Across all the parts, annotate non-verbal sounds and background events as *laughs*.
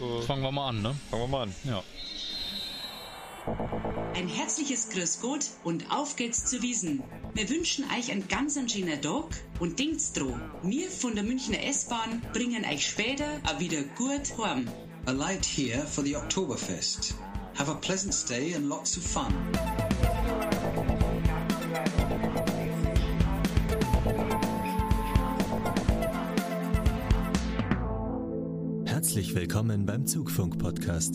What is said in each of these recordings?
äh, fangen wir mal an, ne? Fangen wir mal an. Ja. Ein herzliches Grüß Gott und auf geht's zu Wiesen. Wir wünschen euch einen ganz schönen Tag und denkt's dran, wir von der Münchner S-Bahn bringen euch später auch wieder gut heim. A light here for the Oktoberfest. Have a pleasant stay and lots of fun. Willkommen beim Zugfunk-Podcast.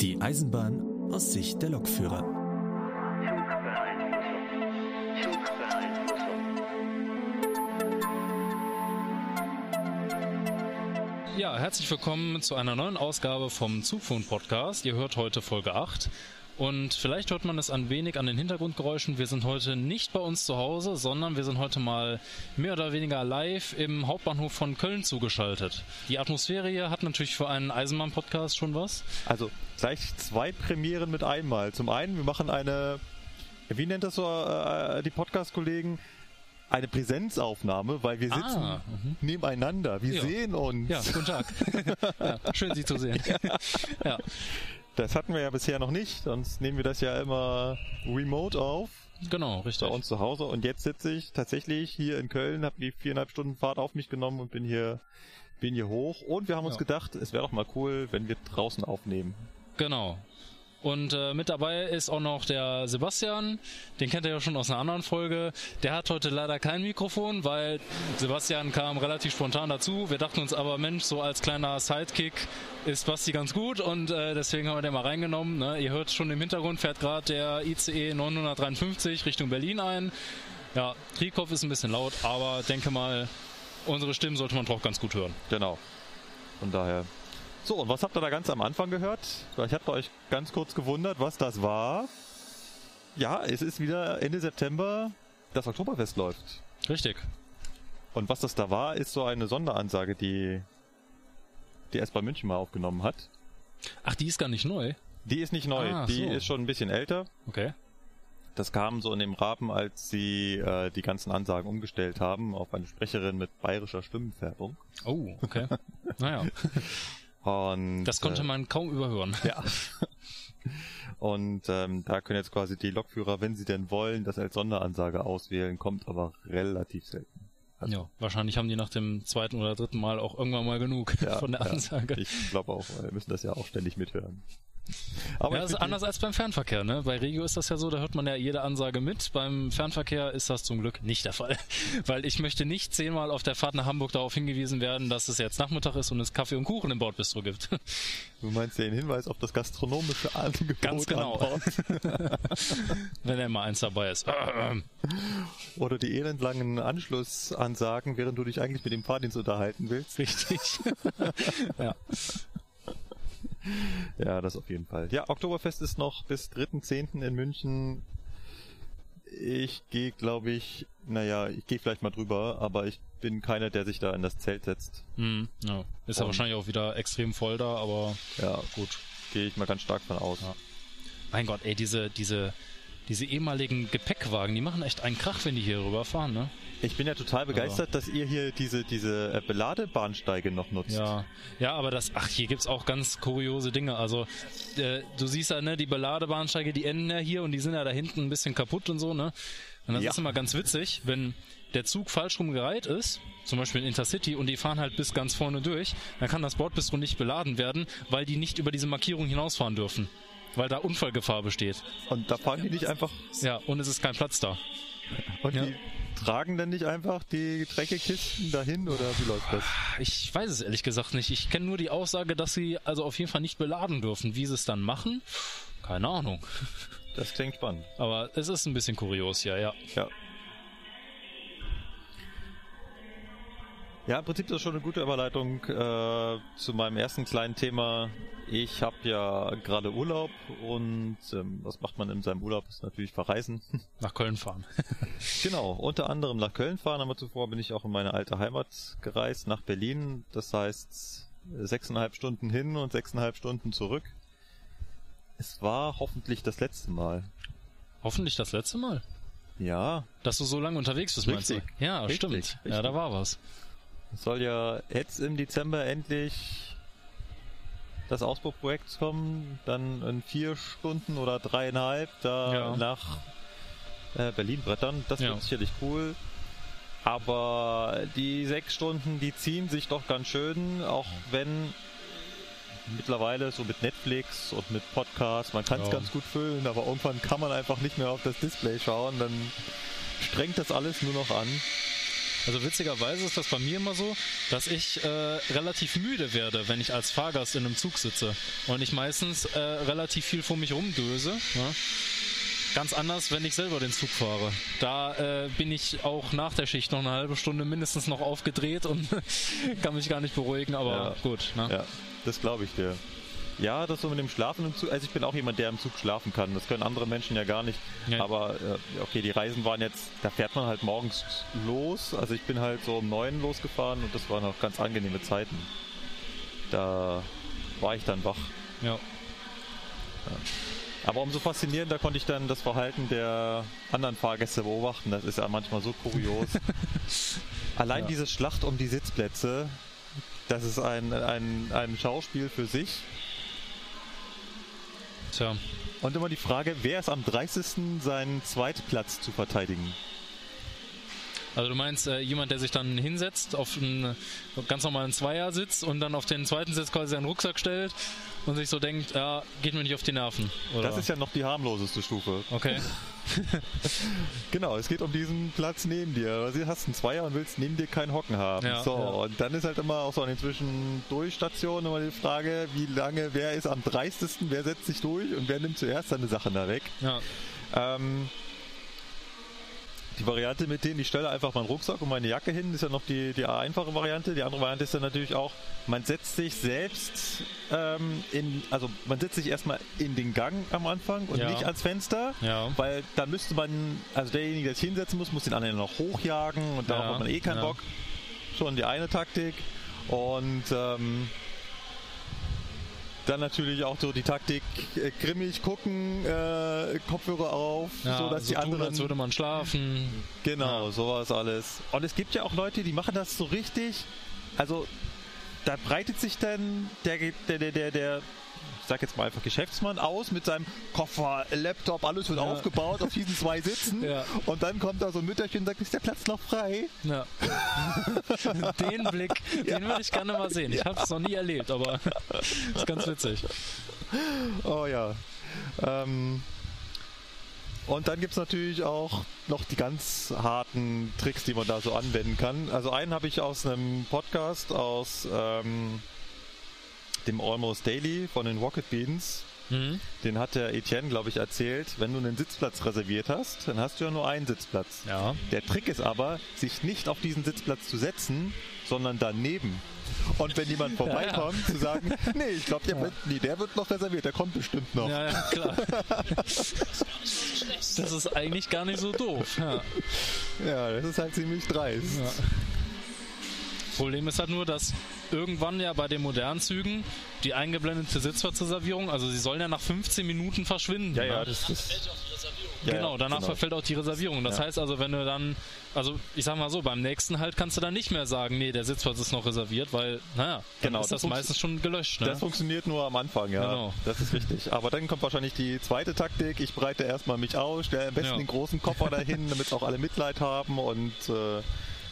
Die Eisenbahn aus Sicht der Lokführer. Ja, herzlich willkommen zu einer neuen Ausgabe vom Zugfunk-Podcast. Ihr hört heute Folge 8. Und vielleicht hört man es ein wenig an den Hintergrundgeräuschen. Wir sind heute nicht bei uns zu Hause, sondern wir sind heute mal mehr oder weniger live im Hauptbahnhof von Köln zugeschaltet. Die Atmosphäre hier hat natürlich für einen Eisenbahn-Podcast schon was. Also gleich zwei Premieren mit einmal. Zum einen, wir machen eine, wie nennt das so äh, die Podcast-Kollegen? Eine Präsenzaufnahme, weil wir sitzen Ah, nebeneinander. Wir Ja. sehen uns. Ja, guten Tag. *laughs* ja, schön, Sie zu sehen. ja, Das hatten wir ja bisher noch nicht, sonst nehmen wir das ja immer remote auf. genau, bei richtig. uns zu Hause und jetzt sitze ich tatsächlich hier in Köln, habe die viereinhalb Stunden Fahrt auf mich genommen und bin hier bin hier hoch und wir haben uns Ja. gedacht, es wäre doch mal cool, wenn wir draußen aufnehmen. Genau. Und äh, mit dabei ist auch noch der Sebastian, den kennt ihr ja schon aus einer anderen Folge. Der hat heute leider kein Mikrofon, weil Sebastian kam relativ spontan dazu. Wir dachten uns aber, Mensch, so als kleiner Sidekick ist Basti ganz gut und äh, deswegen haben wir den mal reingenommen. Ne? Ihr hört schon im Hintergrund fährt gerade der ICE 953 Richtung Berlin ein. Ja, Trikopf ist ein bisschen laut, aber denke mal, unsere Stimmen sollte man doch ganz gut hören. Genau. Von daher. So, und was habt ihr da ganz am Anfang gehört? Ich habt euch ganz kurz gewundert, was das war. Ja, es ist wieder Ende September, das Oktoberfest läuft. Richtig. Und was das da war, ist so eine Sonderansage, die die S-Bahn München mal aufgenommen hat. Ach, die ist gar nicht neu. Die ist nicht neu, Ah, die so. ist schon ein bisschen älter. Okay. Das kam so in dem Rahmen, als sie äh, die ganzen Ansagen umgestellt haben auf eine Sprecherin mit bayerischer Stimmenfärbung. Oh, okay. *laughs* naja. Und, Das konnte äh, man kaum überhören. Ja. *laughs* Und ähm, da können jetzt quasi die Lokführer, wenn sie denn wollen, das als Sonderansage auswählen, kommt aber relativ selten. Also, Ja, wahrscheinlich haben die nach dem zweiten oder dritten Mal auch irgendwann mal genug Ja, *laughs* von der ja. Ansage. Ich glaube auch, wir müssen das ja auch ständig mithören. Aber ja, das ist anders als beim Fernverkehr, ne? Bei Regio ist das ja so, da hört man ja jede Ansage mit. Beim Fernverkehr ist das zum Glück nicht der Fall. *laughs* Weil ich möchte nicht zehnmal auf der Fahrt nach Hamburg darauf hingewiesen werden, dass es jetzt Nachmittag ist und es Kaffee und Kuchen im Bordbistro gibt. *laughs* du meinst den Hinweis auf das gastronomische Angebot Ganz genau. *laughs* Wenn er mal eins dabei ist. oder die elendlangen Anschlussansagen, während du dich eigentlich mit dem Fahrdienst unterhalten willst. Richtig. ja. *laughs* Ja, das auf jeden Fall. Ja, Oktoberfest ist noch bis 3.10. in München. Ich gehe, glaube ich, naja, ich gehe vielleicht mal drüber, aber ich bin keiner, der sich da in das Zelt setzt. Hm, ja. Ist ja Und- wahrscheinlich auch wieder extrem voll da, aber Ja, gut. Gehe ich mal ganz stark von aus. Ja. Mein Gott, ey, diese, diese, diese ehemaligen Gepäckwagen, die machen echt einen Krach, wenn die hier rüberfahren, ne? Ich bin ja total begeistert, dass ihr hier diese, diese äh, Beladebahnsteige noch nutzt. Ja, ja, aber das, ach, hier gibt's auch ganz kuriose Dinge. Also, äh, du siehst ja, ne, die Beladebahnsteige, die enden ja hier und die sind ja da hinten ein bisschen kaputt und so, ne? Und das Ja. ist immer ganz witzig, wenn der Zug falsch rumgereiht ist, zum Beispiel in Intercity, und die fahren halt bis ganz vorne durch, dann kann das Bordbistro nicht beladen werden, weil die nicht über diese Markierung hinausfahren dürfen. Weil da Unfallgefahr besteht. Und da fahren die nicht einfach, Ja, und es ist kein Platz da. und Ja. die tragen dann nicht einfach die Getränkekisten dahin oder wie läuft das? Ich weiß es ehrlich gesagt nicht. Ich kenne nur die Aussage, dass sie also auf jeden Fall nicht beladen dürfen. Wie sie es dann machen, keine Ahnung. Das klingt spannend. Aber es ist ein bisschen kurios, ja, ja. Ja. Ja, im Prinzip ist das schon eine gute Überleitung äh, zu meinem ersten kleinen Thema. Ich habe ja gerade Urlaub und ähm, was macht man in seinem Urlaub? Ist natürlich verreisen. *laughs* Nach Köln fahren. *laughs* genau, unter anderem nach Köln fahren, aber zuvor bin ich auch in meine alte Heimat gereist, nach Berlin. Das heißt sechseinhalb Stunden hin und sechseinhalb Stunden zurück. Es war hoffentlich das letzte Mal. Hoffentlich das letzte Mal. Ja, Dass du so lange unterwegs bist, meinst Richtig. du? Ja, Richtig, stimmt. richtig. Ja, da war was. Soll ja jetzt im Dezember endlich das Ausbauprojekt kommen, dann in vier Stunden oder dreieinhalb da Ja. nach äh, Berlin brettern. Das Ja. wird sicherlich cool. Aber die sechs Stunden, die ziehen sich doch ganz schön, auch wenn mittlerweile so mit Netflix und mit Podcasts, man kann es Ja. ganz gut füllen, aber irgendwann kann man einfach nicht mehr auf das Display schauen, dann strengt das alles nur noch an. Also witzigerweise ist das bei mir immer so, dass ich äh, relativ müde werde, wenn ich als Fahrgast in einem Zug sitze und ich meistens äh, relativ viel vor mich rumdöse. Ne? Ganz anders, wenn ich selber den Zug fahre. Da äh, bin ich auch nach der Schicht noch eine halbe Stunde mindestens noch aufgedreht und *laughs* kann mich gar nicht beruhigen, aber Ja. gut. Ne? Ja, das glaube ich dir. Ja, das so mit dem Schlafen im Zug. Also ich bin auch jemand, der im Zug schlafen kann. Das können andere Menschen ja gar nicht. Nee. Aber äh, okay, die Reisen waren jetzt, da fährt man halt morgens los. Also ich bin halt so um neun losgefahren und das waren auch ganz angenehme Zeiten. Da war ich dann wach. Ja. Aber umso faszinierender konnte ich dann das Verhalten der anderen Fahrgäste beobachten. Das ist ja manchmal so kurios. *laughs* Allein Ja. diese Schlacht um die Sitzplätze, das ist ein, ein, ein Schauspiel für sich. Tja. Und immer die Frage, wer ist am dreistesten seinen Zweitplatz zu verteidigen? Also du meinst äh, jemand, der sich dann hinsetzt, auf einen ganz normalen Zweiersitz und dann auf den zweiten Sitz quasi seinen Rucksack stellt und sich so denkt, ja, geht mir nicht auf die Nerven. Oder? Das ist ja noch die harmloseste Stufe. okay. *laughs* *laughs* Genau, es geht um diesen Platz neben dir. Du hast einen Zweier und willst neben dir keinen Hocken haben. Ja, so, ja. und dann ist halt immer auch so an den Zwischendurchstationen immer die Frage, wie lange, wer ist am dreistesten, wer setzt sich durch und wer nimmt zuerst seine Sachen da weg. Ja. Ähm, die Variante mit denen, ich stelle einfach meinen Rucksack und meine Jacke hin, ist ja noch die, die einfache Variante. Die andere Variante ist dann natürlich auch, man setzt sich selbst ähm, in, also man setzt sich erstmal in den Gang am Anfang und Ja. nicht ans Fenster, Ja. weil da müsste man, also derjenige, der sich hinsetzen muss, muss den anderen noch hochjagen und Ja, darauf hat man eh keinen ja. Bock. Schon die eine Taktik. Und ähm, dann natürlich auch so die Taktik, äh, grimmig gucken, äh, Kopfhörer auf, Ja, so dass so die tun, anderen. als würde man schlafen. Genau, Ja. sowas alles. Und es gibt ja auch Leute, die machen das so richtig. Also, da breitet sich dann der, der, der, der, der ich sag jetzt mal einfach Geschäftsmann aus mit seinem Koffer, Laptop, alles wird Ja. aufgebaut auf diesen zwei Sitzen. *laughs* Ja. Und dann kommt da so ein Mütterchen und sagt, ist der Platz noch frei? Ja. *laughs* den Blick, den würde ich gerne mal sehen. Ich habe es noch nie erlebt, aber *laughs* ist ganz witzig. Oh ja. Ähm, und dann gibt es natürlich auch noch die ganz harten Tricks, die man da so anwenden kann. Also einen habe ich aus einem Podcast aus ähm, dem Almost Daily von den Rocket Beans. Mhm. Den hat der Etienne, glaube ich, erzählt. Wenn du einen Sitzplatz reserviert hast, dann hast du ja nur einen Sitzplatz. Ja. Der Trick ist aber, sich nicht auf diesen Sitzplatz zu setzen, sondern daneben. Und wenn jemand *laughs* vorbeikommt, zu sagen, nee, ich glaube, der, wird- nee, der wird noch reserviert, der kommt bestimmt noch. Ja, ja, klar. *laughs* Das ist eigentlich gar nicht so doof. Ja. Ja, das ist halt ziemlich dreist. Problem ist halt nur, dass irgendwann ja bei den modernen Zügen die eingeblendete Sitzplatzreservierung, also sie sollen ja nach 15 Minuten verschwinden. Ja, ja, ne? das ist. Ja, genau, danach genau. verfällt auch die Reservierung. Das Ja. heißt also, wenn du dann, also ich sag mal so, beim nächsten halt kannst du dann nicht mehr sagen, nee, der Sitzplatz ist noch reserviert, weil, naja, dann Genau, ist das das meistens schon gelöscht. Ne? Das funktioniert nur am Anfang, ja. Genau. Das ist richtig. Aber dann kommt wahrscheinlich die zweite Taktik. Ich breite erstmal mich aus, stelle am besten Ja. den großen Koffer dahin, damit auch alle Mitleid haben und äh,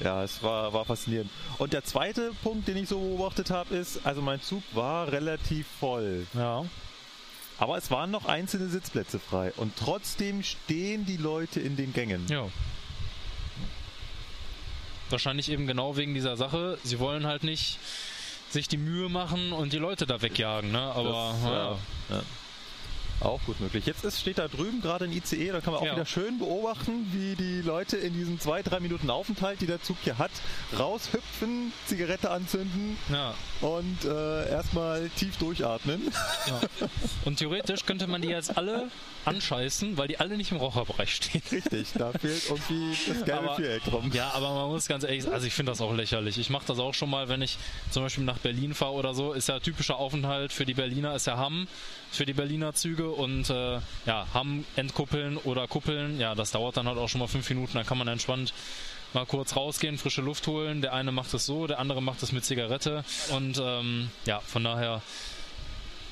ja, es war, war faszinierend. Und der zweite Punkt, den ich so beobachtet habe, ist, also mein Zug war relativ voll. ja. Aber es waren noch einzelne Sitzplätze frei. Und trotzdem stehen die Leute in den Gängen. Ja. Wahrscheinlich eben genau wegen dieser Sache. Sie wollen halt nicht sich die Mühe machen und die Leute da wegjagen, ne? Aber Das, naja. ja. Ja. Auch gut möglich. Jetzt ist, steht da drüben gerade ein ICE, da kann man auch Ja. wieder schön beobachten, wie die Leute in diesen zwei, drei Minuten Aufenthalt, die der Zug hier hat, raushüpfen, Zigarette anzünden ja. und äh, erstmal tief durchatmen. Ja. Und theoretisch könnte man die jetzt alle anscheißen, weil die alle nicht im Raucherbereich stehen. Richtig, da fehlt irgendwie das gelbe Viereck drum. Ja, aber man muss ganz ehrlich also ich finde das auch lächerlich. Ich mache das auch schon mal, wenn ich zum Beispiel nach Berlin fahre oder so, ist ja typischer Aufenthalt für die Berliner, ist ja Hamm für die Berliner Züge und äh, ja, Hamm entkuppeln oder kuppeln, ja, das dauert dann halt auch schon mal fünf Minuten, dann kann man entspannt mal kurz rausgehen, frische Luft holen. Der eine macht es so, der andere macht es mit Zigarette und ähm, ja, von daher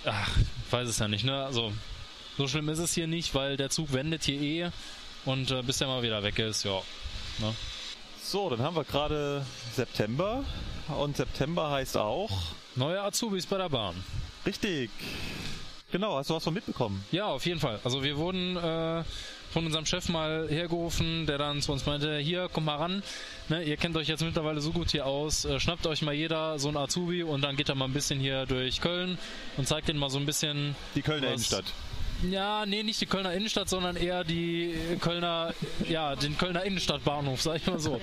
ach, weiß es ja nicht, ne? Also, so schlimm ist es hier nicht, weil der Zug wendet hier eh und äh, bis der mal wieder weg ist, ja. Ne? So, dann haben wir gerade September und September heißt auch Neue Azubis bei der Bahn. richtig. Genau, hast du was von mitbekommen? Ja, auf jeden Fall. Also wir wurden äh, von unserem Chef mal hergerufen, der dann zu uns meinte, hier, kommt mal ran, ne, ihr kennt euch jetzt mittlerweile so gut hier aus, äh, schnappt euch mal jeder so ein Azubi und dann geht er mal ein bisschen hier durch Köln und zeigt denen mal so ein bisschen... Die Kölner was- Innenstadt. Ja, nee, nicht die Kölner Innenstadt, sondern eher die Kölner, ja, den Kölner Innenstadtbahnhof, sag ich mal so.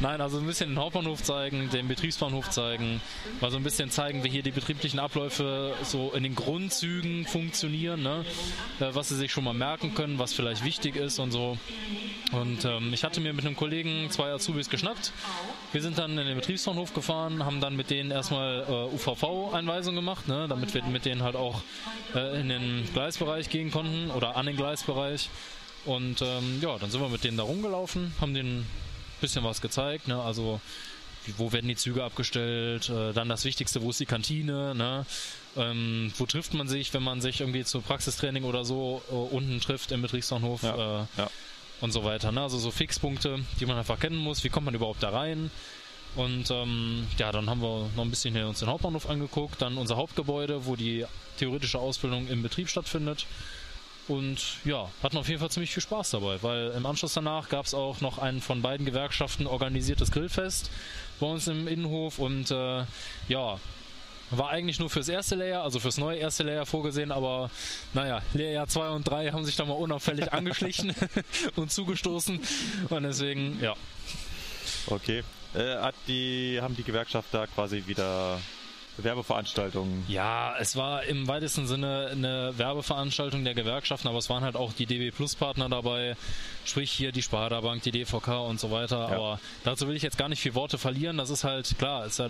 Nein, also ein bisschen den Hauptbahnhof zeigen, den Betriebsbahnhof zeigen, mal so ein bisschen zeigen, wie hier die betrieblichen Abläufe so in den Grundzügen funktionieren, ne? Äh, was sie sich schon mal merken können, was vielleicht wichtig ist und so. Und ähm, ich hatte mir mit einem Kollegen zwei Azubis geschnappt. Wir sind dann in den Betriebsbahnhof gefahren, haben dann mit denen erstmal äh, UVV-Einweisung gemacht, ne, damit wir mit denen halt auch äh, in den Gleisbereich gehen konnten oder an den Gleisbereich. Und ähm, ja, dann sind wir mit denen da rumgelaufen, haben denen ein bisschen was gezeigt, ne, also wo werden die Züge abgestellt, äh, dann das Wichtigste, wo ist die Kantine, ne? ähm, wo trifft man sich, wenn man sich irgendwie zu Praxistraining oder so äh, unten trifft im Betriebsbahnhof Ja, äh, ja. und so weiter. Ne? Also so Fixpunkte, die man einfach kennen muss, wie kommt man überhaupt da rein? Und ähm, ja, dann haben wir noch ein bisschen hier uns den Hauptbahnhof angeguckt, dann unser Hauptgebäude, wo die theoretische Ausbildung im Betrieb stattfindet. Und ja, hatten auf jeden Fall ziemlich viel Spaß dabei, weil im Anschluss danach gab es auch noch ein von beiden Gewerkschaften organisiertes Grillfest bei uns im Innenhof und äh, ja, war eigentlich nur fürs erste Layer, also fürs neue erste Layer vorgesehen, aber naja, Layer 2 und 3 haben sich da mal unauffällig *laughs* angeschlichen *laughs* und zugestoßen und deswegen, ja, Okay. Äh, die, haben die Gewerkschaft da quasi wieder Werbeveranstaltungen? Ja, es war im weitesten Sinne eine Werbeveranstaltung der Gewerkschaften, aber es waren halt auch die DB Plus Partner dabei, sprich hier die Sparda Bank, die DVK und so weiter. Ja. Aber dazu will ich jetzt gar nicht viel Worte verlieren. Das ist halt klar, ist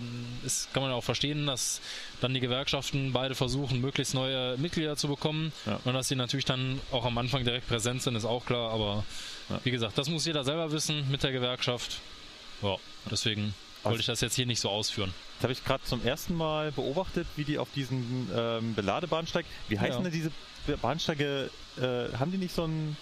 ist, kann man ja auch verstehen, dass dann die Gewerkschaften beide versuchen, möglichst neue Mitglieder zu bekommen Ja. und dass sie natürlich dann auch am Anfang direkt präsent sind, ist auch klar. Aber Ja. wie gesagt, das muss jeder selber wissen mit der Gewerkschaft. Ja, deswegen wollte ich das jetzt hier nicht so ausführen. Das habe ich gerade zum ersten Mal beobachtet, wie die auf diesen ähm, Beladebahnsteig. Wie heißen Ja. denn diese Bahnsteige? Äh, haben die nicht so ein.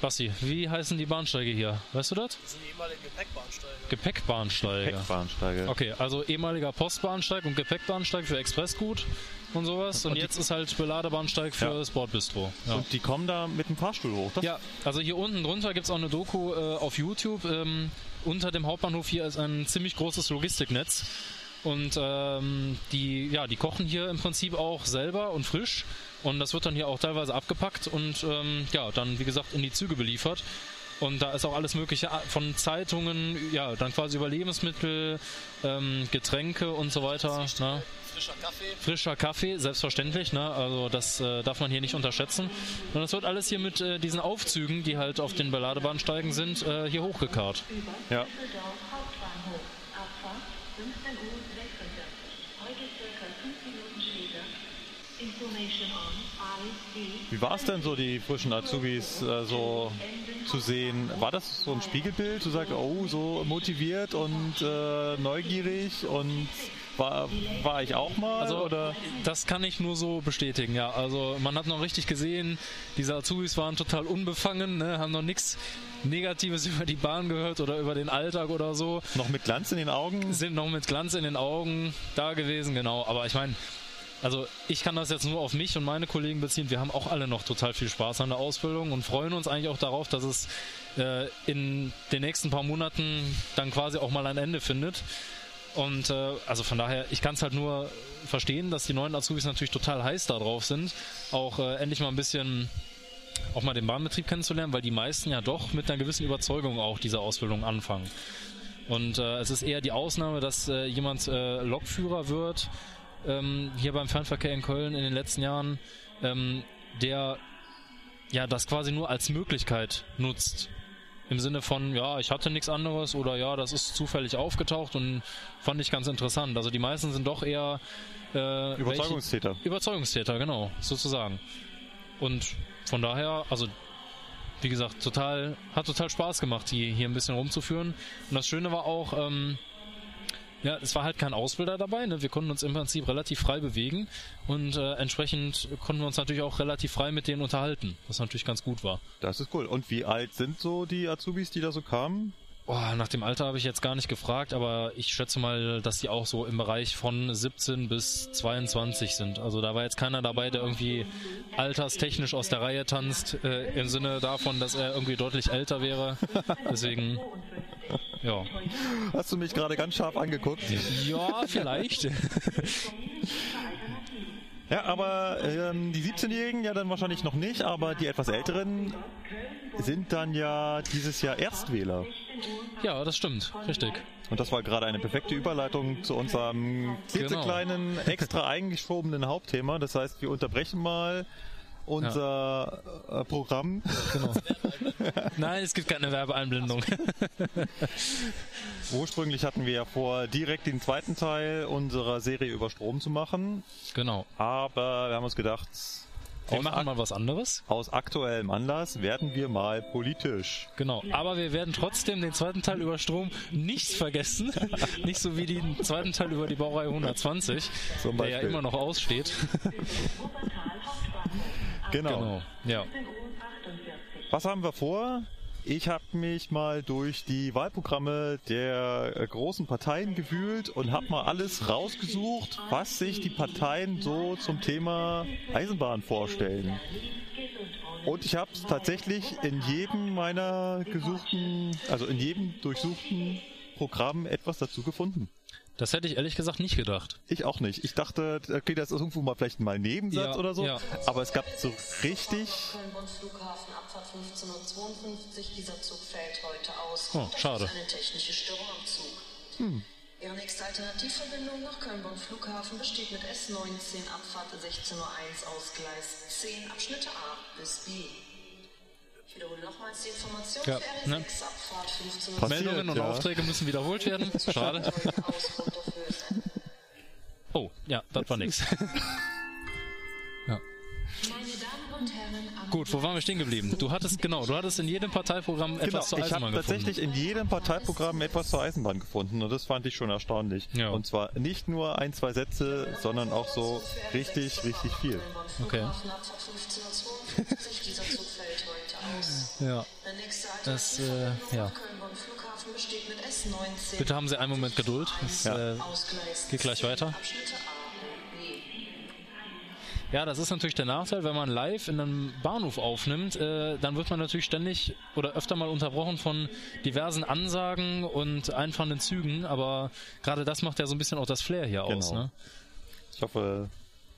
Basti, wie heißen die Bahnsteige hier? Weißt du das? Das sind ehemalige Gepäckbahnsteige. Gepäckbahnsteige. Gepäckbahnsteige? Okay, also ehemaliger Postbahnsteig und Gepäckbahnsteig für Expressgut und sowas. Und, Und jetzt ist halt Beladebahnsteig für Ja. das Bordbistro. Ja. Und die kommen da mit dem Fahrstuhl hoch. Das ja, also hier unten drunter gibt's auch eine Doku äh, auf YouTube. Ähm, unter dem Hauptbahnhof hier ist ein ziemlich großes Logistiknetz. Und ähm, die, ja, die kochen hier im Prinzip auch selber und frisch. Und das wird dann hier auch teilweise abgepackt und ähm, ja, dann wie gesagt in die Züge beliefert. Und da ist auch alles Mögliche a- von Zeitungen, ja, dann quasi über Lebensmittel, ähm, Getränke und so weiter. Ne? Frischer Kaffee. Frischer Kaffee, selbstverständlich, ne? Also das äh, darf man hier nicht unterschätzen. Und das wird alles hier mit äh, diesen Aufzügen, die halt auf den Beladebahnsteigen sind, äh, hier hochgekarrt. Ja. Düsseldorf Hauptbahnhof. Abfahrt 15.46 Uhr. Heute circa 5 Minuten später. Information on IC. Wie war es denn so, die frischen Azubis äh, so zu sehen? War das so ein Spiegelbild? Du sagst, oh, so motiviert und äh, neugierig und war, war ich auch mal? Also oder? das kann ich nur so bestätigen, ja. Also man hat noch richtig gesehen, diese Azubis waren total unbefangen, ne? haben noch nichts Negatives *laughs* über die Bahn gehört oder über den Alltag oder so. Noch mit Glanz in den Augen? sind noch mit Glanz in den Augen da gewesen, genau. Aber ich meine, also ich kann das jetzt nur auf mich und meine Kollegen beziehen. Wir haben auch alle noch total viel Spaß an der Ausbildung und freuen uns eigentlich auch darauf, dass es äh, in den nächsten paar Monaten dann quasi auch mal ein Ende findet. Und äh, also von daher, ich kann es halt nur verstehen, dass die neuen Azubis natürlich total heiß da drauf sind, auch äh, endlich mal ein bisschen auch mal den Bahnbetrieb kennenzulernen, weil die meisten ja doch mit einer gewissen Überzeugung auch diese Ausbildung anfangen. Und äh, es ist eher die Ausnahme, dass äh, jemand äh, Lokführer wird, ähm, hier beim Fernverkehr in Köln in den letzten Jahren, ähm, der ja das quasi nur als Möglichkeit nutzt. Im Sinne von, ja, ich hatte nichts anderes oder ja, das ist zufällig aufgetaucht und fand ich ganz interessant. Also die meisten sind doch eher äh, welche- Überzeugungstäter. Überzeugungstäter, genau, sozusagen. Und von daher, also wie gesagt, total, hat total Spaß gemacht, die hier ein bisschen rumzuführen. Und das Schöne war auch, ähm, Ja, es war halt kein Ausbilder dabei. Ne? Wir konnten uns im Prinzip relativ frei bewegen und äh, entsprechend konnten wir uns natürlich auch relativ frei mit denen unterhalten, was natürlich ganz gut war. Das ist cool. Und wie alt sind so die Azubis, die da so kamen? Oh, nach dem Alter habe ich jetzt gar nicht gefragt, aber ich schätze mal, dass die auch so im Bereich von 17 bis 22 sind. Also da war jetzt keiner dabei, der irgendwie alterstechnisch aus der Reihe tanzt, äh, im Sinne davon, dass er irgendwie deutlich älter wäre. *laughs* Deswegen, ja. Hast du mich gerade ganz scharf angeguckt? Ja, vielleicht. *laughs* Ja, aber ähm, die 17-Jährigen ja dann wahrscheinlich noch nicht, aber die etwas Älteren sind dann ja dieses Jahr Erstwähler. Ja, das stimmt. Richtig. Und das war gerade eine perfekte Überleitung zu unserem klitzekleinen, extra *laughs* eingeschobenen Hauptthema. Das heißt, wir unterbrechen mal unser äh, Programm. Genau. *laughs* Nein, es gibt keine Werbeeinblendung. *laughs* Ursprünglich hatten wir ja vor, direkt den zweiten Teil unserer Serie über Strom zu machen. Genau. Aber wir haben uns gedacht, Wir aus, machen mal was anderes. aus aktuellem Anlass werden wir mal politisch. Genau. Aber wir werden trotzdem den zweiten Teil über Strom nicht vergessen. *laughs* nicht so wie den zweiten Teil über die Baureihe 120, Zum der ja immer noch aussteht. Genau. genau. Ja. Was haben wir vor? Ich habe mich mal durch die Wahlprogramme der großen Parteien gewühlt und habe mal alles rausgesucht, was sich die Parteien so zum Thema Eisenbahn vorstellen. Und ich habe tatsächlich in jedem meiner gesuchten, also in jedem durchsuchten Programm etwas dazu gefunden. Das hätte ich ehrlich gesagt nicht gedacht. Ich auch nicht. Ich dachte, okay, das ist irgendwo mal vielleicht mal ein Nebensatz Ja, oder so. ja. Aber es gab so richtig Köln-Bonn Flughafen, Abfahrt 15.52 Uhr. Dieser Zug fällt heute aus. Oh, schade. Das ist eine technische Störung am Zug. Ihre nächste Alternativverbindung nach Köln-Bonn Flughafen besteht mit S19 Abfahrt 16.01 Uhr aus Gleis 10 Abschnitte A bis B. Ich wiederhole nochmals die Information Ja, ne? R6 Abfahrt 15.02 Uhr. Passiert, Meldungen und ja. Aufträge müssen wiederholt werden. *laughs* Schade. Oh, ja, das war nix. Meine Damen und Herren, am Gut, wo waren wir stehen geblieben? Du hattest, genau, du hattest in jedem Parteiprogramm Genau, etwas zur ich habe Eisenbahn gefunden. tatsächlich in jedem Parteiprogramm etwas zur Eisenbahn gefunden und das fand ich schon erstaunlich. Ja. Und zwar nicht nur ein, zwei Sätze, sondern auch so richtig, richtig viel. Okay. Ja. Das, äh, ja. nach Köln-Bonn Flughafen besteht mit S19 Bitte haben Sie einen Moment Geduld. Das, Ja. äh, aus Geht gleich 10 weiter. Ja, das ist natürlich der Nachteil, wenn man live in einem Bahnhof aufnimmt, äh, dann wird man natürlich ständig oder öfter mal unterbrochen von diversen Ansagen und einfahrenden Zügen, aber gerade das macht ja so ein bisschen auch das Flair hier aus, Genau. ne? Ich hoffe,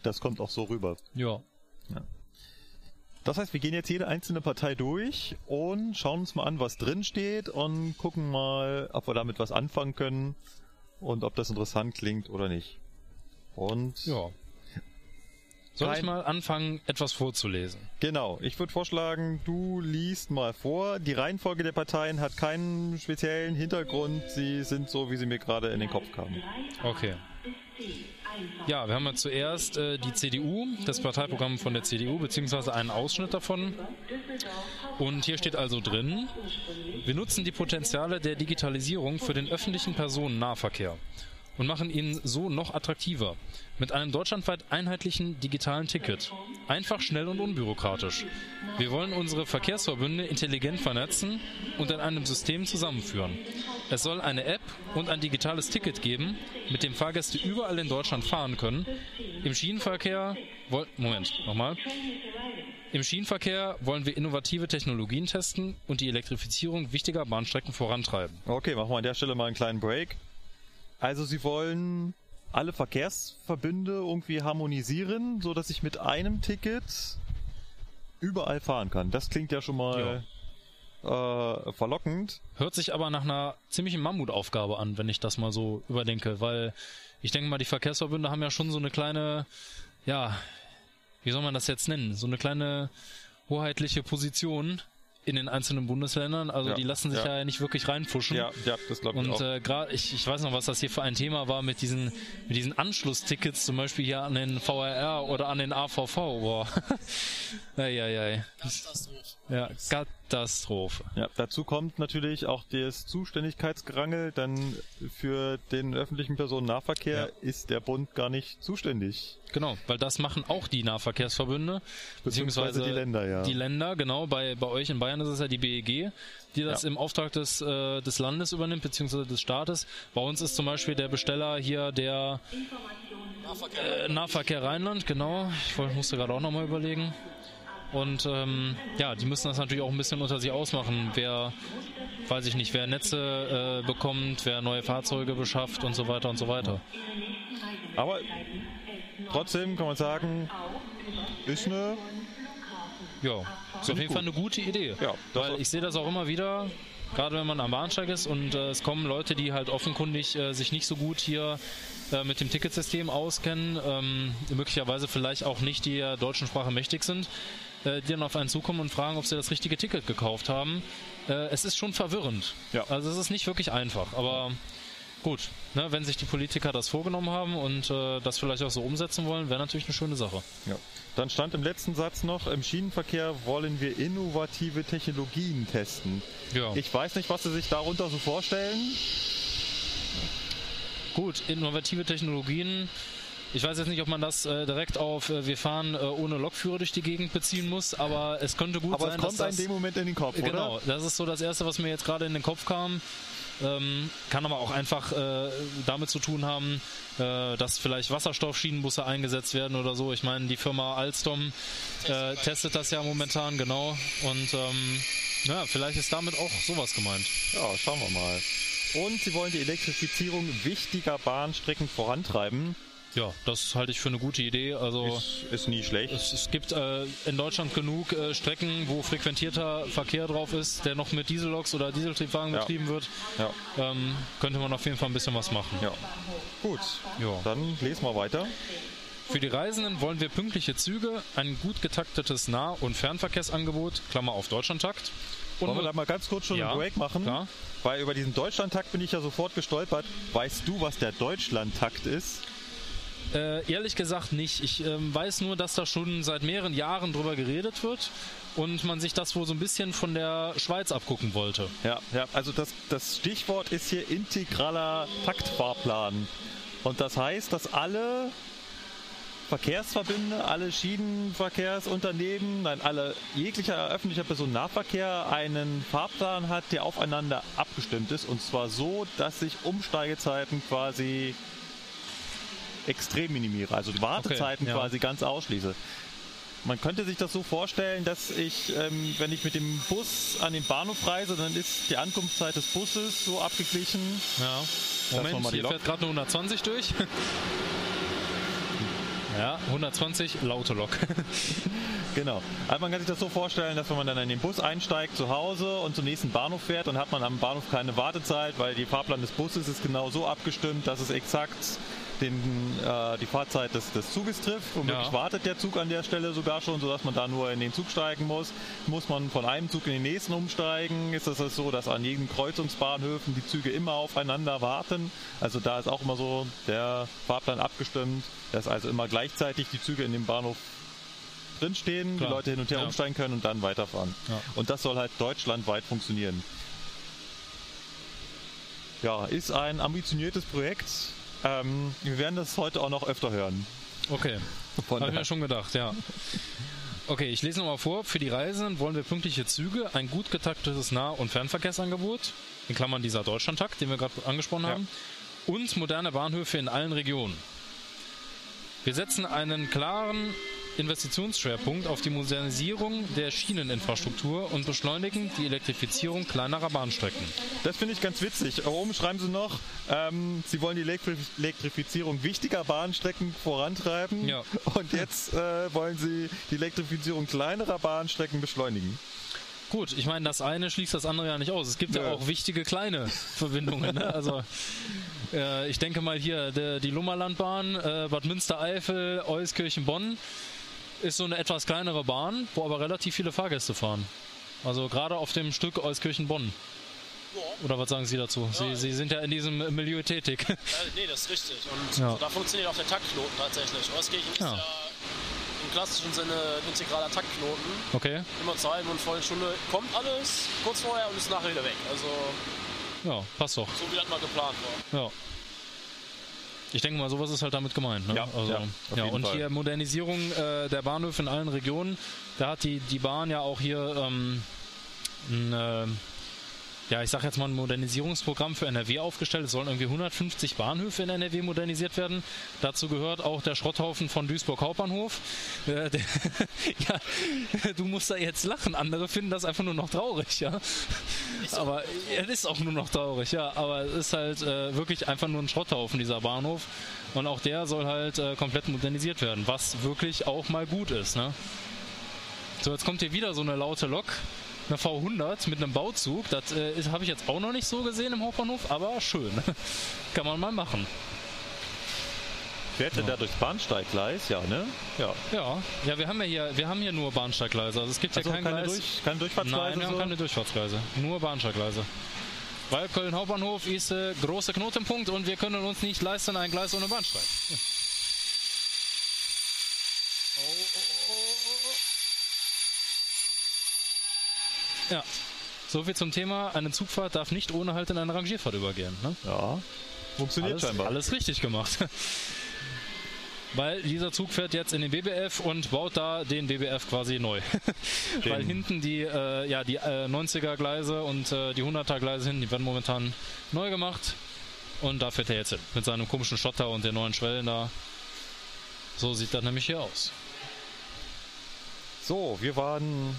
das kommt auch so rüber. Ja. Das heißt, wir gehen jetzt jede einzelne Partei durch und schauen uns mal an, was drin steht und gucken mal, ob wir damit was anfangen können und ob das interessant klingt oder nicht. Und Ja. Soll ich mal anfangen, etwas vorzulesen? Genau, ich würde vorschlagen, du liest mal vor. Die Reihenfolge der Parteien hat keinen speziellen Hintergrund. Sie sind so, wie sie mir gerade in den Kopf kamen. Okay. Ja, wir haben ja zuerst äh, die CDU, das Parteiprogramm von der CDU, beziehungsweise einen Ausschnitt davon. Und hier steht also drin, wir nutzen die Potenziale der Digitalisierung für den öffentlichen Personennahverkehr und machen ihn so noch attraktiver. Mit einem deutschlandweit einheitlichen digitalen Ticket. Einfach, schnell und unbürokratisch. Wir wollen unsere Verkehrsverbünde intelligent vernetzen und in einem System zusammenführen. Es soll eine App und ein digitales Ticket geben, mit dem Fahrgäste überall in Deutschland fahren können. Im Schienenverkehr Moment, nochmal. Im Schienenverkehr wollen wir innovative Technologien testen und die Elektrifizierung wichtiger Bahnstrecken vorantreiben. Okay, machen wir an der Stelle mal einen kleinen Break. Also sie wollen alle Verkehrsverbünde irgendwie harmonisieren, so dass ich mit einem Ticket überall fahren kann. Das klingt ja schon mal äh, verlockend. Hört sich aber nach einer ziemlichen Mammutaufgabe an, wenn ich das mal so überdenke, weil ich denke mal, die Verkehrsverbünde haben ja schon so eine kleine, ja, wie soll man das jetzt nennen? So eine kleine hoheitliche Position in den einzelnen Bundesländern. Also Ja, die lassen sich ja. ja. nicht wirklich reinfuschen. Ja, ja, das glaube ich Und äh, gerade, ich, ich weiß noch, was das hier für ein Thema war mit diesen, mit diesen Anschlusstickets, zum Beispiel hier an den VRR oder an den AVV. Boah. *laughs* Eieiei. Katastrophe. Ja, Katastrophe. Ja, dazu kommt natürlich auch das Zuständigkeitsgerangel, denn für den öffentlichen Personennahverkehr Ja. ist der Bund gar nicht zuständig. Genau, weil das machen auch die Nahverkehrsverbünde, beziehungsweise die Länder, ja. Die Länder, genau. Bei, bei euch in Bayern ist es ja die BEG, die das Ja. im Auftrag des, äh, des Landes übernimmt, beziehungsweise des Staates. Bei uns ist zum Beispiel der Besteller hier der Nahverkehr. äh, Nahverkehr Rheinland, genau. Ich wollte- musste gerade auch nochmal überlegen. Und ähm, ja, die müssen das natürlich auch ein bisschen unter sich ausmachen. Wer, weiß ich nicht, wer Netze äh, bekommt, wer neue Fahrzeuge beschafft und so weiter und so weiter. Aber trotzdem kann man sagen, ist eine Ja, ist auf jeden gut. Fall eine gute Idee. Ja, Weil ich sehe das auch immer wieder, gerade wenn man am Bahnsteig ist und äh, es kommen Leute, die halt offenkundig äh, sich nicht so gut hier äh, mit dem Ticketsystem auskennen, ähm, möglicherweise vielleicht auch nicht die der deutschen Sprache mächtig sind, äh, die dann auf einen zukommen und fragen, ob sie das richtige Ticket gekauft haben. Äh, es ist schon verwirrend. Ja. Also es ist nicht wirklich einfach, aber gut, ne, wenn sich die Politiker das vorgenommen haben und äh, das vielleicht auch so umsetzen wollen, wäre natürlich eine schöne Sache. Ja. Dann stand im letzten Satz noch, im Schienenverkehr wollen wir innovative Technologien testen. Ja. Ich weiß nicht, was Sie sich darunter so vorstellen. Gut, innovative Technologien. Ich weiß jetzt nicht, ob man das äh, direkt auf äh, wir fahren äh, ohne Lokführer durch die Gegend beziehen muss, aber es könnte gut Aber sein, es kommt dass das, in dem Moment in den Kopf, Genau, oder? das ist so das Erste, was mir jetzt gerade in den Kopf kam. Ähm, kann aber auch einfach äh, damit zu tun haben, äh, dass vielleicht Wasserstoffschienenbusse eingesetzt werden oder so. Ich meine, die Firma Alstom äh, testet das ja momentan, genau. Und ähm, ja, vielleicht ist damit auch sowas gemeint. Ja, schauen wir mal. Und sie wollen die Elektrifizierung wichtiger Bahnstrecken vorantreiben. Ja, das halte ich für eine gute Idee. Also Ist, ist nie schlecht. Es, es gibt äh, in Deutschland genug äh, Strecken, wo frequentierter Verkehr drauf ist, der noch mit Dieselloks oder Dieseltriebwagen Ja. betrieben wird. Ja, Ähm, könnte man auf jeden Fall ein bisschen was machen. ja. Gut, Ja. dann lesen wir weiter. Für die Reisenden wollen wir pünktliche Züge, ein gut getaktetes Nah- und Fernverkehrsangebot, Klammer auf Deutschlandtakt. Und Wollen wir da mal ganz kurz schon Ja, einen Break machen? klar. Weil über diesen Deutschlandtakt bin ich ja sofort gestolpert. Weißt du, was der Deutschlandtakt ist? Äh, ehrlich gesagt nicht. Ich ähm, weiß nur, dass da schon seit mehreren Jahren drüber geredet wird und man sich das wohl so ein bisschen von der Schweiz abgucken wollte. Ja, ja, also das, das Stichwort ist hier integraler Taktfahrplan. Und das heißt, dass alle Verkehrsverbünde, alle Schienenverkehrsunternehmen, nein, alle jeglicher öffentlicher Personennahverkehr einen Fahrplan hat, der aufeinander abgestimmt ist. Und zwar so, dass ich Umsteigezeiten quasi extrem minimiere. Also die Wartezeiten ja. quasi ganz ausschließe. Man könnte sich das so vorstellen, dass ich, ähm, wenn ich mit dem Bus an den Bahnhof reise, dann ist die Ankunftszeit des Busses so abgeglichen. Ja. Moment, mal die hier Lok. fährt gerade eine 120 durch. *laughs* ja, 120, laute Lok. *laughs* Genau. Also man kann sich das so vorstellen, dass wenn man dann in den Bus einsteigt zu Hause und zum nächsten Bahnhof fährt, dann hat man am Bahnhof keine Wartezeit, weil die Fahrplan des Busses ist genau so abgestimmt, dass es exakt den, äh, die Fahrzeit des, des Zuges trifft. Womöglich Ja. wartet der Zug an der Stelle sogar schon, sodass man da nur in den Zug steigen muss. Muss man von einem Zug in den nächsten umsteigen, ist es das so, dass an jedem Kreuzungsbahnhöfen die Züge immer aufeinander warten. Also da ist auch immer so der Fahrplan abgestimmt, dass also immer gleichzeitig die Züge in dem Bahnhof drinstehen, Klar. die Leute hin und her Ja. umsteigen können und dann weiterfahren. Ja. Und das soll halt deutschlandweit funktionieren. Ja, ist ein ambitioniertes Projekt. Ähm, wir werden das heute auch noch öfter hören. Okay, habe ich mir schon gedacht, ja. Okay, ich lese nochmal vor. Für die Reisenden wollen wir pünktliche Züge, ein gut getaktetes Nah- und Fernverkehrsangebot, in Klammern dieser Deutschlandtakt, den wir gerade angesprochen Ja. haben, und moderne Bahnhöfe in allen Regionen. Wir setzen einen klaren Investitionsschwerpunkt auf die Modernisierung der Schieneninfrastruktur und beschleunigen die Elektrifizierung kleinerer Bahnstrecken. Das finde ich ganz witzig. Oben schreiben sie noch, ähm, sie wollen die Elektri Elektrifizierung wichtiger Bahnstrecken vorantreiben. Ja. Und jetzt äh, wollen sie die Elektrifizierung kleinerer Bahnstrecken beschleunigen. Gut, ich meine, das eine schließt das andere ja nicht aus. Es gibt ja, Ja. auch wichtige kleine *laughs* Verbindungen. Ne? Also äh, ich denke mal hier der, die Lummerlandbahn, äh, Bad Münstereifel, Euskirchen, Bonn ist so eine etwas kleinere Bahn, wo aber relativ viele Fahrgäste fahren. Also gerade auf dem Stück Euskirchen-Bonn. Oder was sagen Sie dazu? Sie, Sie sind ja in diesem Milieu tätig. Ja, nee, das ist richtig. Und Ja. so, da funktioniert auch der Taktknoten tatsächlich. Euskirchen Ja. ist ja in klassischen Sinne integraler Taktknoten. Okay. Immer zur halben und vollen Stunde kommt alles kurz vorher und ist nachher wieder weg. Also Ja, passt doch. so wie das mal geplant war. Ja. Ich denke mal, sowas ist halt damit gemeint. Ne? Ja, also, ja, ja und Fall. hier Modernisierung äh, der Bahnhöfe in allen Regionen. Da hat die, die Bahn ja auch hier ähm, ein, äh, ja, ich sag jetzt mal ein Modernisierungsprogramm für NRW aufgestellt. Es sollen irgendwie 150 Bahnhöfe in NRW modernisiert werden. Dazu gehört auch der Schrotthaufen von Duisburg Hauptbahnhof. Äh, *laughs* der, ja, du musst da jetzt lachen. Andere finden das einfach nur noch traurig, ja. Aber es ist auch nur noch traurig, ja. Aber es ist halt äh, wirklich einfach nur ein Schrotthaufen, dieser Bahnhof. Und auch der soll halt äh, komplett modernisiert werden, was wirklich auch mal gut ist, ne? So, jetzt kommt hier wieder so eine laute Lok. Eine V100 mit einem Bauzug. Das äh, habe ich jetzt auch noch nicht so gesehen im Hauptbahnhof, aber schön. *laughs* Kann man mal machen. Fährt er da durchs Bahnsteiggleis? Ja, ne? Ja. Ja, ja, wir haben ja hier, wir haben hier nur Bahnsteiggleise. Also es gibt hier Also kein keine, Gleis. durch, keine Durchfahrtsgleise? Nein, wir haben so? keine Durchfahrtsgleise. Nur Bahnsteiggleise. Weil Köln Hauptbahnhof ist äh, großer Knotenpunkt und wir können uns nicht leisten, ein Gleis ohne Bahnsteig. Ja, so viel zum Thema. Eine Zugfahrt darf nicht ohne Halt in eine Rangierfahrt übergehen. Ne? Ja. Funktioniert Alles, scheinbar. alles richtig gemacht. *laughs* Weil dieser Zug fährt jetzt in den BBF und baut da den BBF quasi neu. *laughs* Weil hinten die, äh, ja, die äh, 90er Gleise und äh, die 100er Gleise hinten, die werden momentan neu gemacht. Und da fährt er jetzt hin. Mit seinem komischen Schotter und den neuen Schwellen da. So sieht das nämlich hier aus. So, wir waren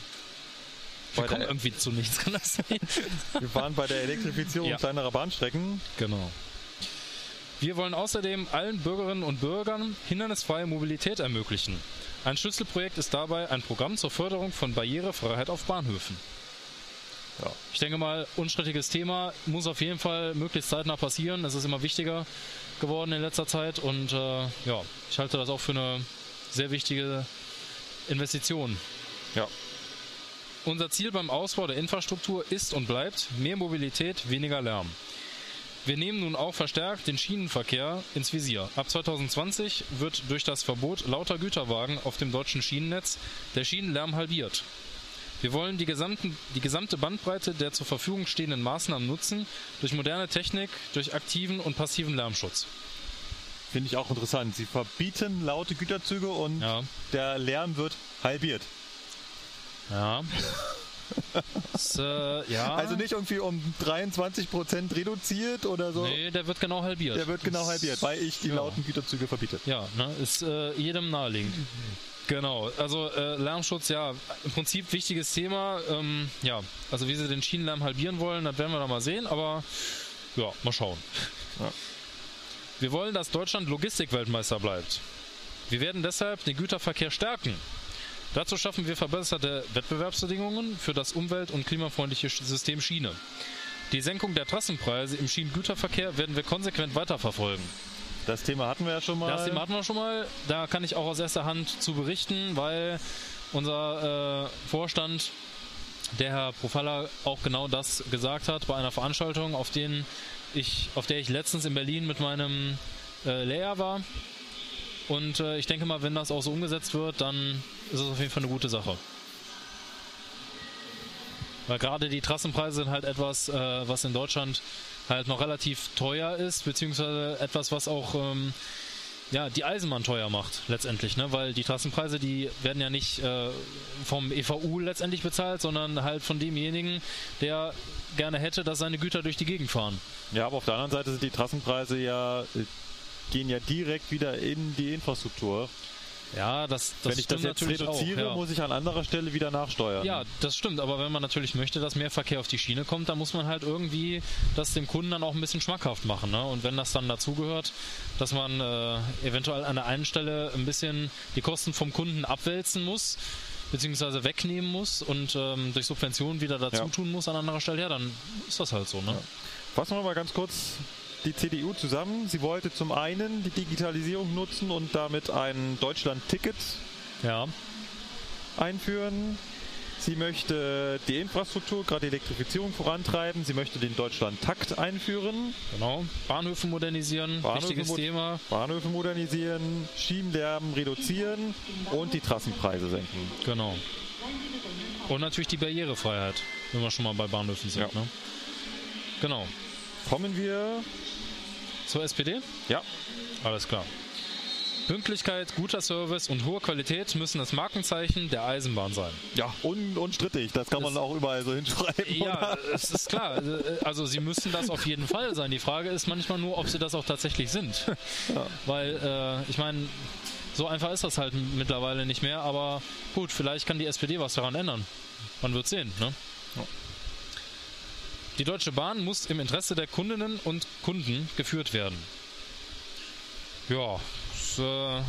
Wir kommen irgendwie zu nichts, kann das sein? *laughs* wir waren bei der Elektrifizierung Ja. kleinerer Bahnstrecken. Genau. Wir wollen außerdem allen Bürgerinnen und Bürgern hindernisfreie Mobilität ermöglichen. Ein Schlüsselprojekt ist dabei ein Programm zur Förderung von Barrierefreiheit auf Bahnhöfen. Ja. Ich denke mal, unstrittiges Thema muss auf jeden Fall möglichst zeitnah passieren. Es ist immer wichtiger geworden in letzter Zeit und äh, ja, ich halte das auch für eine sehr wichtige Investition. Ja. Unser Ziel beim Ausbau der Infrastruktur ist und bleibt mehr Mobilität, weniger Lärm. Wir nehmen nun auch verstärkt den Schienenverkehr ins Visier. Ab 2020 wird durch das Verbot lauter Güterwagen auf dem deutschen Schienennetz der Schienenlärm halbiert. Wir wollen die, gesamten, die gesamte Bandbreite der zur Verfügung stehenden Maßnahmen nutzen, durch moderne Technik, durch aktiven und passiven Lärmschutz. Finde ich auch interessant. Sie verbieten laute Güterzüge und Ja. der Lärm wird halbiert. Ja. *laughs* Das, äh, ja. Also nicht irgendwie um 23% reduziert oder so. Nee, der wird genau halbiert. Der wird genau Das- halbiert, weil ich die ja. lauten Güterzüge verbiete. Ja, ne, ist äh, jedem naheliegend. Genau, also äh, Lärmschutz, ja, im Prinzip wichtiges Thema. Ähm, ja, also wie sie den Schienenlärm halbieren wollen, das werden wir dann mal sehen, aber ja, mal schauen. Ja. Wir wollen, dass Deutschland Logistikweltmeister bleibt. Wir werden deshalb den Güterverkehr stärken. Dazu schaffen wir verbesserte Wettbewerbsbedingungen für das umwelt- und klimafreundliche System Schiene. Die Senkung der Trassenpreise im Schienengüterverkehr werden wir konsequent weiterverfolgen. Das Thema hatten wir ja schon mal. Das Thema hatten wir schon mal. Da kann ich auch aus erster Hand zu berichten, weil unser äh, Vorstand, der Herr Profalla, auch genau das gesagt hat bei einer Veranstaltung, auf, den ich, auf der ich letztens in Berlin mit meinem äh, Lehrer war. Und äh, ich denke mal, wenn das auch so umgesetzt wird, dann ist es auf jeden Fall eine gute Sache. Weil gerade die Trassenpreise sind halt etwas, äh, was in Deutschland halt noch relativ teuer ist, beziehungsweise etwas, was auch ähm, ja, die Eisenbahn teuer macht, letztendlich, ne? Weil die Trassenpreise, die werden ja nicht äh, vom EVU letztendlich bezahlt, sondern halt von demjenigen, der gerne hätte, dass seine Güter durch die Gegend fahren. Ja, aber auf der anderen Seite sind die Trassenpreise ja, äh, gehen ja direkt wieder in die Infrastruktur. Ja, das, das Wenn ich das jetzt reduziere, auch, ja. muss ich an anderer Stelle wieder nachsteuern. Ja, das stimmt, aber wenn man natürlich möchte, dass mehr Verkehr auf die Schiene kommt, dann muss man halt irgendwie das dem Kunden dann auch ein bisschen schmackhaft machen. Ne? Und wenn das dann dazugehört, dass man äh, eventuell an der einen Stelle ein bisschen die Kosten vom Kunden abwälzen muss, beziehungsweise wegnehmen muss und ähm, durch Subventionen wieder dazu Ja. tun muss an anderer Stelle, ja, dann ist das halt so. Ne? Fassen wir mal ganz kurz die CDU zusammen. Sie wollte zum einen die Digitalisierung nutzen und damit ein Deutschland-Ticket Ja. einführen. Sie möchte die Infrastruktur, gerade die Elektrifizierung vorantreiben. Sie möchte den Deutschland-Takt einführen. Genau. Bahnhöfe modernisieren, Bahnhöfe wichtiges mo- Thema. Bahnhöfe modernisieren, Schienenlärm reduzieren und die Trassenpreise senken. Genau. Und natürlich die Barrierefreiheit, wenn wir schon mal bei Bahnhöfen sind. Ja. Ne? Genau. Kommen wir. Zur SPD? Ja, Alles klar. Pünktlichkeit, guter Service und hohe Qualität müssen das Markenzeichen der Eisenbahn sein. ja, un unstrittig. Das kann man Das- auch überall so hinschreiben. Ja, es ist klar. Also sie müssen das auf jeden Fall sein. Die Frage ist manchmal nur, ob sie das auch tatsächlich sind. Weil, äh, ich meine, so einfach ist das halt mittlerweile nicht mehr. Aber gut, vielleicht kann die SPD was daran ändern. Man wird sehen. Ne? Die Deutsche Bahn muss im Interesse der Kundinnen und Kunden geführt werden. Ja, das äh,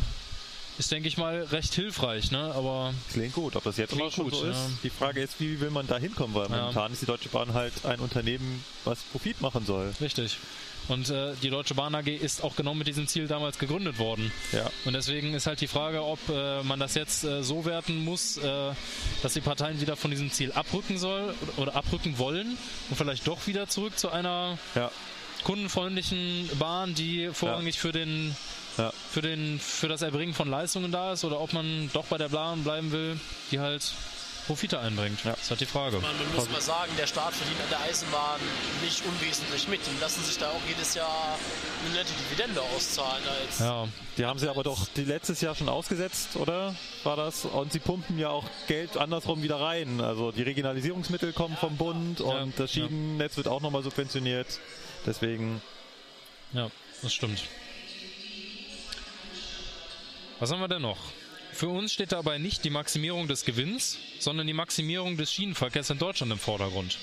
ist, denke ich mal, recht hilfreich. Ne? Aber Klingt gut. Ob das jetzt auch schon gut, so ist, ja. die Frage ist, wie will man da hinkommen? Weil Ja. momentan ist die Deutsche Bahn halt ein Unternehmen, was Profit machen soll. Richtig. Und äh, die Deutsche Bahn AG ist auch genau mit diesem Ziel damals gegründet worden. Ja. Und deswegen ist halt die Frage, ob äh, man das jetzt äh, so werten muss, äh, dass die Parteien wieder von diesem Ziel abrücken soll oder, abrücken wollen und vielleicht doch wieder zurück zu einer Ja. kundenfreundlichen Bahn, die vorrangig für den Ja. für den für das Erbringen von Leistungen da ist oder ob man doch bei der Bahn bleiben will, die halt Profite einbringt. Ja. Das ist halt die Frage. Man, man muss mal sagen, der Staat verdient an der Eisenbahn nicht unwesentlich mit. Die lassen sich da auch jedes Jahr eine nette Dividende auszahlen. Als Ja, Die haben sie aber doch die letztes Jahr schon ausgesetzt, oder? War das? Und sie pumpen ja auch Geld andersrum wieder rein. Also die Regionalisierungsmittel kommen vom Bund und Ja, das Schienennetz wird auch nochmal subventioniert. Deswegen, Ja, das stimmt. Was haben wir denn noch? Für uns steht dabei nicht die Maximierung des Gewinns, sondern die Maximierung des Schienenverkehrs in Deutschland im Vordergrund.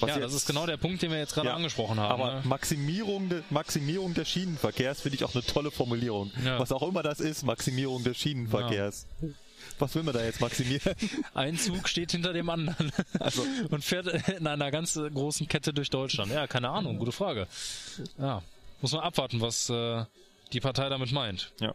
was ja, das ist genau der Punkt, den wir jetzt gerade Ja, angesprochen haben. Aber ne? Maximierung, de, Maximierung des Schienenverkehrs finde ich auch eine tolle Formulierung. Ja. Was auch immer das ist, Maximierung des Schienenverkehrs. Was will man da jetzt maximieren? *laughs* Ein Zug steht hinter dem anderen Also- *laughs* und fährt in einer ganz großen Kette durch Deutschland. Ja, keine Ahnung, gute Frage. Ja, muss man abwarten, was äh, die Partei damit meint. Ja.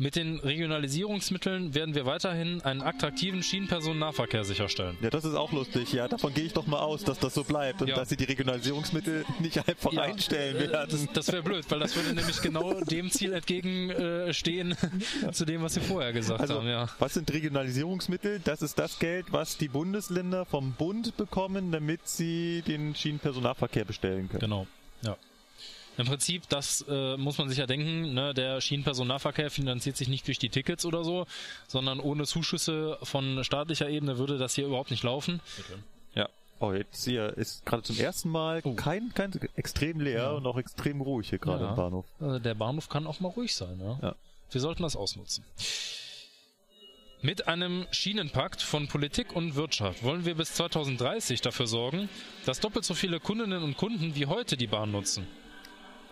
Mit den Regionalisierungsmitteln werden wir weiterhin einen attraktiven Schienenpersonennahverkehr sicherstellen. Ja, das ist auch lustig. Ja, davon gehe ich doch mal aus, dass das so bleibt und Ja. dass sie die Regionalisierungsmittel nicht einfach Ja, einstellen äh, werden. Das, das wäre blöd, weil das würde nämlich genau dem Ziel entgegenstehen, äh, *laughs* *laughs* zu dem, was Sie vorher gesagt Also, haben. Ja. was sind Regionalisierungsmittel? Das ist das Geld, was die Bundesländer vom Bund bekommen, damit sie den Schienenpersonalverkehr bestellen können. Genau. Ja. Im Prinzip, das äh, muss man sich ja denken, ne, der Schienenpersonennahverkehr finanziert sich nicht durch die Tickets oder so, sondern ohne Zuschüsse von staatlicher Ebene würde das hier überhaupt nicht laufen. Ja. Oh, jetzt hier ist gerade zum ersten Mal Oh. kein, kein extrem leer und auch extrem ruhig hier gerade Ja. im Bahnhof. Also der Bahnhof kann auch mal ruhig sein. Ja? Ja. Wir sollten das ausnutzen. Mit einem Schienenpakt von Politik und Wirtschaft wollen wir bis 2030 dafür sorgen, dass doppelt so viele Kundinnen und Kunden wie heute die Bahn nutzen.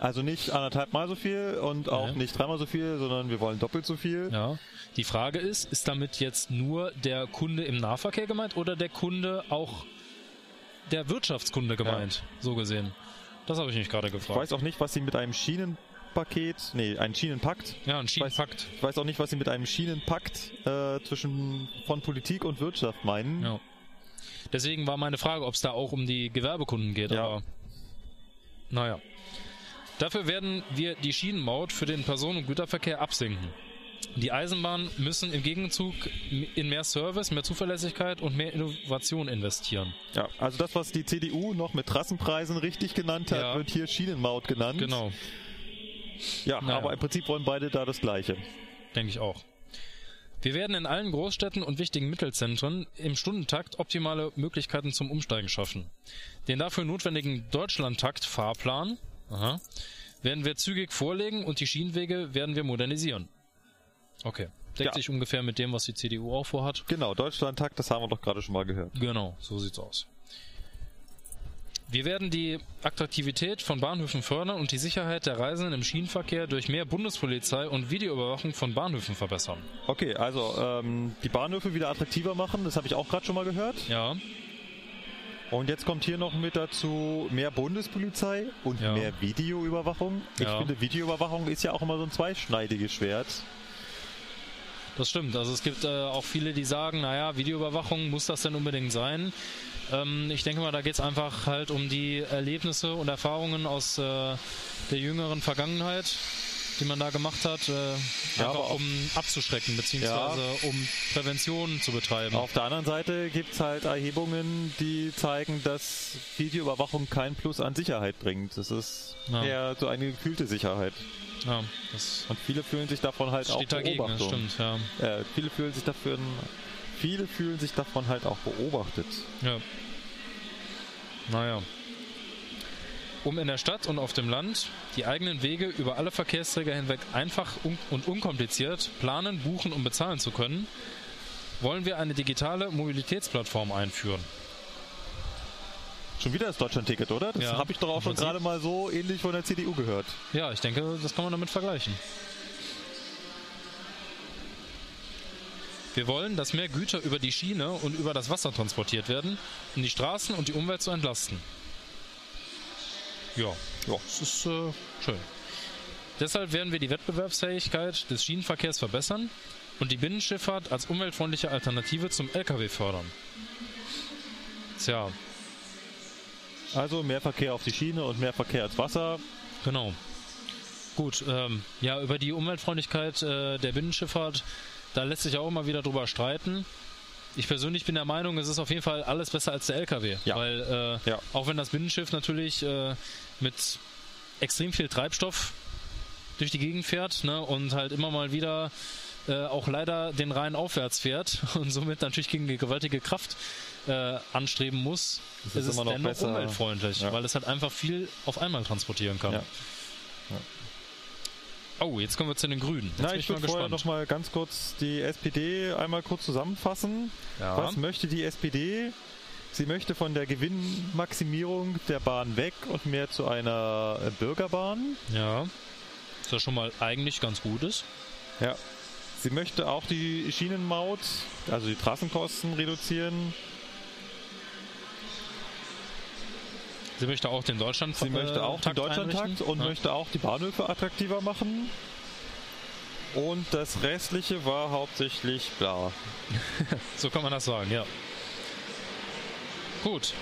Also nicht anderthalb Mal so viel und auch Nee. nicht dreimal so viel, sondern wir wollen doppelt so viel. Ja. Die Frage ist, ist damit jetzt nur der Kunde im Nahverkehr gemeint oder der Kunde auch der Wirtschaftskunde gemeint, so gesehen? Das habe ich mich gerade Ich gefragt. weiß auch nicht, was sie mit einem Schienenpaket, nee, ein Schienenpakt. ja, ein Schienenpakt. Ich weiß auch nicht, was sie mit einem Schienenpakt äh, zwischen von Politik und Wirtschaft meinen. Ja. Deswegen war meine Frage, ob es da auch um die Gewerbekunden geht, Ja. aber naja. Dafür werden wir die Schienenmaut für den Personen- und Güterverkehr absenken. Die Eisenbahnen müssen im Gegenzug in mehr Service, mehr Zuverlässigkeit und mehr Innovation investieren. Ja, also das, was die CDU noch mit Trassenpreisen richtig genannt hat, Ja. wird hier Schienenmaut genannt. Genau, Ja, Naja. aber im Prinzip wollen beide da das Gleiche. denke ich auch. Wir werden in allen Großstädten und wichtigen Mittelzentren im Stundentakt optimale Möglichkeiten zum Umsteigen schaffen. Den dafür notwendigen Deutschlandtakt-Fahrplan aha, werden wir zügig vorlegen und die Schienenwege werden wir modernisieren. Okay. Deckt Ja. sich ungefähr mit dem, was die CDU auch vorhat. Genau, Deutschlandtakt, das haben wir doch gerade schon mal gehört. Genau, so sieht's aus. Wir werden die Attraktivität von Bahnhöfen fördern und die Sicherheit der Reisenden im Schienenverkehr durch mehr Bundespolizei und Videoüberwachung von Bahnhöfen verbessern. Okay, also ähm, die Bahnhöfe wieder attraktiver machen, das habe ich auch gerade schon mal gehört. Ja, Und jetzt kommt hier noch mit dazu mehr Bundespolizei und Ja. mehr Videoüberwachung. Ich Ja. finde, Videoüberwachung ist ja auch immer so ein zweischneidiges Schwert. das stimmt. Also es gibt äh, auch viele, die sagen, naja, Videoüberwachung, muss das denn unbedingt sein? Ähm, ich denke mal, da geht es einfach halt um die Erlebnisse und Erfahrungen aus äh, der jüngeren Vergangenheit, die man da gemacht hat, äh, Ja, einfach um abzuschrecken, beziehungsweise um Prävention zu betreiben. Auf der anderen Seite gibt es halt Erhebungen, die zeigen, dass Videoüberwachung kein Plus an Sicherheit bringt. Das ist Ja. eher so eine gefühlte Sicherheit. Ja, Und viele fühlen sich davon halt auch dagegen, das Beobachtung. stimmt, ja. Äh, viele fühlen sich dafür, viele fühlen sich davon halt auch beobachtet. Ja. Naja. Um in der Stadt und auf dem Land die eigenen Wege über alle Verkehrsträger hinweg einfach un und unkompliziert planen, buchen und bezahlen zu können, wollen wir eine digitale Mobilitätsplattform einführen. Schon wieder das Deutschland-Ticket, oder? Das Ja, habe ich doch auch schon gerade mal so ähnlich von der CDU gehört. Ja, ich denke, das kann man damit vergleichen. Wir wollen, dass mehr Güter über die Schiene und über das Wasser transportiert werden, um die Straßen und die Umwelt zu entlasten. Ja, ja, das ist äh, schön. Deshalb werden wir die Wettbewerbsfähigkeit des Schienenverkehrs verbessern und die Binnenschifffahrt als umweltfreundliche Alternative zum Lkw fördern. Tja, Also mehr Verkehr auf die Schiene und mehr Verkehr ins Wasser. Genau. Gut, ähm, ja, über die Umweltfreundlichkeit äh, der Binnenschifffahrt, da lässt sich auch immer wieder drüber streiten. Ich persönlich bin der Meinung, es ist auf jeden Fall alles besser als der LKW. Ja. Weil äh, Ja. auch wenn das Binnenschiff natürlich äh, mit extrem viel Treibstoff durch die Gegend fährt ne, und halt immer mal wieder äh, auch leider den Rhein aufwärts fährt *laughs* und somit natürlich gegen die gewaltige Kraft äh, anstreben muss, Das ist, ist es immer noch dennoch besser. umweltfreundlich, Ja. weil es halt einfach viel auf einmal transportieren kann. Oh, jetzt kommen wir zu den Grünen. Jetzt Na, ich mal würde vorher gespannt. noch mal ganz kurz die SPD einmal kurz zusammenfassen. Ja. Was möchte die SPD? Sie möchte von der Gewinnmaximierung der Bahn weg und mehr zu einer äh, Bürgerbahn. Ja. Was ja schon mal eigentlich ganz gut ist. Ja. Sie möchte auch die Schienenmaut, also die Trassenkosten reduzieren. Sie möchte auch den Deutschland Sie möchte auch den Takt Deutschlandtakt einrichten. und ja. möchte auch die Bahnhöfe attraktiver machen. Und das restliche war hauptsächlich bla. *laughs* So kann man das sagen, ja. Gut.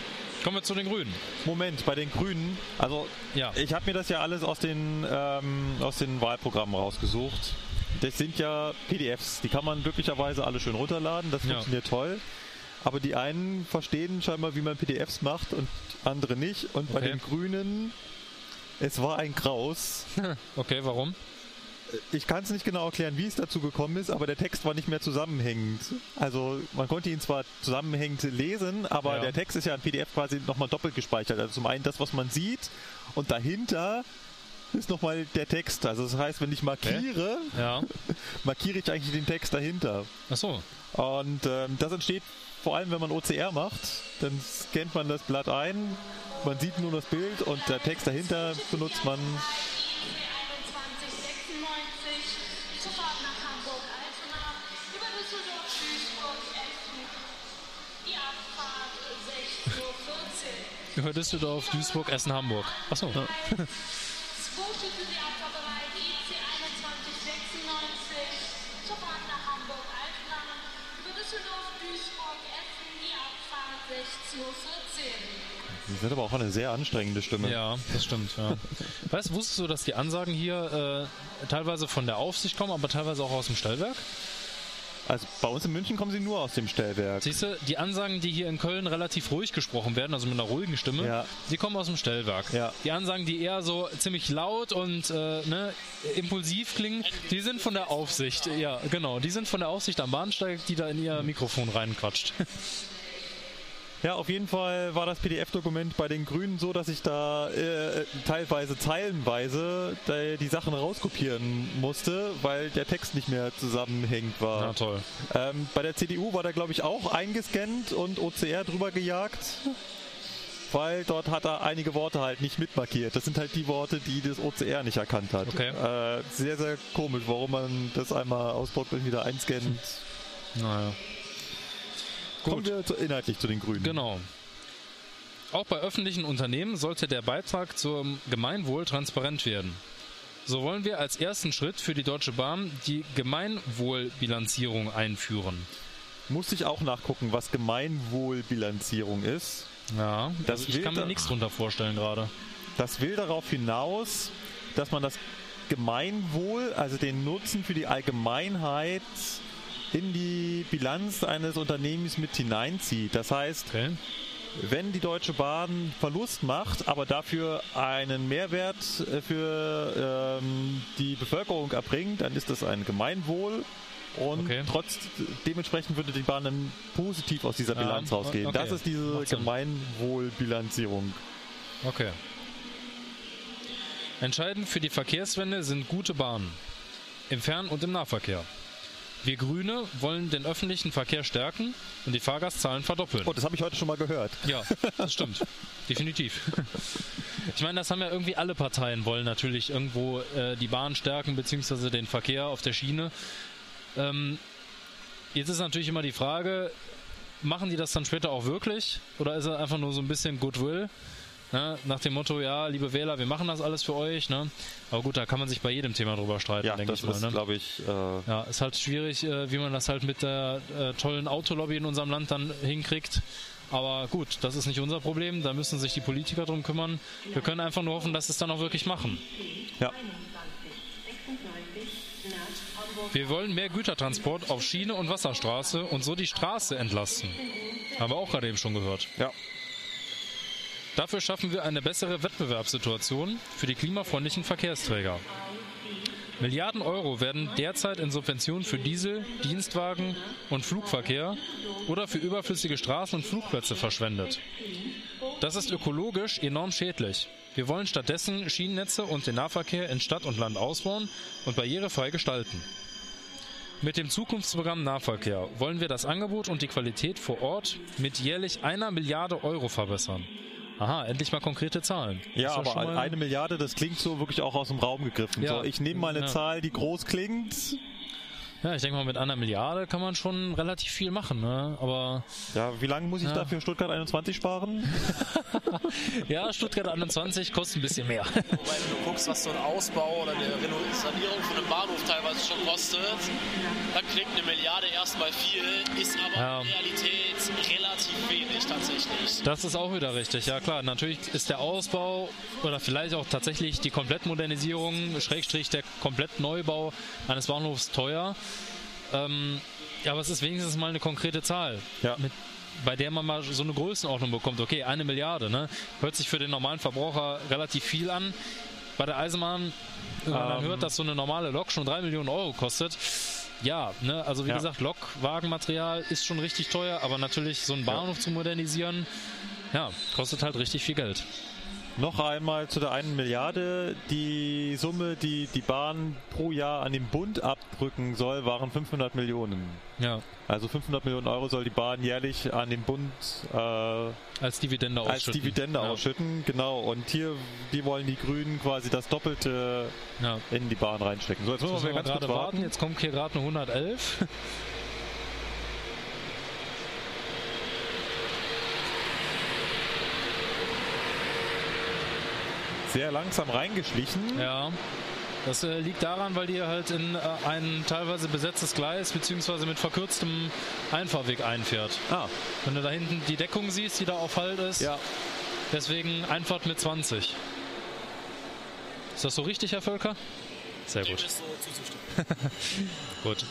Kommen wir zu den Grünen. Moment, bei den Grünen, also Ja. ich habe mir das ja alles aus den, ähm, aus den Wahlprogrammen rausgesucht. Das sind ja PDFs, die kann man glücklicherweise alle schön runterladen, das Ja. funktioniert toll. Aber die einen verstehen scheinbar, wie man PDFs macht und andere nicht. Und bei Okay. den Grünen, es war ein Graus. *laughs* Okay, warum? Ich kann es nicht genau erklären, wie es dazu gekommen ist, aber der Text war nicht mehr zusammenhängend. Also man konnte ihn zwar zusammenhängend lesen, aber Ja. der Text ist ja in PDF quasi nochmal doppelt gespeichert. Also zum einen das, was man sieht und dahinter ist nochmal der Text. Also das heißt, wenn ich markiere, Ja. *laughs* markiere ich eigentlich den Text dahinter. Ach so. Und ähm, das entsteht vor allem, wenn man OCR macht. Dann scannt man das Blatt ein, man sieht nur das Bild und der Text dahinter benutzt man 2196, Zufahrt nach Hamburg-Altona, über Düsseldorf, Duisburg, Essen, die Abfahrt 16.14 Sie sind aber auch eine sehr anstrengende Stimme. Ja, das stimmt. Ja. *laughs* Weißt, wusstest du, dass die Ansagen hier äh, teilweise von der Aufsicht kommen, aber teilweise auch aus dem Stellwerk? Also bei uns in München kommen sie nur aus dem Stellwerk. Siehst du, die Ansagen, die hier in Köln relativ ruhig gesprochen werden, also mit einer ruhigen Stimme, Ja. die kommen aus dem Stellwerk. Ja. Die Ansagen, die eher so ziemlich laut und äh, ne, impulsiv klingen, die sind von der Aufsicht. Ja, genau. Die sind von der Aufsicht am Bahnsteig, die da in ihr Mikrofon reinquatscht. *laughs* Ja, auf jeden Fall war das PDF-Dokument bei den Grünen so, dass ich da äh, teilweise zeilenweise die, Sachen rauskopieren musste, weil der Text nicht mehr zusammenhängend war. Na toll. Ähm, bei der CDU war der, glaube ich, auch eingescannt und OCR drüber gejagt, weil dort hat er einige Worte halt nicht mitmarkiert. Das sind halt die Worte, die das OCR nicht erkannt hat. Okay. Äh, sehr, sehr komisch, warum man das einmal ausdruckt und wieder einscannt. Naja. Kommen wir zu, inhaltlich zu den Grünen. Genau. Auch bei öffentlichen Unternehmen sollte der Beitrag zum Gemeinwohl transparent werden. So wollen wir als ersten Schritt für die Deutsche Bahn die Gemeinwohlbilanzierung einführen. Muss ich auch nachgucken, was Gemeinwohlbilanzierung ist. Ja, Das also ich kann mir nichts drunter vorstellen gerade. Das will darauf hinaus, dass man das Gemeinwohl, also den Nutzen für die Allgemeinheit in die Bilanz eines Unternehmens mit hineinzieht. Das heißt, Okay. wenn die Deutsche Bahn Verlust macht, aber dafür einen Mehrwert äh, für ähm, die Bevölkerung erbringt, dann ist das ein Gemeinwohl. Und Okay. trotz dementsprechend würde die Bahn dann positiv aus dieser Bilanz rausgehen. okay. Das ist diese. Gemeinwohlbilanzierung. Okay. Entscheidend für die Verkehrswende sind gute Bahnen. Im Fern- und im Nahverkehr. Wir Grüne wollen den öffentlichen Verkehr stärken und die Fahrgastzahlen verdoppeln. Oh, das habe ich heute schon mal gehört. Ja, das stimmt. *laughs* Definitiv. Ich meine, das haben ja irgendwie alle Parteien wollen natürlich irgendwo äh, die Bahn stärken, beziehungsweise den Verkehr auf der Schiene. Ähm, jetzt ist natürlich immer die Frage, machen die das dann später auch wirklich? Oder ist es einfach nur so ein bisschen Goodwill? Ne? Nach dem Motto, ja, liebe Wähler, wir machen das alles für euch. Ne? Aber gut, da kann man sich bei jedem Thema drüber streiten, Ja, denke ich mal. ist, Ne? glaube ich, äh, Ja, ist halt schwierig, äh, wie man das halt mit der äh, tollen Autolobby in unserem Land dann hinkriegt. Aber gut, das ist nicht unser Problem, da müssen sich die Politiker drum kümmern. Wir können einfach nur hoffen, dass sie es dann auch wirklich machen. ja. Wir wollen mehr Gütertransport auf Schiene und Wasserstraße und so die Straße entlasten. Haben wir auch gerade eben schon gehört. Ja. Dafür schaffen wir eine bessere Wettbewerbssituation für die klimafreundlichen Verkehrsträger. Milliarden Euro werden derzeit in Subventionen für Diesel, Dienstwagen und Flugverkehr oder für überflüssige Straßen und Flugplätze verschwendet. Das ist ökologisch enorm schädlich. Wir wollen stattdessen Schienennetze und den Nahverkehr in Stadt und Land ausbauen und barrierefrei gestalten. Mit dem Zukunftsprogramm Nahverkehr wollen wir das Angebot und die Qualität vor Ort mit jährlich einer Milliarde Euro verbessern. Aha, endlich mal konkrete Zahlen. Ja, aber mal- eine Milliarde, das klingt so wirklich auch aus dem Raum gegriffen. Ja. So, ich nehme mal eine Ja. Zahl, die groß klingt. Ja, ich denke mal, mit einer Milliarde kann man schon relativ viel machen, ne? Aber Ja, wie lange muss ich Ja. dafür Stuttgart 21 sparen? *laughs* ja, Stuttgart 21 kostet ein bisschen mehr. Wobei, wenn du guckst, was so ein Ausbau oder eine Sanierung von einem Bahnhof teilweise schon kostet, dann klingt eine Milliarde erstmal viel, ist aber Ja. in Realität relativ wenig tatsächlich. Das ist auch wieder richtig. Ja klar, natürlich ist der Ausbau oder vielleicht auch tatsächlich die Komplettmodernisierung, Schrägstrich der Komplettneubau eines Bahnhofs teuer. Ähm, ja, aber es ist wenigstens mal eine konkrete Zahl. Ja. Mit, bei der man mal so eine Größenordnung bekommt. Okay, eine Milliarde, ne? Hört sich für den normalen Verbraucher relativ viel an. Bei der Eisenbahn, wenn man dann Ähm. hört, dass so eine normale Lok schon drei Millionen Euro kostet, ja, ne, also wie Ja. gesagt, Lokwagenmaterial ist schon richtig teuer, aber natürlich so einen Bahnhof zu modernisieren, ja, kostet halt richtig viel Geld. Noch einmal zu der einen Milliarde. Die Summe, die die Bahn pro Jahr an den Bund abdrücken soll, waren 500 Millionen. Ja, Also 500 Millionen Euro soll die Bahn jährlich an den Bund äh, als Dividende als ausschütten. Dividende ja. ausschütten. Genau. Und hier, die wollen die Grünen quasi das Doppelte Ja. in die Bahn reinstecken. So, jetzt müssen wir wir ganz gerade warten. warten. Jetzt kommt hier gerade eine 111. Sehr langsam reingeschlichen. Ja. Das äh, liegt daran, weil die halt in äh, ein teilweise besetztes Gleis beziehungsweise mit verkürztem Einfahrweg einfährt. Ah, Wenn du da hinten die Deckung siehst, die da auf Halt ist, ja. deswegen Einfahrt mit 20. Ist das so richtig, Herr Völker? Sehr gut. ist. *laughs* Gut.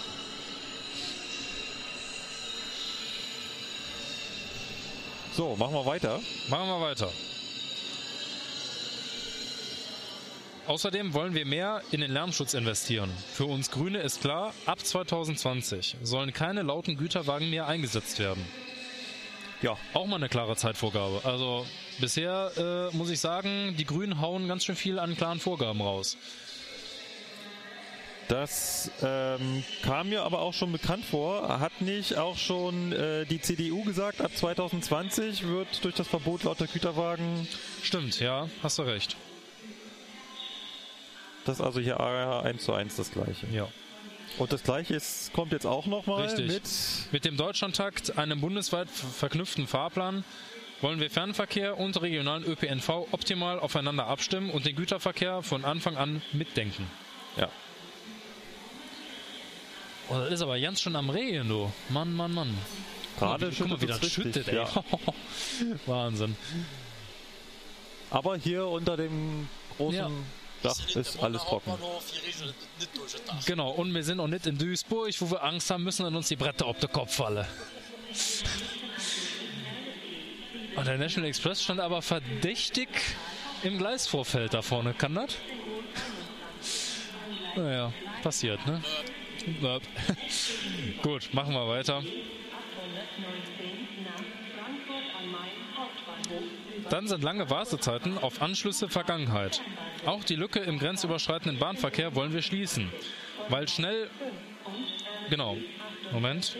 So, machen wir weiter. Machen wir weiter. Außerdem wollen wir mehr in den Lärmschutz investieren. Für uns Grüne ist klar, ab 2020 sollen keine lauten Güterwagen mehr eingesetzt werden. Ja, Auch mal eine klare Zeitvorgabe. Also bisher äh, muss ich sagen, die Grünen hauen ganz schön viel an klaren Vorgaben raus. Das ähm, kam mir aber auch schon bekannt vor. Hat nicht auch schon äh, die CDU gesagt, ab 2020 wird durch das Verbot lauter Güterwagen Stimmt, ja, hast du recht. Das ist also hier eins zu eins das gleiche. Ja. Und das gleiche ist, kommt jetzt auch nochmal mit Mit dem Deutschlandtakt, einem bundesweit ver- verknüpften Fahrplan, wollen wir Fernverkehr und regionalen ÖPNV optimal aufeinander abstimmen und den Güterverkehr von Anfang an mitdenken. Ja. Oh, das ist aber ganz schon am Regen, du. Mann, Mann, Mann. Gerade Guck mal, wie das schüttet ey. ja. *laughs* Wahnsinn. Aber hier unter dem großen Ja. Dach ist alles trocken. Genau, und wir sind auch nicht in Duisburg, wo wir Angst haben müssen, an uns die Bretter auf den Kopf fallen. Und der National Express stand aber verdächtig im Gleisvorfeld da vorne. Kann das? Naja, passiert, ne? *laughs* Gut, machen wir weiter. Dann sind lange Wartezeiten auf Anschlüsse Vergangenheit. Auch die Lücke im grenzüberschreitenden Bahnverkehr wollen wir schließen. Weil schnell. Genau. Moment.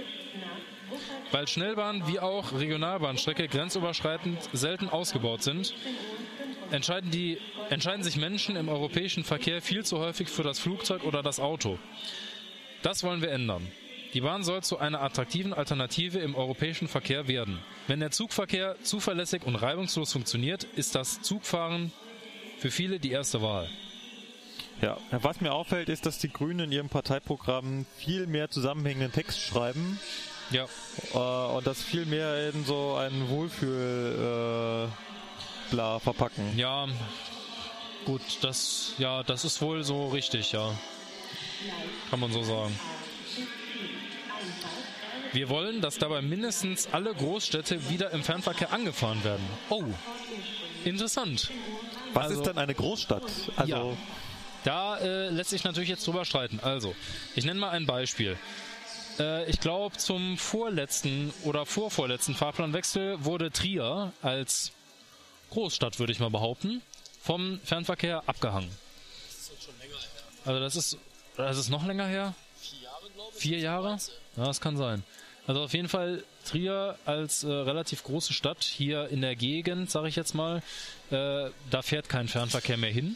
Weil Schnellbahn wie auch Regionalbahnstrecke grenzüberschreitend selten ausgebaut sind, entscheiden, die, entscheiden sich Menschen im europäischen Verkehr viel zu häufig für das Flugzeug oder das Auto. Das wollen wir ändern. Die Bahn soll zu einer attraktiven Alternative im europäischen Verkehr werden. Wenn der Zugverkehr zuverlässig und reibungslos funktioniert, ist das Zugfahren für viele die erste Wahl. Ja, was mir auffällt, ist, dass die Grünen in ihrem Parteiprogramm viel mehr zusammenhängenden Text schreiben Ja, äh, und das viel mehr in so einen Wohlfühl äh, bla verpacken. ja, gut, das, ja, das ist wohl so richtig, ja. Kann man so sagen. Wir wollen, dass dabei mindestens alle Großstädte wieder im Fernverkehr angefahren werden. Oh, interessant. Was Also- ist denn eine Großstadt? Also Ja. Da äh, lässt sich natürlich jetzt drüber streiten. Also, ich nenne mal ein Beispiel. Äh, ich glaube, zum vorletzten oder vorvorletzten Fahrplanwechsel wurde Trier als Großstadt, würde ich mal behaupten, vom Fernverkehr abgehangen. Also das ist, das ist noch länger her? Vier Jahre? Ja, das kann sein. Also auf jeden Fall Trier als äh, relativ große Stadt hier in der Gegend, sage ich jetzt mal, äh, da fährt kein Fernverkehr mehr hin.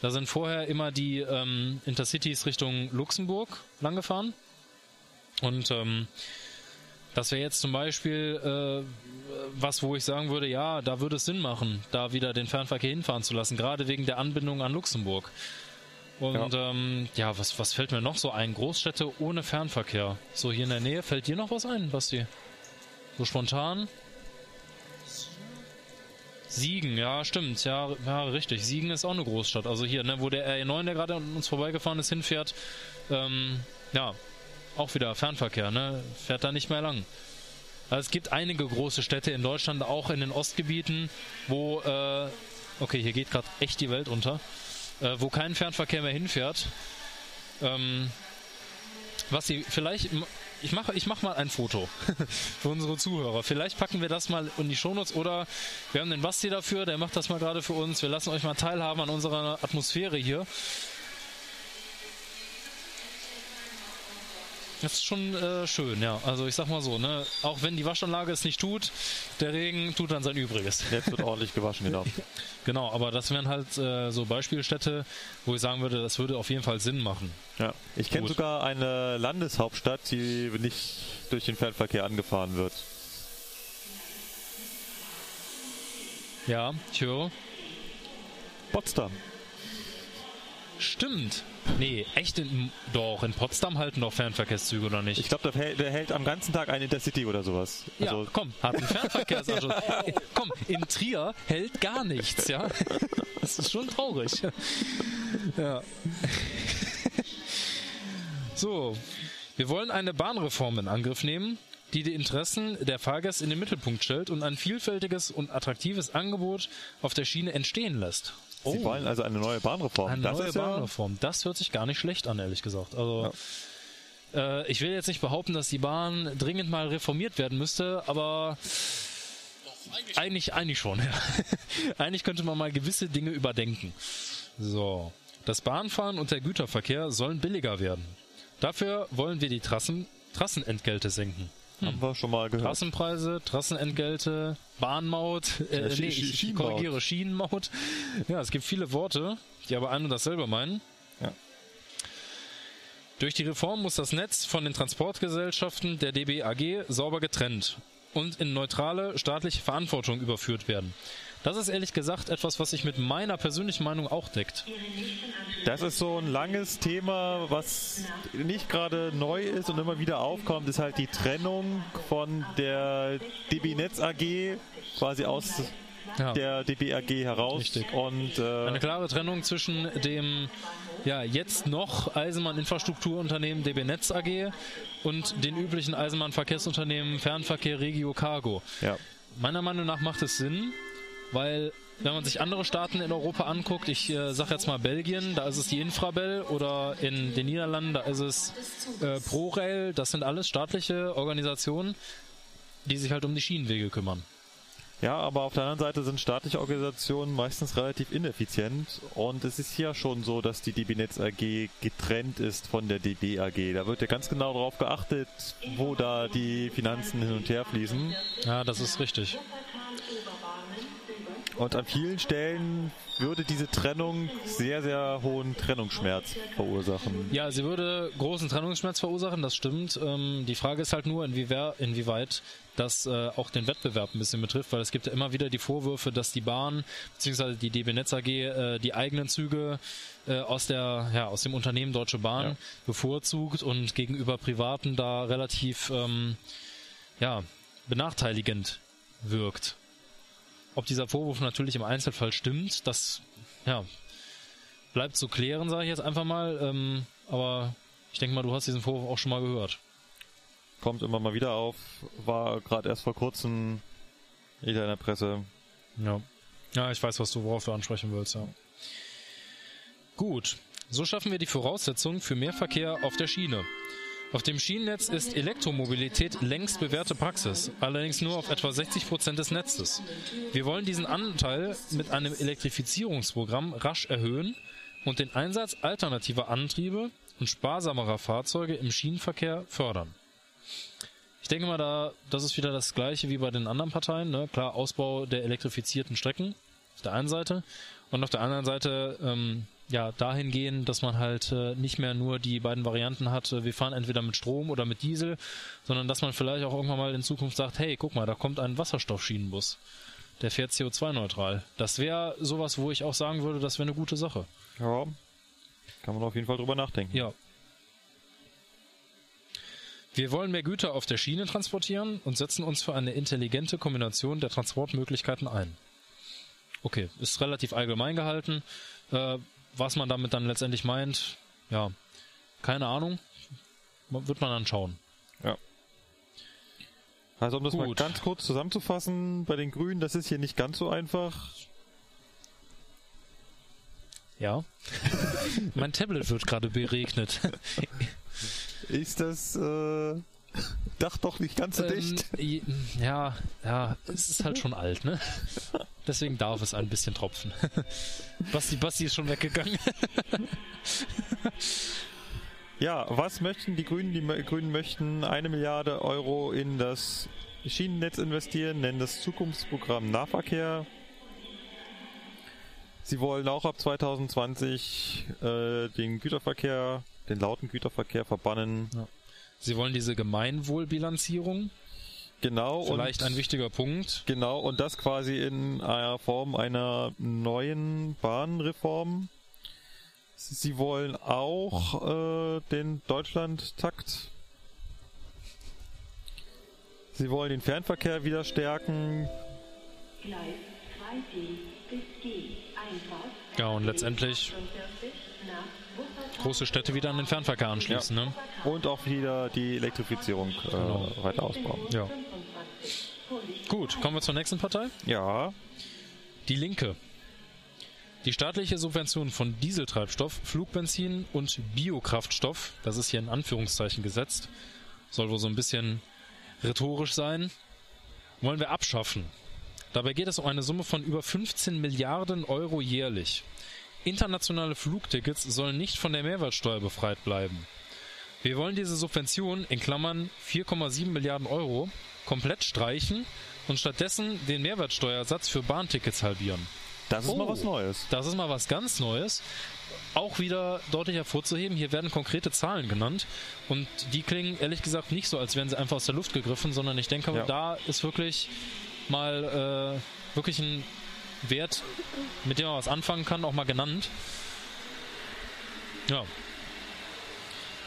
Da sind vorher immer die ähm, Intercities Richtung Luxemburg langgefahren. Und ähm, das wäre jetzt zum Beispiel äh, was, wo ich sagen würde, ja, da würde es Sinn machen, da wieder den Fernverkehr hinfahren zu lassen, gerade wegen der Anbindung an Luxemburg. Und ja, ähm, ja was, was fällt mir noch so ein? Großstädte ohne Fernverkehr. So hier in der Nähe, fällt dir noch was ein, Basti? So spontan? Siegen, ja, stimmt, ja, ja, richtig. Siegen ist auch eine Großstadt. Also hier, ne, wo der RE9, der gerade an uns vorbeigefahren ist, hinfährt, ähm, ja, auch wieder Fernverkehr, ne, fährt da nicht mehr lang. Also es gibt einige große Städte in Deutschland, auch in den Ostgebieten, wo, äh, okay, hier geht gerade echt die Welt unter, äh, wo kein Fernverkehr mehr hinfährt. Ähm, was sie vielleicht ich mache ich mach mal ein Foto *laughs* für unsere Zuhörer. Vielleicht packen wir das mal in die Shownotes oder wir haben den Basti dafür, der macht das mal gerade für uns. Wir lassen euch mal teilhaben an unserer Atmosphäre hier. Das ist schon äh, schön, ja. Also ich sag mal so, ne, auch wenn die Waschanlage es nicht tut, der Regen tut dann sein Übriges. *laughs* Jetzt wird ordentlich gewaschen, genau. *laughs* genau, aber das wären halt äh, so Beispielstädte, wo ich sagen würde, das würde auf jeden Fall Sinn machen. Ja. Ich kenne sogar eine Landeshauptstadt, die nicht durch den Fernverkehr angefahren wird. Ja, ich höre. Potsdam. Stimmt. Nee, echt in, doch, in Potsdam halten doch Fernverkehrszüge oder nicht? Ich glaube, der, hält- der hält am ganzen Tag ein Intercity oder sowas. ja, Also, komm, hat einen Fernverkehrsanschluss. Äh, *laughs* komm, in Trier hält gar nichts, ja. Das ist schon traurig. Ja. So, wir wollen eine Bahnreform in Angriff nehmen, die die Interessen der Fahrgäste in den Mittelpunkt stellt und ein vielfältiges und attraktives Angebot auf der Schiene entstehen lässt. Sie wollen also eine neue Bahnreform. Eine das neue ist ja, Bahnreform. Das hört sich gar nicht schlecht an, ehrlich gesagt. Also äh, ich will jetzt nicht behaupten, dass die Bahn dringend mal reformiert werden müsste, aber eigentlich, eigentlich schon. Ja. *laughs* eigentlich könnte man mal gewisse Dinge überdenken. So. Das Bahnfahren und der Güterverkehr sollen billiger werden. Dafür wollen wir die Trassen, Trassenentgelte senken. Haben wir schon mal gehört. Trassenpreise, Trassenentgelte, Bahnmaut, äh, nee, ich, ich korrigiere Schienenmaut. Ja, es gibt viele Worte, die aber ein und dasselbe meinen. Ja. Durch die Reform muss das Netz von den Transportgesellschaften der DBAG sauber getrennt und in neutrale staatliche Verantwortung überführt werden. Das ist ehrlich gesagt etwas, was sich mit meiner persönlichen Meinung auch deckt. Das ist so ein langes Thema, was nicht gerade neu ist und immer wieder aufkommt, ist halt die Trennung von der DB Netz AG quasi aus Ja. der DB AG heraus Richtig. und äh, Eine klare Trennung zwischen dem ja, jetzt noch Eisenbahninfrastrukturunternehmen DB Netz AG und den üblichen Eisenbahnverkehrsunternehmen Fernverkehr Regio Cargo. ja. Meiner Meinung nach macht es Sinn, weil wenn man sich andere Staaten in Europa anguckt, ich äh, sage jetzt mal Belgien, da ist es die Infrabel oder in den Niederlanden, da ist es äh, ProRail, das sind alles staatliche Organisationen, die sich halt um die Schienenwege kümmern. Ja, aber auf der anderen Seite sind staatliche Organisationen meistens relativ ineffizient und es ist ja schon so, dass die DB Netz AG getrennt ist von der DB AG. Da wird ja ganz genau darauf geachtet, wo da die Finanzen hin und her fließen. Ja, das ist richtig. Und an vielen Stellen würde diese Trennung sehr, sehr hohen Trennungsschmerz verursachen. Ja, sie würde großen Trennungsschmerz verursachen, das stimmt. Ähm, die Frage ist halt nur, inwiewer, inwieweit das äh, auch den Wettbewerb ein bisschen betrifft, weil es gibt ja immer wieder die Vorwürfe, dass die Bahn bzw. die DB Netz AG äh, die eigenen Züge äh, aus der ja aus dem Unternehmen Deutsche Bahn Ja. bevorzugt und gegenüber Privaten da relativ ähm, ja benachteiligend wirkt. Ob dieser Vorwurf natürlich im Einzelfall stimmt, das ja, bleibt zu klären, sage ich jetzt einfach mal. Ähm, aber ich denke mal, du hast diesen Vorwurf auch schon mal gehört. Kommt immer mal wieder auf, war gerade erst vor kurzem wieder in der Presse. Ja. Ja, ich weiß, was du worauf du ansprechen willst, ja. Gut. So schaffen wir die Voraussetzungen für mehr Verkehr auf der Schiene. Auf dem Schienennetz ist Elektromobilität längst bewährte Praxis, allerdings nur auf etwa 60 Prozent des Netzes. Wir wollen diesen Anteil mit einem Elektrifizierungsprogramm rasch erhöhen und den Einsatz alternativer Antriebe und sparsamerer Fahrzeuge im Schienenverkehr fördern. Ich denke mal, da, das ist wieder das gleiche wie bei den anderen Parteien. Ne? Klar, Ausbau der elektrifizierten Strecken auf der einen Seite und auf der anderen Seite ähm, ja dahingehend, dass man halt äh, nicht mehr nur die beiden Varianten hat, äh, wir fahren entweder mit Strom oder mit Diesel, sondern dass man vielleicht auch irgendwann mal in Zukunft sagt, hey, guck mal, da kommt ein Wasserstoffschienenbus. Der fährt CO2-neutral. Das wäre sowas, wo ich auch sagen würde, das wäre eine gute Sache. Ja, kann man auf jeden Fall drüber nachdenken. Ja. Wir wollen mehr Güter auf der Schiene transportieren und setzen uns für eine intelligente Kombination der Transportmöglichkeiten ein. Okay, ist relativ allgemein gehalten. Äh, was man damit dann letztendlich meint, ja, keine Ahnung. Wird man dann schauen. Also um das mal Gut. ganz kurz zusammenzufassen, bei den Grünen, das ist hier nicht ganz so einfach. Ja. *laughs* mein Tablet wird gerade beregnet. Ist das äh, *laughs* Dach doch nicht ganz so dicht. Ähm, ja, ja, es ist halt schon alt, ne? Deswegen darf es ein bisschen tropfen. *laughs* Basti, Basti ist schon weggegangen. *laughs* Ja, was möchten die Grünen? Die Grünen möchten eine Milliarde Euro in das Schienennetz investieren, nennen das Zukunftsprogramm Nahverkehr. Sie wollen auch ab 2020 äh, den Güterverkehr, den lauten Güterverkehr verbannen. Sie wollen diese Gemeinwohlbilanzierung, Genau. vielleicht und ein wichtiger Punkt. Genau, und das quasi in einer Form einer neuen Bahnreform. Sie wollen auch äh, den Deutschlandtakt. Sie wollen den Fernverkehr wieder stärken. Gleis 2D bis G. Einfahrt. Ja, und letztendlich 45 nach Wuppertal. Große Städte wieder an den Fernverkehr anschließen, ne? Und auch wieder die Elektrifizierung äh, Genau. weiter ausbauen. Ja. 25. Vorsicht. Gut, kommen wir zur nächsten Partei. Ja, Die Linke. Die staatliche Subvention von Dieseltreibstoff, Flugbenzin und Biokraftstoff, das ist hier in Anführungszeichen gesetzt, soll wohl so ein bisschen rhetorisch sein, wollen wir abschaffen. Dabei geht es um eine Summe von über 15 Milliarden Euro jährlich. Internationale Flugtickets sollen nicht von der Mehrwertsteuer befreit bleiben. Wir wollen diese Subvention in Klammern 4,7 Milliarden Euro komplett streichen und stattdessen den Mehrwertsteuersatz für Bahntickets halbieren. das ist mal Oh. was Neues. Das ist mal was ganz Neues. auch wieder deutlich hervorzuheben, hier werden konkrete Zahlen genannt und die klingen ehrlich gesagt nicht so, als wären sie einfach aus der Luft gegriffen, sondern ich denke, Ja. da ist wirklich mal äh, wirklich ein Wert, mit dem man was anfangen kann, auch mal genannt. Ja.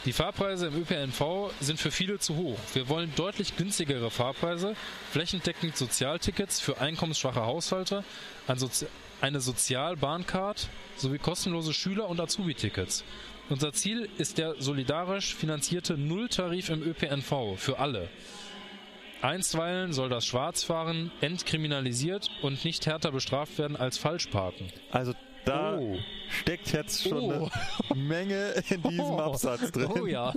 Die Fahrpreise im ÖPNV sind für viele zu hoch. Wir wollen deutlich günstigere Fahrpreise, flächendeckend Sozialtickets für einkommensschwache Haushalte, ein Sozi eine Sozialbahncard sowie kostenlose Schüler- und Azubi-Tickets. Unser Ziel ist der solidarisch finanzierte Nulltarif im ÖPNV für alle. Einstweilen soll das Schwarzfahren entkriminalisiert und nicht härter bestraft werden als Falschparken. Also da Oh. steckt jetzt schon Oh. eine Menge in diesem *laughs* Oh. Absatz drin. Oh ja.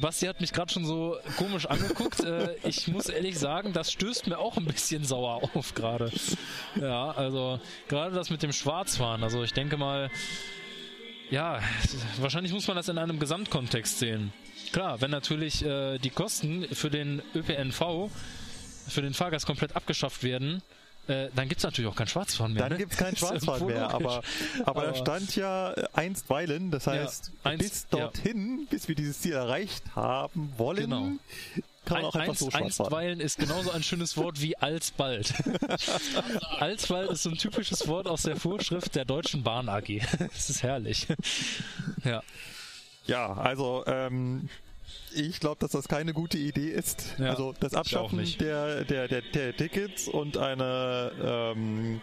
Basti hat mich gerade schon so komisch angeguckt. Äh, ich muss ehrlich sagen, das stößt mir auch ein bisschen sauer auf gerade. Ja, also gerade das mit dem Schwarzfahren. Also ich denke mal, ja, wahrscheinlich muss man das in einem Gesamtkontext sehen. Klar, wenn natürlich äh, die Kosten für den ÖPNV, für den Fahrgast komplett abgeschafft werden, äh, dann gibt's natürlich auch kein Schwarzfahren mehr. Dann ne? gibt's kein *laughs* Ist Schwarzfahren mehr, aber, logisch. aber da Aber- stand ja äh, einstweilen, das heißt, eins- bis dorthin, bis wir dieses Ziel erreicht haben wollen, Genau. kann man auch Ein- einfach einst, so einstweilen ist genauso ein schönes Wort wie alsbald. *laughs* alsbald ist so ein typisches Wort aus der Vorschrift der Deutschen Bahn AG. *laughs* Das ist herrlich. Ja, Ja, also ähm, ich glaube, dass das keine gute Idee ist. Ja, also das Abschaffen der, der, der, der Tickets und eine ähm,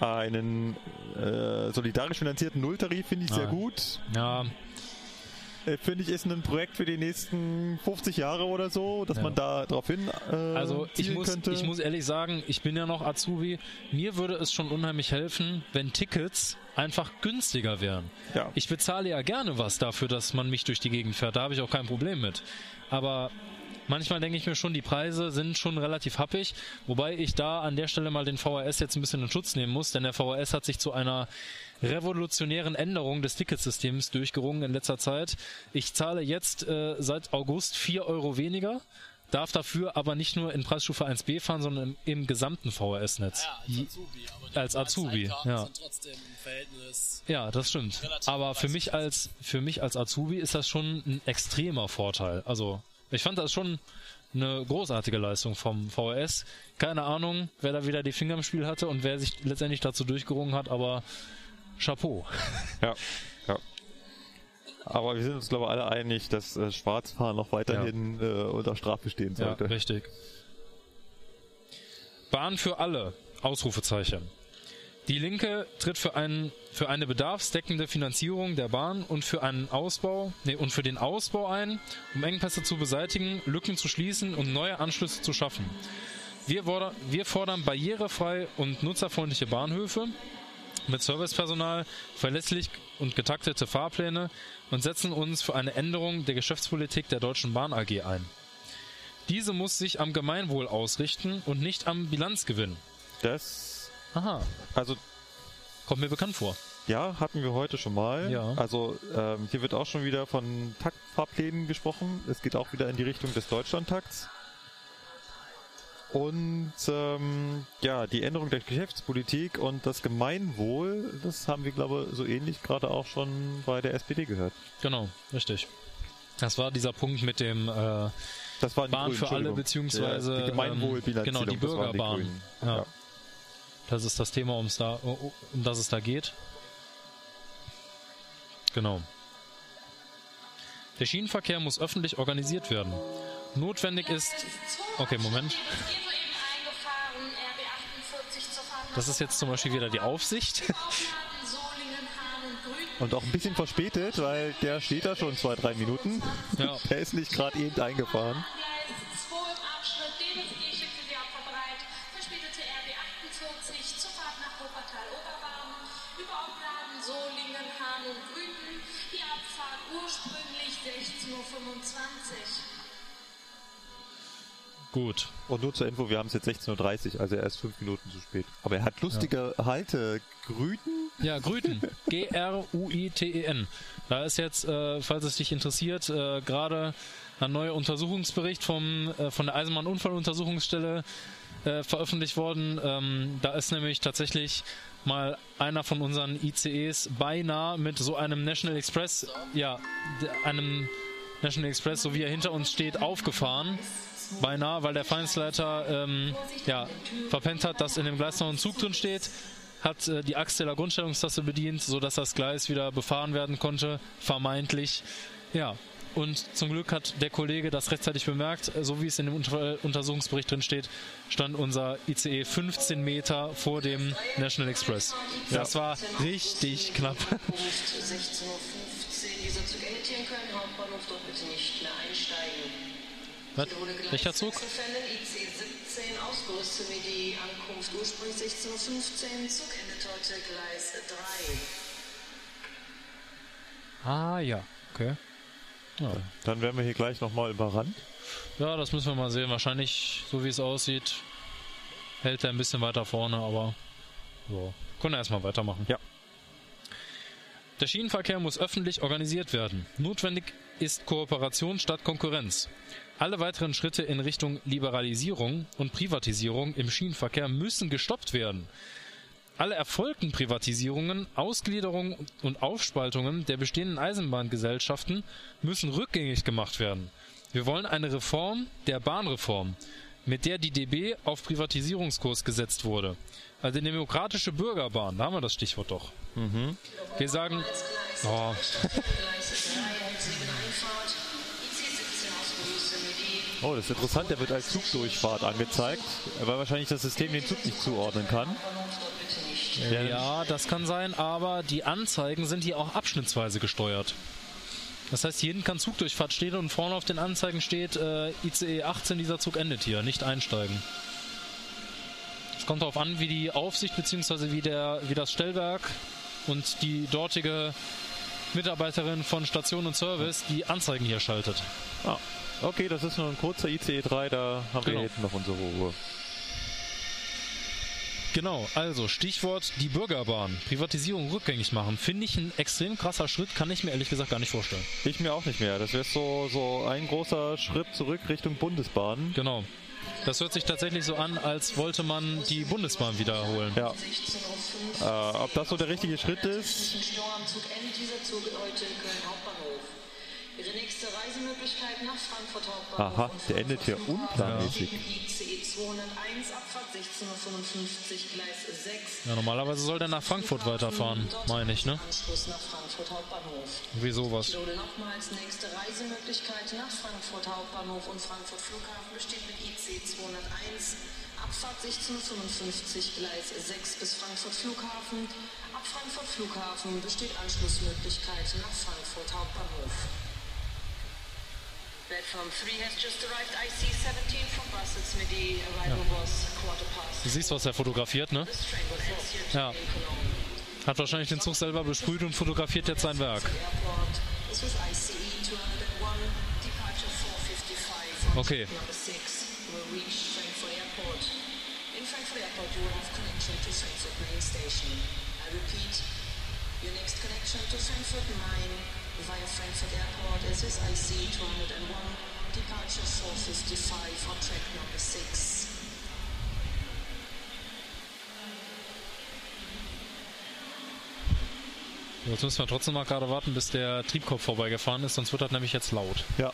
einen äh, solidarisch finanzierten Nulltarif finde ich sehr Ah. gut. ja, finde ich ist ein Projekt für die nächsten 50 Jahre oder so, dass Ja. man da drauf hin äh, also ich muss, könnte. ich muss ehrlich sagen, ich bin ja noch Azubi. Mir würde es schon unheimlich helfen, wenn Tickets einfach günstiger wären. ja. Ich bezahle ja gerne was dafür, dass man mich durch die Gegend fährt. Da habe ich auch kein Problem mit. Aber manchmal denke ich mir schon, die Preise sind schon relativ happig. Wobei ich da an der Stelle mal den VHS jetzt ein bisschen in Schutz nehmen muss, denn der VHS hat sich zu einer revolutionären Änderung des Ticketsystems durchgerungen in letzter Zeit. Ich zahle jetzt äh, seit August 4 Euro weniger, darf dafür aber nicht nur in Preisstufe 1b fahren, sondern im, im gesamten VHS-Netz. Ja, als Azubi. Als Azubi, ja. Ja, das stimmt. Aber für mich als für mich als Azubi ist das schon ein extremer Vorteil. Also ich fand das schon eine großartige Leistung vom VHS. Keine Ahnung, wer da wieder die Finger im Spiel hatte und wer sich letztendlich dazu durchgerungen hat, aber Chapeau. Ja, ja. Aber wir sind uns, glaube ich, alle einig, dass äh, Schwarzfahren noch weiterhin äh, unter Strafe stehen Ja, sollte. richtig. Bahn für alle. Ausrufezeichen. Die Linke tritt für, einen, für eine bedarfsdeckende Finanzierung der Bahn und für einen Ausbau, nee, und für den Ausbau ein, um Engpässe zu beseitigen, Lücken zu schließen und neue Anschlüsse zu schaffen. Wir, wir fordern barrierefrei und nutzerfreundliche Bahnhöfe mit Servicepersonal, verlässlich und getaktete Fahrpläne und setzen uns für eine Änderung der Geschäftspolitik der Deutschen Bahn AG ein. Diese muss sich am Gemeinwohl ausrichten und nicht am Bilanzgewinn. Das, Aha, also kommt mir bekannt vor. ja, hatten wir heute schon mal. Ja. Also ähm, hier wird auch schon wieder von Taktfahrplänen gesprochen. Es geht auch wieder in die Richtung des Deutschlandtakts. Und ähm, ja, die Änderung der Geschäftspolitik und das Gemeinwohl, das haben wir, glaube ich, so ähnlich gerade auch schon bei der SPD gehört. Genau, richtig. Das war dieser Punkt mit dem äh, Das waren die Bahn Grünen, für alle beziehungsweise Ja, die Gemeinwohlbilanzierung, ähm, genau die die Bürgerbahn. Grünen. ja. Ja. Das ist das Thema, ums da, um das es da geht. Genau. Der Schienenverkehr muss öffentlich organisiert werden. Notwendig ist. Okay, Moment. Das ist jetzt zum Beispiel wieder die Aufsicht. *laughs* Und auch ein bisschen verspätet, weil der steht da schon zwei, drei Minuten. Ja. Der ist nicht gerade eben eingefahren. Gut. Und nur zur Info, wir haben es jetzt 16.30 Uhr, also er ist fünf Minuten zu spät. Aber er hat lustige Haltegrüten. Ja, Grüten. *laughs* G-R-U-I-T-E-N. Da ist jetzt, äh, falls es dich interessiert, äh, gerade ein neuer Untersuchungsbericht vom, äh, von der Eisenbahnunfalluntersuchungsstelle äh, veröffentlicht worden. Ähm, da ist nämlich tatsächlich mal einer von unseren ICEs beinahe mit so einem National Express, ja, einem National Express, so wie er hinter uns steht, aufgefahren. Beinahe, weil der Feindsleiter ähm, ja, verpennt hat, dass in dem Gleis noch ein Zug drin steht, hat äh, die Axt der Grundstellungstaste bedient, sodass das Gleis wieder befahren werden konnte, vermeintlich. Ja, und zum Glück hat der Kollege das rechtzeitig bemerkt. So wie es in dem Unter Untersuchungsbericht drin steht, stand unser ICE 15 Meter vor dem National Express. Das war richtig knapp. Punkt 16.15 Uhr. Dieser Zug endet hier in Köln Hauptbahnhof, dort bitte nicht. Was? Welcher Zug? Wechselfälle, IC 17, ausgerüstet wie die Ankunft ursprünglich 16.15 Uhr, Zug endet heute Gleis 3. Ah ja, okay. Ja. Dann werden wir hier gleich nochmal überrannt. ja, das müssen wir mal sehen. Wahrscheinlich, so wie es aussieht, hält er ein bisschen weiter vorne, aber so. Können wir erstmal weitermachen. Ja. Der Schienenverkehr muss öffentlich organisiert werden. Notwendig ist Kooperation statt Konkurrenz. Alle weiteren Schritte in Richtung Liberalisierung und Privatisierung im Schienenverkehr müssen gestoppt werden. Alle erfolgten Privatisierungen, Ausgliederungen und Aufspaltungen der bestehenden Eisenbahngesellschaften müssen rückgängig gemacht werden. Wir wollen eine Reform der Bahnreform, mit der die DB auf Privatisierungskurs gesetzt wurde. Also die demokratische Bürgerbahn, da haben wir das Stichwort doch. Wir sagen, oh, *laughs* Gleis 3, Holzwegen Einfahrt, IC 17 ausgerüstet wie die Oh, das ist interessant, der wird als Zugdurchfahrt angezeigt, weil wahrscheinlich das System den Zug nicht zuordnen kann. Ja, das kann sein, aber die Anzeigen sind hier auch abschnittsweise gesteuert. Das heißt, hier hinten kann Zugdurchfahrt stehen und vorne auf den Anzeigen steht äh, ICE 18, dieser Zug endet hier, nicht einsteigen. Es kommt darauf an, wie die Aufsicht bzw. wie, der, wie das Stellwerk und die dortige Mitarbeiterin von Station und Service die Anzeigen hier schaltet. Ah, okay, das ist nur ein kurzer ICE 3, da haben Genau. wir hinten noch unsere Ruhe. Genau, also Stichwort die Bürgerbahn. Privatisierung rückgängig machen. Finde ich ein extrem krasser Schritt, kann ich mir ehrlich gesagt gar nicht vorstellen. Ich mir auch nicht mehr. Das wäre so, so ein großer Schritt zurück Richtung Bundesbahn. Genau. Das hört sich tatsächlich so an, als wollte man die Bundesbahn wiederholen. Ja. Äh, ob das so der richtige Schritt ist? Ihre nächste Reisemöglichkeit nach Frankfurt Hauptbahnhof. Aha, der endet hier unplanmäßig. ICE 201, Abfahrt 16.55 Gleis 6. Ja, normalerweise soll der nach Frankfurt weiterfahren, meine ich, ne? Anschluss nach Frankfurt Hauptbahnhof. Wie sowas. Wiederhole nochmals, nächste Reisemöglichkeit nach Frankfurt Hauptbahnhof und Frankfurt Flughafen besteht mit IC 201. Abfahrt 16.55 Gleis 6 bis Frankfurt Flughafen. Ab Frankfurt Flughafen besteht Anschlussmöglichkeit nach Frankfurt Hauptbahnhof. Past. Du siehst, was er fotografiert, ne? Ja. Hat wahrscheinlich den Zug selber besprüht und fotografiert jetzt sein Werk. Airport. This was ICE 201, departure 455 on Okay. track number 6 will reach Frankfurt Airport. In Frankfurt Airport you will have connection to Frankfurt Main Station. I repeat, your next connection to Frankfurt Main via Frankfurt Airport ICE 201, departure 455 on track number 6. Jetzt müssen wir trotzdem mal gerade warten, bis der Triebkopf vorbeigefahren ist, sonst wird das nämlich jetzt laut. Ja.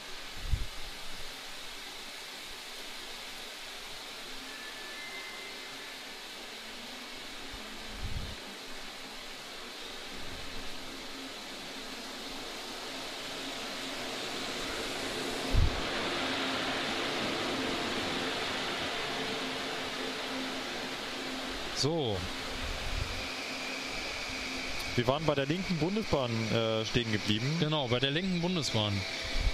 So, Wir waren bei der linken Bundesbahn äh, stehen geblieben. genau, bei der linken Bundesbahn.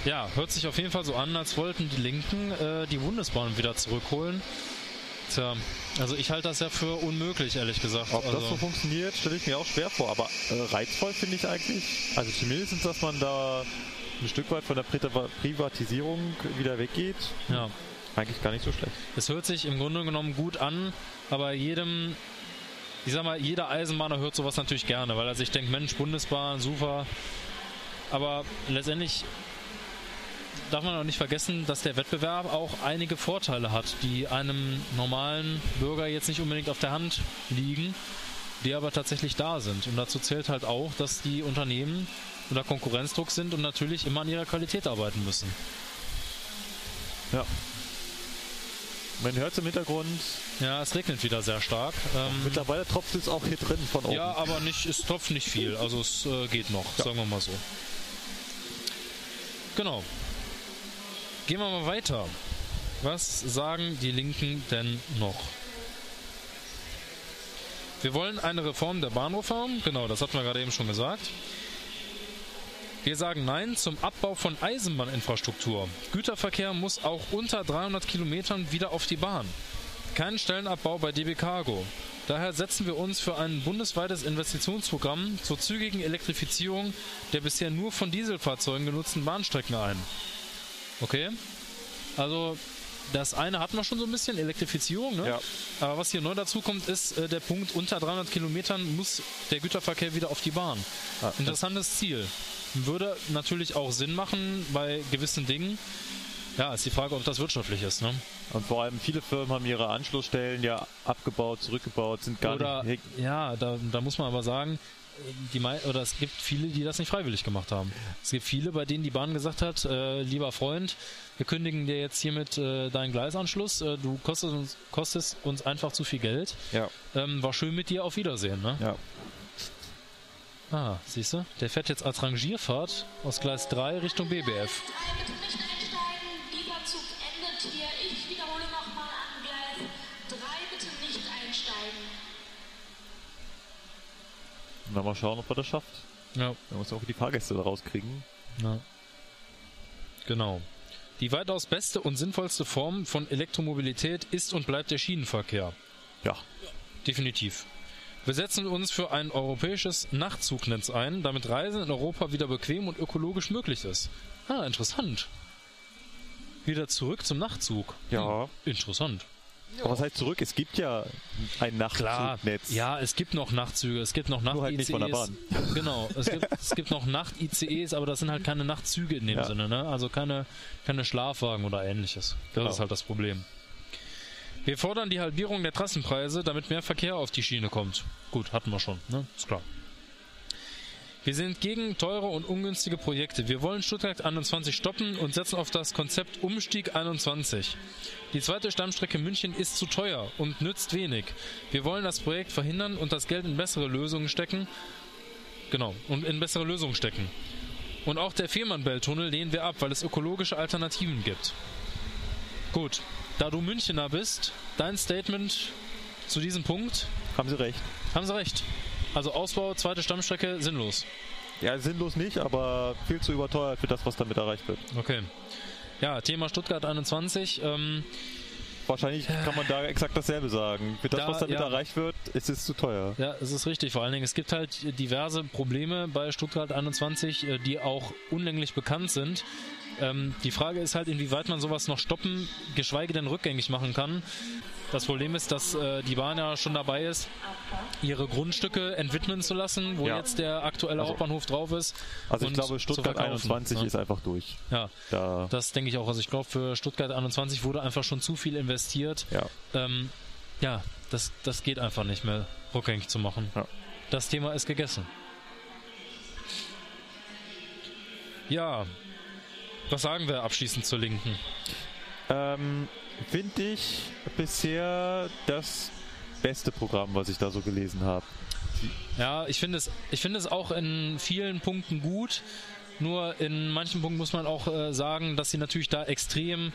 Ja, hört sich auf jeden Fall so an, als wollten die Linken äh, die Bundesbahn wieder zurückholen. Tja, also ich halte das ja für unmöglich, ehrlich gesagt. Ob also, das so funktioniert, stelle ich mir auch schwer vor. Aber äh, reizvoll finde ich eigentlich. Also zumindest, dass man da ein Stück weit von der Pri- Privatisierung wieder weggeht. ja. Eigentlich gar nicht so schlecht. Es hört sich im Grunde genommen gut an, aber jedem, ich sag mal, jeder Eisenbahner hört sowas natürlich gerne, weil er sich denkt, Mensch, Bundesbahn, super. Aber letztendlich darf man auch nicht vergessen, dass der Wettbewerb auch einige Vorteile hat, die einem normalen Bürger jetzt nicht unbedingt auf der Hand liegen, die aber tatsächlich da sind. Und dazu zählt halt auch, dass die Unternehmen unter Konkurrenzdruck sind und natürlich immer an ihrer Qualität arbeiten müssen. Ja. Man hört im Hintergrund. Ja, es regnet wieder sehr stark. Ähm, Mittlerweile tropft es auch hier drin von oben. ja, aber nicht, es tropft nicht viel. Also es äh, geht noch, sagen wir mal so. Genau. Gehen wir mal weiter. Was sagen die Linken denn noch? Wir wollen eine Reform der Bahnreform. Genau, das hatten wir gerade eben schon gesagt. Wir sagen Nein zum Abbau von Eisenbahninfrastruktur. Güterverkehr muss auch unter 300 Kilometern wieder auf die Bahn. Kein Stellenabbau bei DB Cargo. Daher setzen wir uns für ein bundesweites Investitionsprogramm zur zügigen Elektrifizierung der bisher nur von Dieselfahrzeugen genutzten Bahnstrecken ein. Okay? Also das eine hatten wir schon so ein bisschen, Elektrifizierung, ne? Ja. Aber was hier neu dazu kommt, ist äh, der Punkt, unter 300 Kilometern muss der Güterverkehr wieder auf die Bahn. Ah, Interessantes Ziel. Würde natürlich auch Sinn machen bei gewissen Dingen. Ja, ist die Frage, ob das wirtschaftlich ist, ne? Und vor allem viele Firmen haben ihre Anschlussstellen ja abgebaut, zurückgebaut, sind gar Oder, nicht. ja, da, da muss man aber sagen, die oder es gibt viele, die das nicht freiwillig gemacht haben. Es gibt viele, bei denen die Bahn gesagt hat, äh, lieber Freund, wir kündigen dir jetzt hiermit äh, deinen Gleisanschluss, äh, du kostest uns, kostest uns einfach zu viel Geld. Ja. Ähm, war schön mit dir, auf Wiedersehen, ne? Ja. Ah, siehst du? Der fährt jetzt als Rangierfahrt aus Gleis 3 Richtung BBF. Drei bitte nicht einsteigen. Dieser Zug endet hier. Ich wiederhole nochmal an Gleis 3 bitte nicht einsteigen. Und dann mal schauen, ob er das schafft. Ja. Man muss auch die Fahrgäste da rauskriegen. Ja. Genau. Die weitaus beste und sinnvollste Form von Elektromobilität ist und bleibt der Schienenverkehr. Ja. Definitiv. Wir setzen uns für ein europäisches Nachtzugnetz ein, damit Reisen in Europa wieder bequem und ökologisch möglich ist. Ah, interessant. Wieder zurück zum Nachtzug. Ja. Hm, interessant. Aber was heißt zurück? Es gibt ja ein Klar, Nachtzugnetz. ja, es gibt noch Nachtzüge, es gibt noch Nacht-ICEs. halt nicht von der Bahn. *laughs* Genau, es gibt, es gibt noch Nacht-ICEs, aber das sind halt keine Nachtzüge in dem Ja. Sinne, ne? Also keine, keine Schlafwagen oder ähnliches. Das Genau. ist halt das Problem. Wir fordern die Halbierung der Trassenpreise, damit mehr Verkehr auf die Schiene kommt. Gut, hatten wir schon, ne? Ist klar. Wir sind gegen teure und ungünstige Projekte. Wir wollen Stuttgart 21 stoppen und setzen auf das Konzept Umstieg 21. Die zweite Stammstrecke München ist zu teuer und nützt wenig. Wir wollen das Projekt verhindern und das Geld in bessere Lösungen stecken. Genau, und in bessere Lösungen stecken. Und auch der Fehmarnbelt-Tunnel lehnen wir ab, weil es ökologische Alternativen gibt. Gut, da du Münchener bist, dein Statement zu diesem Punkt, Haben Sie recht. haben sie recht. Also Ausbau, zweite Stammstrecke, sinnlos. Ja, sinnlos nicht, aber viel zu überteuert für das, was damit erreicht wird. Okay. Ja, Thema Stuttgart 21. Ähm, Wahrscheinlich kann man da exakt dasselbe sagen. Für das, Da, was damit ja. erreicht wird, ist es zu teuer. ja, es ist richtig. Vor allen Dingen, es gibt halt diverse Probleme bei Stuttgart 21, äh, die auch unlänglich bekannt sind. Ähm, die Frage ist halt, inwieweit man sowas noch stoppen, geschweige denn rückgängig machen kann. Das Problem ist, dass äh, die Bahn ja schon dabei ist, ihre Grundstücke entwidmen zu lassen, wo Ja. jetzt der aktuelle Also- Hauptbahnhof drauf ist. Also ich glaube, Stuttgart verkaufen, 21 ne? ist einfach durch. Ja, Da, das denke ich auch. Also ich glaube, für Stuttgart 21 wurde einfach schon zu viel investiert. ja. Ähm, ja, das, das geht einfach nicht mehr rückgängig zu machen. Ja. Das Thema ist gegessen. Ja, was sagen wir abschließend zur Linken? Ähm, Finde ich bisher das beste Programm, was ich da so gelesen habe. Ja, ich finde es, ich es auch in vielen Punkten gut. Nur in manchen Punkten muss man auch äh, sagen, dass sie natürlich da extrem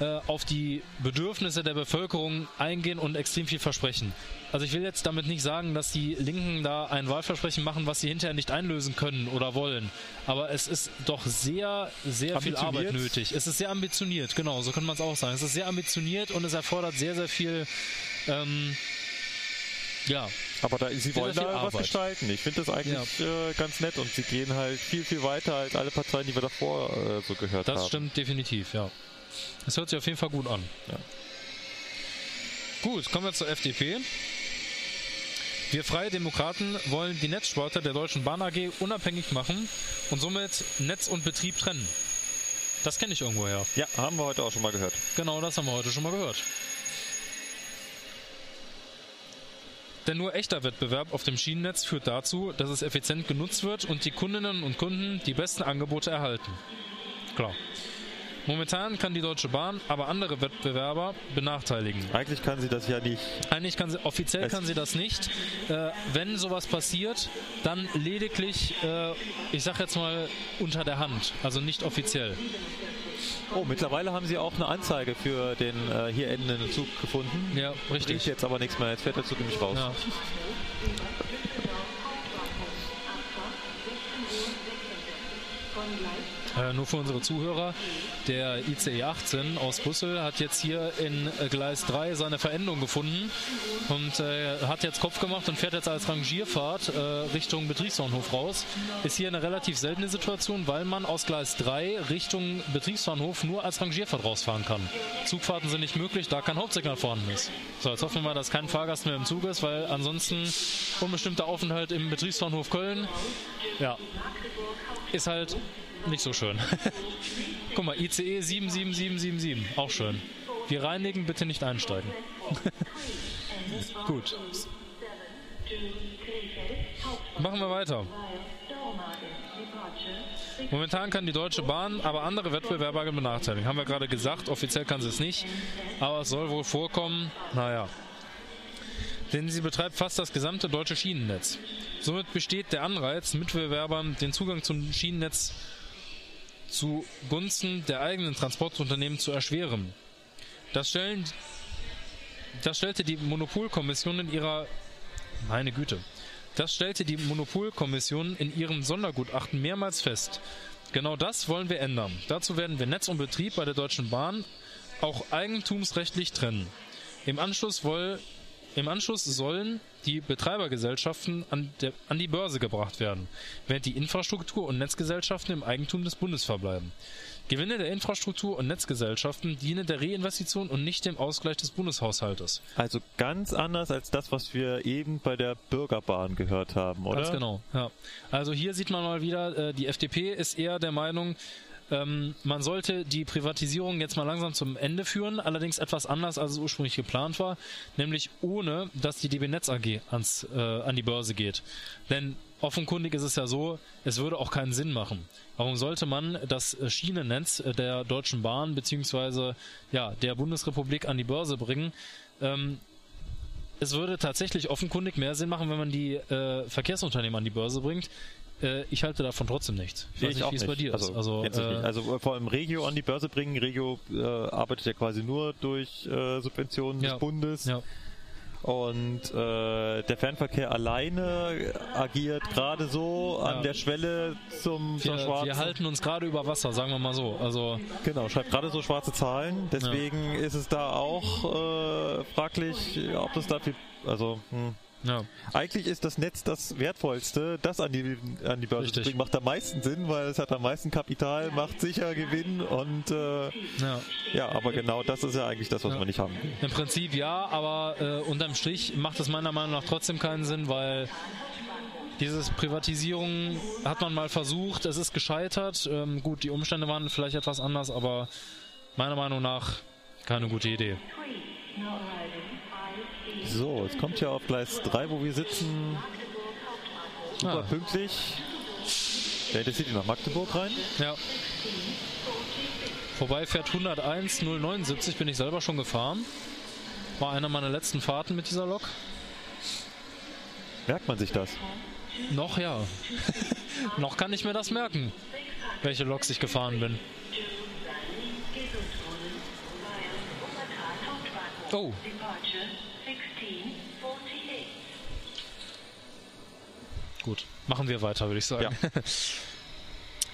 äh, auf die Bedürfnisse der Bevölkerung eingehen und extrem viel versprechen. Also ich will jetzt damit nicht sagen, dass die Linken da ein Wahlversprechen machen, was sie hinterher nicht einlösen können oder wollen. Aber es ist doch sehr, sehr viel. Arbeit nötig. Es ist sehr ambitioniert, genau, so kann man es auch sagen. Es ist sehr ambitioniert und es erfordert sehr, sehr viel ähm, ja, Aber da, sie wollen da was Arbeit. gestalten. Ich finde das eigentlich äh, ganz nett und sie gehen halt viel, viel weiter als alle Parteien, die wir davor äh, so gehört Das haben. stimmt definitiv, ja. Das hört sich auf jeden Fall gut an. Ja. Gut, kommen wir zur FDP. Wir Freie Demokraten wollen die Netzsportler der Deutschen Bahn AG unabhängig machen und somit Netz und Betrieb trennen. Das kenne ich irgendwoher. Ja, haben wir heute auch schon mal gehört. Genau, das haben wir heute schon mal gehört. Denn nur echter Wettbewerb auf dem Schienennetz führt dazu, dass es effizient genutzt wird und die Kundinnen und Kunden die besten Angebote erhalten. Klar. Momentan kann die Deutsche Bahn aber andere Wettbewerber benachteiligen. Eigentlich kann sie das ja nicht. Eigentlich kann sie, offiziell kann sie das nicht. Äh, wenn sowas passiert, dann lediglich, äh, ich sag jetzt mal, unter der Hand, also nicht offiziell. Oh, mittlerweile haben sie auch eine Anzeige für den äh, hier endenden Zug gefunden. Ja, Bringt richtig. jetzt aber nichts mehr. Jetzt fährt der Zug nämlich raus. Ja. Äh, nur für unsere Zuhörer, der ICE 18 aus Brüssel hat jetzt hier in Gleis 3 seine Verendung gefunden und äh, hat jetzt Kopf gemacht und fährt jetzt als Rangierfahrt äh, Richtung Betriebsbahnhof raus. Ist hier eine relativ seltene Situation, weil man aus Gleis 3 Richtung Betriebsbahnhof nur als Rangierfahrt rausfahren kann. Zugfahrten sind nicht möglich, da kein Hauptsignal vorhanden ist. So, jetzt hoffen wir mal, dass kein Fahrgast mehr im Zug ist, weil ansonsten unbestimmter Aufenthalt im Betriebsbahnhof Köln, ja, ist halt nicht so schön. *laughs* Guck mal, ICE 77777, auch schön. Wir reinigen, bitte nicht einsteigen. *laughs* Gut. Machen wir weiter. Momentan kann die Deutsche Bahn aber andere Wettbewerber benachteiligen. Haben wir gerade gesagt, offiziell kann sie es nicht, aber es soll wohl vorkommen, naja. Denn sie betreibt fast das gesamte deutsche Schienennetz. Somit besteht der Anreiz, Mitbewerbern den Zugang zum Schienennetz zugunsten der eigenen Transportunternehmen zu erschweren. Das, stellen, das stellte die Monopolkommission in ihrer meine Güte. Das stellte die Monopolkommission in ihrem Sondergutachten mehrmals fest. Genau das wollen wir ändern. Dazu werden wir Netz und Betrieb bei der Deutschen Bahn auch eigentumsrechtlich trennen. Im Anschluss, woll, im Anschluss sollen die Betreibergesellschaften an, der, an die Börse gebracht werden, während die Infrastruktur- und Netzgesellschaften im Eigentum des Bundes verbleiben. Gewinne der Infrastruktur- und Netzgesellschaften dienen der Reinvestition und nicht dem Ausgleich des Bundeshaushaltes. Also ganz anders als das, was wir eben bei der Bürgerbahn gehört haben, oder? Ganz genau, ja. Also hier sieht man mal wieder, äh, die FDP ist eher der Meinung, ähm, man sollte die Privatisierung jetzt mal langsam zum Ende führen, allerdings etwas anders, als es ursprünglich geplant war, nämlich ohne, dass die DB Netz AG ans, äh, an die Börse geht. Denn offenkundig ist es ja so, es würde auch keinen Sinn machen. Warum sollte man das Schienennetz der Deutschen Bahn beziehungsweise ja, der Bundesrepublik an die Börse bringen? Ähm, es würde tatsächlich offenkundig mehr Sinn machen, wenn man die äh, Verkehrsunternehmen an die Börse bringt. Äh, ich halte davon trotzdem nichts. Ich weiß nicht, wie es bei dir also, ist. Also, nicht. äh, also vor allem Regio an die Börse bringen. Regio äh, arbeitet ja quasi nur durch äh, Subventionen Ja. des Bundes. ja, Und äh, der Fernverkehr alleine agiert gerade so an Ja. der Schwelle zum wir, schwarzen. wir halten uns gerade über Wasser, sagen wir mal so. Also Genau, schreibt gerade so schwarze Zahlen. Deswegen ist es da auch äh, fraglich, ob das dafür. Also, hm. Ja, eigentlich ist das Netz das wertvollste. Das an die, an die Börse Richtig. zu bringen macht am meisten Sinn, weil es hat am meisten Kapital, macht sicher Gewinn und äh, ja. ja, aber genau das ist ja eigentlich das, was Ja. wir nicht haben. will. Im Prinzip ja, aber äh, unterm Strich macht es meiner Meinung nach trotzdem keinen Sinn, weil dieses Privatisierung hat man mal versucht, es ist gescheitert. Ähm, gut, die Umstände waren vielleicht etwas anders, aber meiner Meinung nach keine gute Idee. So, jetzt kommt ja auf Gleis 3, wo wir sitzen, super Ah. pünktlich. Der Intercity nach Magdeburg rein. Ja. Vorbei fährt 101 079, bin ich selber schon gefahren. War einer meiner letzten Fahrten mit dieser Lok. Merkt man sich das? Noch ja. *laughs* Noch kann ich mir das merken, welche Loks ich gefahren bin. Oh, gut. Machen wir weiter, würde ich sagen. *laughs*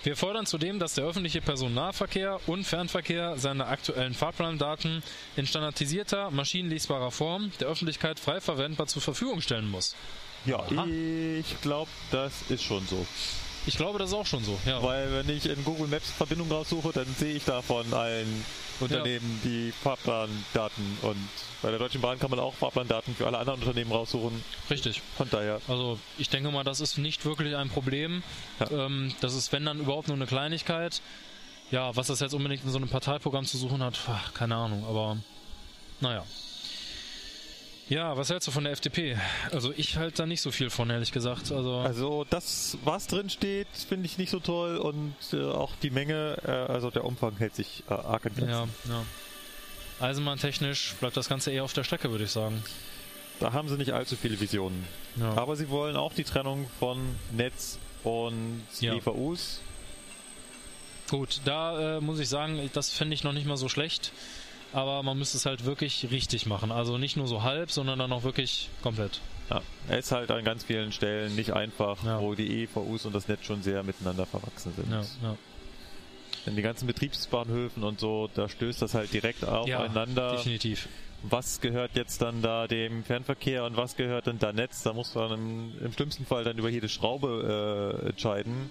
Wir fordern zudem, dass der öffentliche Personennahverkehr und Fernverkehr seine aktuellen Fahrplandaten in standardisierter, maschinenlesbarer Form der Öffentlichkeit frei verwendbar zur Verfügung stellen muss. Ja, Aha. ich glaube, das ist schon so. Ich glaube, das ist auch schon so. Ja. Weil wenn ich in Google Maps Verbindung raussuche, dann sehe ich da von Unternehmen die Fahrplandaten und bei der Deutschen Bahn kann man auch Fahrplandaten für alle anderen Unternehmen raussuchen. Richtig. Von daher, Also ich denke mal, das ist nicht wirklich ein Problem. Ja. Ähm, das ist, wenn dann überhaupt nur eine Kleinigkeit. ja, was das jetzt unbedingt in so einem Parteiprogramm zu suchen hat, keine Ahnung, aber naja. Ja, was hältst du von der FDP? Also ich halte da nicht so viel von, ehrlich gesagt. Also, Also das, was drin steht, finde ich nicht so toll und äh, auch die Menge, äh, also der Umfang hält sich äh, arg in Grenzen. ja, ja. Eisenbahntechnisch bleibt das Ganze eher auf der Strecke, würde ich sagen. Da haben sie nicht allzu viele Visionen. Ja. Aber sie wollen auch die Trennung von Netz und Ja. EVUs. Gut, da äh, muss ich sagen, das finde ich noch nicht mal so schlecht. Aber man müsste es halt wirklich richtig machen. Also nicht nur so halb, sondern dann auch wirklich komplett. Ja, er ist halt an ganz vielen Stellen nicht einfach, Ja. wo die EVUs und das Netz schon sehr miteinander verwachsen sind. Ja, ja. In die ganzen Betriebsbahnhöfen und so, da stößt das halt direkt aufeinander. definitiv. was gehört jetzt dann da dem Fernverkehr und was gehört dann da Netz? Da muss man im, im schlimmsten Fall dann über jede Schraube äh, entscheiden.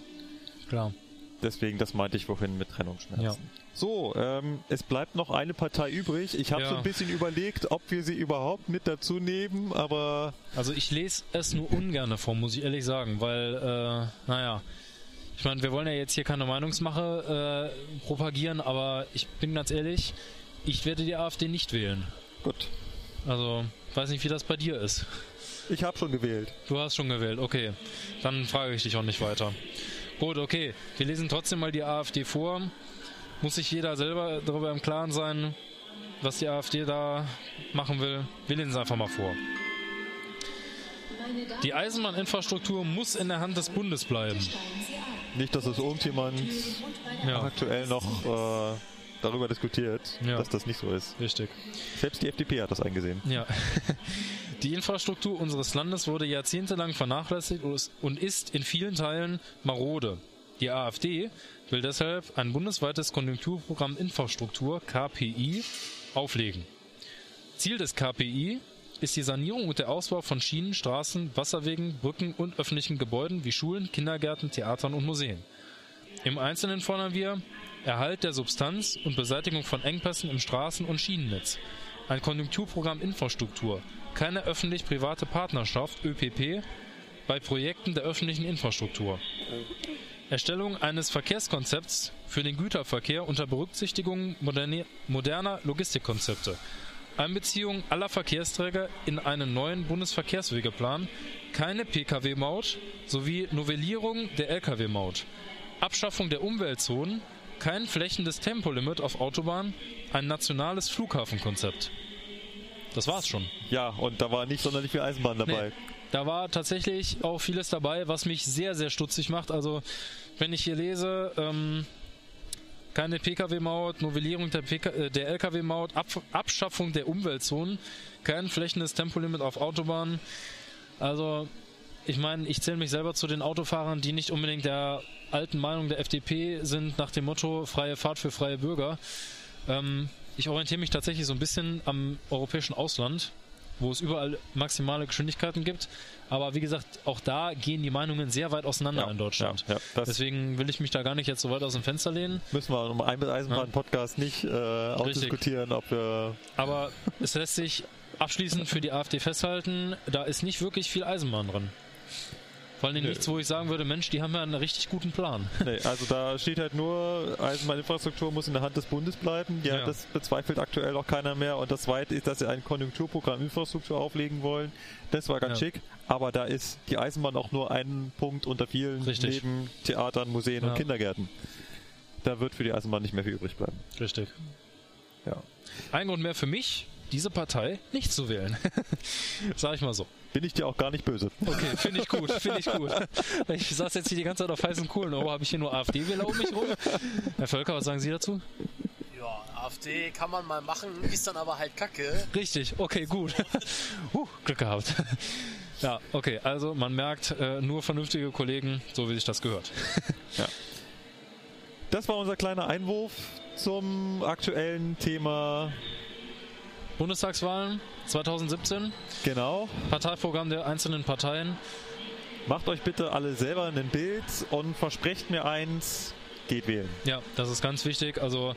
Klar. Deswegen, das meinte ich vorhin mit Trennungsschmerzen. Ja. So, ähm, es bleibt noch eine Partei übrig. Ich habe Ja. so ein bisschen überlegt, ob wir sie überhaupt mit dazu nehmen, aber Also ich lese es nur ungern vor, muss ich ehrlich sagen, weil, äh, naja, ich meine, wir wollen ja jetzt hier keine Meinungsmache äh, propagieren, aber ich bin ganz ehrlich, ich werde die AfD nicht wählen. gut. Also, weiß nicht, wie das bei dir ist. Ich habe schon gewählt. Du hast schon gewählt, okay. Dann frage ich dich auch nicht weiter. Gut, okay. Wir lesen trotzdem mal die AfD vor. Muss sich jeder selber darüber im Klaren sein, was die AfD da machen will. Wir lesen es einfach mal vor. Die Eisenbahninfrastruktur muss in der Hand des Bundes bleiben. Nicht, dass es irgendjemand Ja, aktuell noch äh, darüber diskutiert, Ja. dass das nicht so ist. richtig. Selbst die FDP hat das eingesehen. Ja. *laughs* Die Infrastruktur unseres Landes wurde jahrzehntelang vernachlässigt und ist in vielen Teilen marode. Die AfD will deshalb ein bundesweites Konjunkturprogramm Infrastruktur KPI auflegen. Ziel des KPI ist die Sanierung und der Ausbau von Schienen, Straßen, Wasserwegen, Brücken und öffentlichen Gebäuden wie Schulen, Kindergärten, Theatern und Museen. Im Einzelnen fordern wir Erhalt der Substanz und Beseitigung von Engpässen im Straßen- und Schienennetz. Ein Konjunkturprogramm Infrastruktur. Keine öffentlich-private Partnerschaft ÖPP bei Projekten der öffentlichen Infrastruktur. Erstellung eines Verkehrskonzepts für den Güterverkehr unter Berücksichtigung moderne, moderner Logistikkonzepte. Einbeziehung aller Verkehrsträger in einen neuen Bundesverkehrswegeplan, keine Pkw-Maut sowie Novellierung der Lkw-Maut. Abschaffung der Umweltzonen, kein flächendes Tempolimit auf Autobahn, ein nationales Flughafenkonzept. Das war's schon. Ja, und da war nicht sonderlich viel Eisenbahn dabei. Nee, da war tatsächlich auch vieles dabei, was mich sehr, sehr stutzig macht. Also, wenn ich hier lese, ähm, keine Pkw-Maut, Novellierung der, äh, der Lkw-Maut, Ab Abschaffung der Umweltzonen, kein flächendes Tempolimit auf Autobahnen. Also, ich meine, ich zähle mich selber zu den Autofahrern, die nicht unbedingt der alten Meinung der FDP sind, nach dem Motto freie Fahrt für freie Bürger. Ähm, ich orientiere mich tatsächlich so ein bisschen am europäischen Ausland, wo es überall maximale Geschwindigkeiten gibt. Aber wie gesagt, auch da gehen die Meinungen sehr weit auseinander Ja, in Deutschland. ja, ja, Deswegen will ich mich da gar nicht jetzt so weit aus dem Fenster lehnen. Müssen wir im Eisenbahn-Podcast nicht äh, ausdiskutieren, ob wir. Aber es lässt sich abschließend für die AfD festhalten, da ist nicht wirklich viel Eisenbahn drin. Vor allem nichts, wo ich sagen würde, Mensch, die haben ja einen richtig guten Plan. *laughs* Nee, also da steht halt nur, Eisenbahninfrastruktur muss in der Hand des Bundes bleiben. Ja, Ja. Das bezweifelt aktuell auch keiner mehr. Und das zweite ist, dass sie ein Konjunkturprogramm Infrastruktur auflegen wollen. Das war ganz Ja. schick. Aber da ist die Eisenbahn auch nur ein Punkt unter vielen Richtig. neben Theatern, Museen Ja. und Kindergärten. Da wird für die Eisenbahn nicht mehr viel übrig bleiben. Richtig. Ja. Ein Grund mehr für mich, diese Partei nicht zu wählen. *laughs* Sag ich mal so. Bin ich dir auch gar nicht böse. Okay, finde ich gut, finde ich gut. Ich saß jetzt hier die ganze Zeit auf heißen Kohlen. Oh, habe ich hier nur AfD-Wähler um mich rum? Herr Völker, was sagen Sie dazu? Ja, AfD kann man mal machen, ist dann aber halt kacke. Richtig, okay, gut. Huh, Glück gehabt. Ja, okay, also man merkt, äh, nur vernünftige Kollegen, so wie sich das gehört. Das war unser kleiner Einwurf zum aktuellen Thema. Bundestagswahlen 2017, Genau. Parteiprogramm der einzelnen Parteien. Macht euch bitte alle selber ein Bild und versprecht mir eins, geht wählen. Ja, das ist ganz wichtig. Also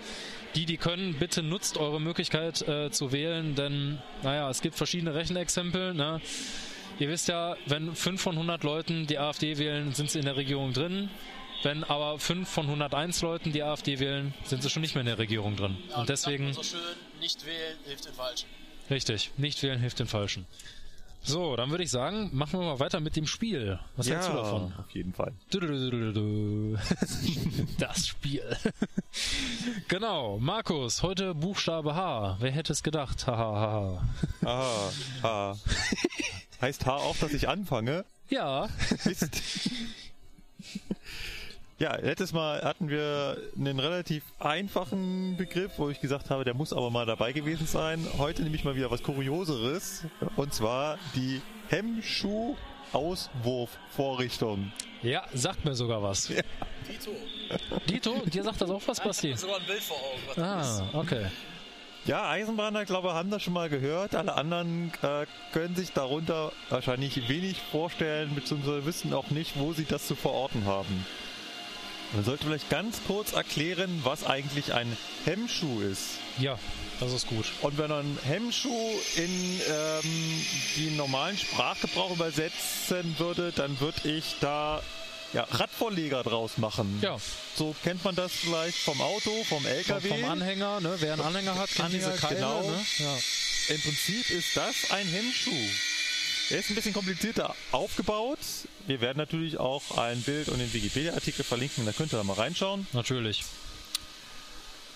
die, die können, bitte nutzt eure Möglichkeit äh, zu wählen, denn naja, es gibt verschiedene Rechenexempel. Ne? Ihr wisst ja, wenn 5 von 100 Leuten die AfD wählen, sind sie in der Regierung drin. Wenn aber 5 von 101 Leuten die AfD wählen, sind sie schon nicht mehr in der Regierung drin. Ja, und deswegen, So schön, nicht wählen hilft den Falschen. richtig, nicht wählen hilft den Falschen. So, dann würde ich sagen, machen wir mal weiter mit dem Spiel. Was hältst du davon? auf jeden Fall. Das Spiel. Genau, Markus, heute Buchstabe H. Wer hätte es gedacht? Hahaha. Ah, H. Heißt H auch, dass ich anfange? Ja, Mist. Ja, letztes Mal hatten wir einen relativ einfachen Begriff, wo ich gesagt habe, der muss aber mal dabei gewesen sein. Heute nehme ich mal wieder was Kurioseres. Und zwar die Hemmschuh-Auswurfvorrichtung. ja, sagt mir sogar was. Dito. Dito, dir sagt das auch was, Basti? Ich hab sogar ein Bild vor Augen. Ah, okay. Ja, Eisenbahner, glaube ich, haben das schon mal gehört. Alle anderen äh, können sich darunter wahrscheinlich wenig vorstellen, beziehungsweise wissen auch nicht, wo sie das zu verorten haben. Man sollte vielleicht ganz kurz erklären, was eigentlich ein Hemmschuh ist. Ja, das ist gut. Und wenn man Hemmschuh in ähm, den normalen Sprachgebrauch übersetzen würde, dann würde ich da ja, Radvorleger draus machen. Ja. So kennt man das vielleicht vom Auto, vom Vom, LKW. vom Anhänger, ne? Wer einen Anhänger hat, kennt Anhänger, diese Keile, genau. ne? Ja. Im Prinzip ist das ein Hemmschuh. Er ist ein bisschen komplizierter aufgebaut. Wir werden natürlich auch ein Bild und den Wikipedia-Artikel verlinken, da könnt ihr da mal reinschauen. Natürlich.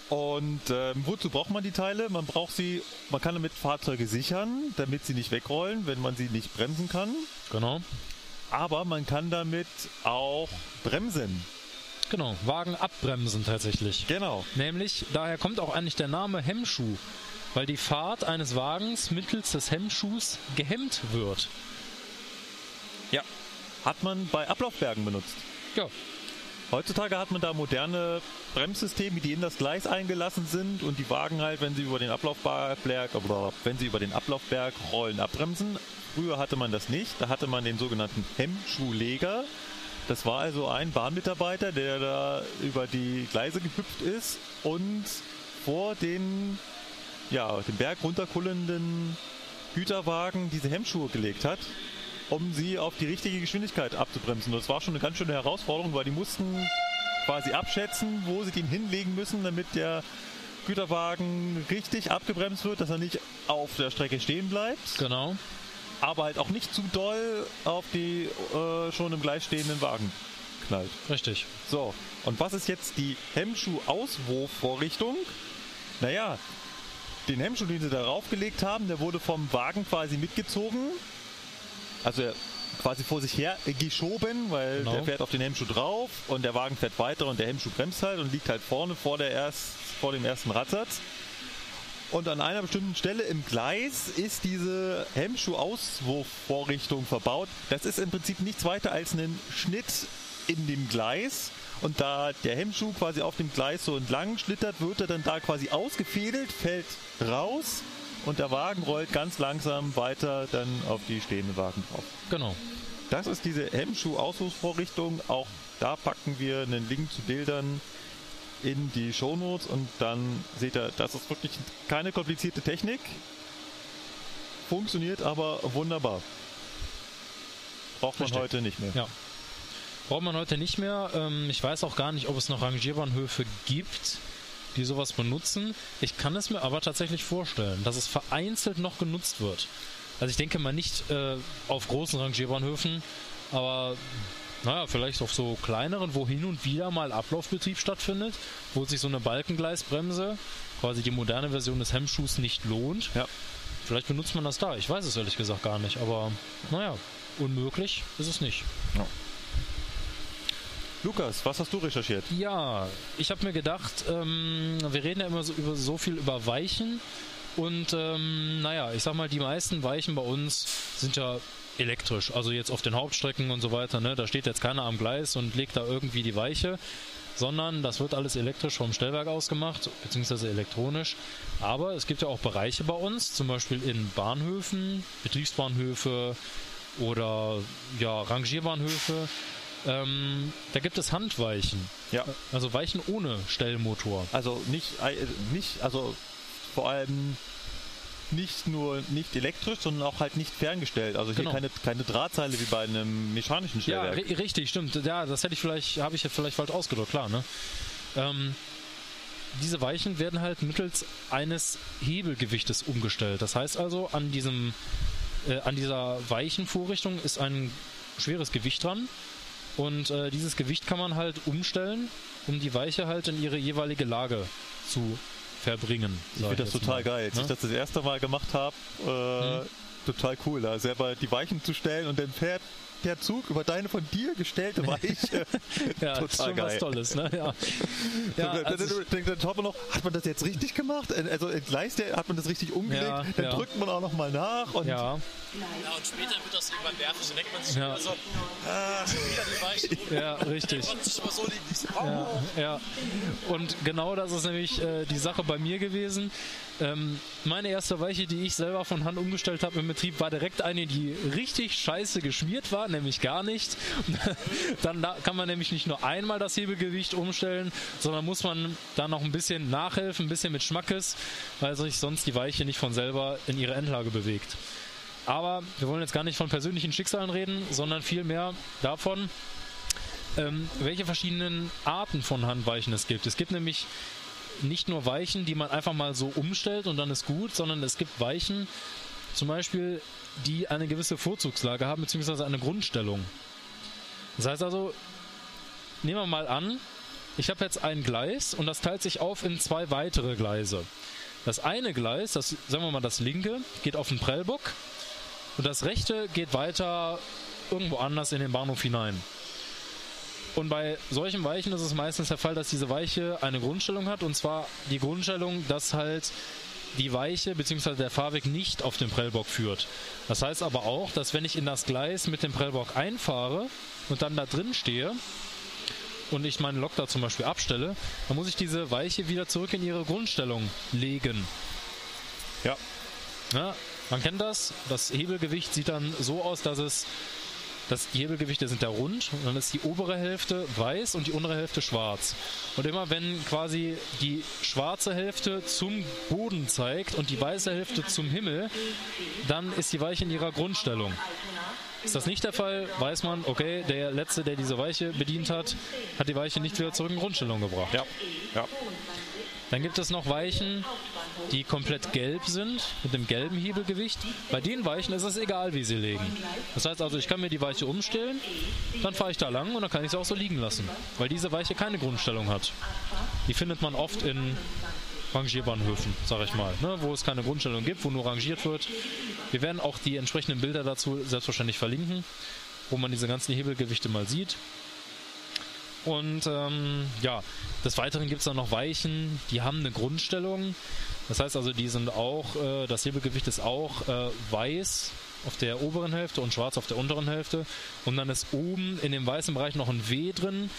Und ähm, wozu braucht man die Teile? Man braucht sie, man kann damit Fahrzeuge sichern, damit sie nicht wegrollen, wenn man sie nicht bremsen kann. Genau. Aber man kann damit auch bremsen. Genau. Wagen abbremsen tatsächlich. Genau. Nämlich, daher kommt auch eigentlich der Name Hemmschuh. Weil die Fahrt eines Wagens mittels des Hemmschuhs gehemmt wird. Ja. Hat man bei Ablaufbergen benutzt. Ja. Heutzutage hat man da moderne Bremssysteme, die in das Gleis eingelassen sind und die Wagen halt, wenn sie über den Ablaufberg, oder wenn sie über den Ablaufberg rollen, abbremsen. Früher hatte man das nicht. Da hatte man den sogenannten Hemmschuhleger. Das war also ein Bahnmitarbeiter, der da über die Gleise gehüpft ist und vor den, ja, den Berg runterkullenden Güterwagen diese Hemmschuhe gelegt hat, um sie auf die richtige Geschwindigkeit abzubremsen. Das war schon eine ganz schöne Herausforderung, weil die mussten quasi abschätzen, wo sie den hinlegen müssen, damit der Güterwagen richtig abgebremst wird, dass er nicht auf der Strecke stehen bleibt, Genau. aber halt auch nicht zu doll auf die äh, schon im Gleis stehenden Wagen knallt. Richtig. So, und was ist jetzt die Hemmschuh-Auswurfvorrichtung? Naja, den Hemmschuh, den sie darauf gelegt haben, der wurde vom Wagen quasi mitgezogen. Also er quasi vor sich her geschoben, weil Genau. der fährt auf den Hemmschuh drauf und der Wagen fährt weiter und der Hemmschuh bremst halt und liegt halt vorne vor, der erst, vor dem ersten Radsatz. Und an einer bestimmten Stelle im Gleis ist diese Hemmschuh-Auswurfvorrichtung verbaut. Das ist im Prinzip nichts weiter als ein Schnitt in dem Gleis. Und da der Hemmschuh quasi auf dem Gleis so entlang schlittert, wird er dann da quasi ausgefädelt, fällt raus und der Wagen rollt ganz langsam weiter dann auf die stehenden Wagen drauf. Genau. Das ist diese Hemmschuh-Auswurfvorrichtung. Auch da packen wir einen Link zu Bildern in die Shownotes und dann seht ihr, das ist wirklich keine komplizierte Technik. Funktioniert aber wunderbar. Braucht man Richtig. heute nicht mehr. Ja. Braucht man heute nicht mehr. Ähm, ich weiß auch gar nicht, ob es noch Rangierbahnhöfe gibt, die sowas benutzen. Ich kann es mir aber tatsächlich vorstellen, dass es vereinzelt noch genutzt wird. Also ich denke mal nicht äh, auf großen Rangierbahnhöfen, aber naja, vielleicht auf so kleineren, wo hin und wieder mal Ablaufbetrieb stattfindet, wo sich so eine Balkengleisbremse, quasi die moderne Version des Hemmschuhs, nicht lohnt. Ja. Vielleicht benutzt man das da. Ich weiß es ehrlich gesagt gar nicht, aber naja, unmöglich ist es nicht. Lukas, was hast du recherchiert? Ja, ich habe mir gedacht, ähm, wir reden ja immer so, über, so viel über Weichen und ähm, naja, ich sag mal, die meisten Weichen bei uns sind ja elektrisch, also jetzt auf den Hauptstrecken und so weiter, ne? da steht jetzt keiner am Gleis und legt da irgendwie die Weiche, sondern das wird alles elektrisch vom Stellwerk aus gemacht, beziehungsweise elektronisch. Aber es gibt ja auch Bereiche bei uns, zum Beispiel in Bahnhöfen, Betriebsbahnhöfe oder ja, Rangierbahnhöfe. Ähm, da gibt es Handweichen. Ja. Also Weichen ohne Stellmotor. Also nicht, nicht, also vor allem nicht nur nicht elektrisch, sondern auch halt nicht ferngestellt. Also hier Genau. keine, keine Drahtseile wie bei einem mechanischen Ja, Stellwerk. ri richtig, stimmt. Ja, das hätte ich vielleicht, habe ich ja vielleicht falsch ausgedrückt, klar, ne? Ähm, diese Weichen werden halt mittels eines Hebelgewichtes umgestellt. Das heißt also, an diesem, äh, an dieser Weichenvorrichtung ist ein schweres Gewicht dran. Und äh, dieses Gewicht kann man halt umstellen, um die Weiche halt in ihre jeweilige Lage zu verbringen. Ich finde das total mal, geil. Als ne? ich das das erste Mal gemacht habe, äh, Mhm. total cool, da selber die Weichen zu stellen und dann fährt der Zug über deine von dir gestellte Weiche. *laughs* Ja, das ist total schon geil. was Tolles, ne? Ja. *laughs* ja dann, also dann, dann, schaut man noch, hat man das jetzt richtig gemacht? Also entgleist der, hat man das richtig umgelegt? Ja, dann ja. drückt man auch noch mal nach und ja, Ja, und später wird das irgendwann nervig. Dann denkt man sich Ja. wieder so, ah, schon wieder die Weichen. *laughs* ja, richtig. Man sich immer so liegen. Ich so. Ja, ja. Und genau das ist nämlich äh, die Sache bei mir gewesen. Ähm, meine erste Weiche, die ich selber von Hand umgestellt habe im Betrieb, war direkt eine, die richtig scheiße geschmiert war, nämlich gar nicht. *laughs* dann da kann man nämlich nicht nur einmal das Hebelgewicht umstellen, sondern muss man da noch ein bisschen nachhelfen, ein bisschen mit Schmackes, weil sich sonst die Weiche nicht von selber in ihre Endlage bewegt. Aber wir wollen jetzt gar nicht von persönlichen Schicksalen reden, sondern vielmehr davon, ähm, welche verschiedenen Arten von Handweichen es gibt. Es gibt nämlich nicht nur Weichen, die man einfach mal so umstellt und dann ist gut, sondern es gibt Weichen, zum Beispiel, die eine gewisse Vorzugslage haben, beziehungsweise eine Grundstellung. Das heißt also, nehmen wir mal an, ich habe jetzt ein Gleis und das teilt sich auf in zwei weitere Gleise. Das eine Gleis, das sagen wir mal das linke, geht auf den Prellbock und das rechte geht weiter irgendwo anders in den Bahnhof hinein. Und bei solchen Weichen ist es meistens der Fall, dass diese Weiche eine Grundstellung hat. Und zwar die Grundstellung, dass halt die Weiche bzw. der Fahrweg nicht auf den Prellbock führt. Das heißt aber auch, dass wenn ich in das Gleis mit dem Prellbock einfahre und dann da drin stehe und ich meinen Lok da zum Beispiel abstelle, dann muss ich diese Weiche wieder zurück in ihre Grundstellung legen. ja. Ja, man kennt das. Das Hebelgewicht sieht dann so aus, dass es das die Hebelgewichte sind da rund und dann ist die obere Hälfte weiß und die untere Hälfte schwarz. Und immer wenn quasi die schwarze Hälfte zum Boden zeigt und die weiße Hälfte zum Himmel, dann ist die Weiche in ihrer Grundstellung. Ist das nicht der Fall, weiß man, okay, der letzte, der diese Weiche bedient hat, hat die Weiche nicht wieder zurück in Grundstellung gebracht. Ja. ja. Dann gibt es noch Weichen, die komplett gelb sind, mit dem gelben Hebelgewicht. Bei den Weichen ist es egal, wie sie legen. Das heißt also, ich kann mir die Weiche umstellen, dann fahre ich da lang und dann kann ich sie auch so liegen lassen. Weil diese Weiche keine Grundstellung hat. Die findet man oft in Rangierbahnhöfen, sag ich mal, ne, wo es keine Grundstellung gibt, wo nur rangiert wird. Wir werden auch die entsprechenden Bilder dazu selbstverständlich verlinken, wo man diese ganzen Hebelgewichte mal sieht. Und ähm, ja, des Weiteren gibt es dann noch Weichen, die haben eine Grundstellung. Das heißt also, die sind auch, äh, das Hebelgewicht ist auch äh, weiß auf der oberen Hälfte und schwarz auf der unteren Hälfte. Und dann ist oben in dem weißen Bereich noch ein W drin.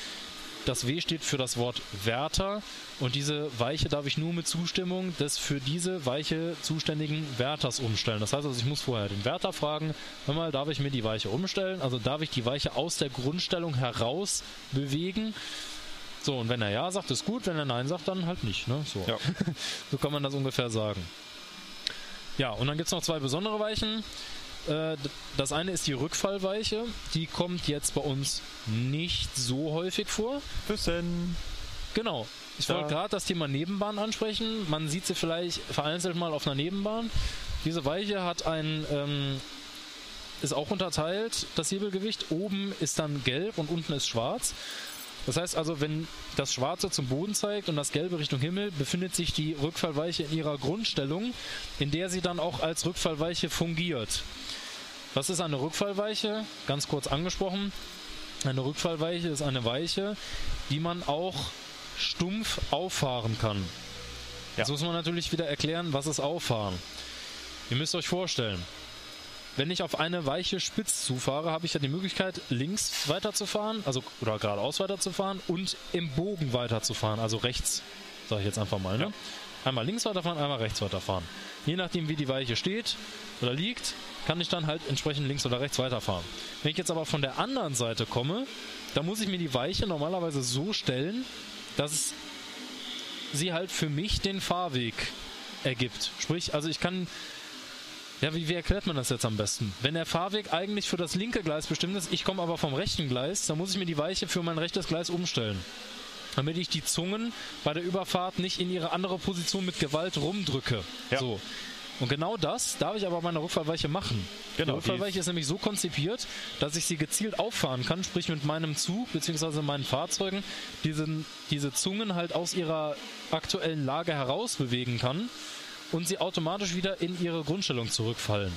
Das W steht für das Wort Wärter und diese Weiche darf ich nur mit Zustimmung des für diese Weiche zuständigen Wärters umstellen. Das heißt also, ich muss vorher den Wärter fragen, hör mal, darf ich mir die Weiche umstellen? Also darf ich die Weiche aus der Grundstellung heraus bewegen? So, und wenn er ja sagt, ist gut, wenn er nein sagt, dann halt nicht. Ne? So. Ja. *laughs* so kann man das ungefähr sagen. Ja, und dann gibt es noch zwei besondere Weichen. Äh, Das eine ist die Rückfallweiche. Die kommt jetzt bei uns nicht so häufig vor. Füssen. Genau. Ich wollte gerade das Thema Nebenbahn ansprechen. Man sieht sie vielleicht vereinzelt mal auf einer Nebenbahn. Diese Weiche hat ein, ähm, ist auch unterteilt, das Hebelgewicht. Oben ist dann gelb und unten ist schwarz. Das heißt also, wenn das Schwarze zum Boden zeigt und das Gelbe Richtung Himmel, befindet sich die Rückfallweiche in ihrer Grundstellung, in der sie dann auch als Rückfallweiche fungiert. Was ist eine Rückfallweiche? Ganz kurz angesprochen. Eine Rückfallweiche ist eine Weiche, die man auch stumpf auffahren kann. Jetzt muss man natürlich wieder erklären, was ist Auffahren. Ihr müsst euch vorstellen, wenn ich auf eine weiche Spitz zufahre, habe ich ja die Möglichkeit, links weiterzufahren, also oder geradeaus weiterzufahren und im Bogen weiterzufahren, also rechts, sage ich jetzt einfach mal. Ne? Einmal links weiterfahren, einmal rechts weiterfahren. Je nachdem, wie die Weiche steht oder liegt, kann ich dann halt entsprechend links oder rechts weiterfahren. Wenn ich jetzt aber von der anderen Seite komme, dann muss ich mir die Weiche normalerweise so stellen, dass sie halt für mich den Fahrweg ergibt. Sprich, also ich kann Ja, wie, wie erklärt man das jetzt am besten? Wenn der Fahrweg eigentlich für das linke Gleis bestimmt ist, ich komme aber vom rechten Gleis, dann muss ich mir die Weiche für mein rechtes Gleis umstellen. Damit ich die Zungen bei der Überfahrt nicht in ihre andere Position mit Gewalt rumdrücke. Ja. So. Und genau das darf ich aber bei einer Rückfahrweiche machen. Genau, Die Rückfahrweiche ist nämlich so konzipiert, dass ich sie gezielt auffahren kann, sprich mit meinem Zug bzw. meinen Fahrzeugen diesen, diese Zungen halt aus ihrer aktuellen Lage heraus bewegen kann und sie automatisch wieder in ihre Grundstellung zurückfallen.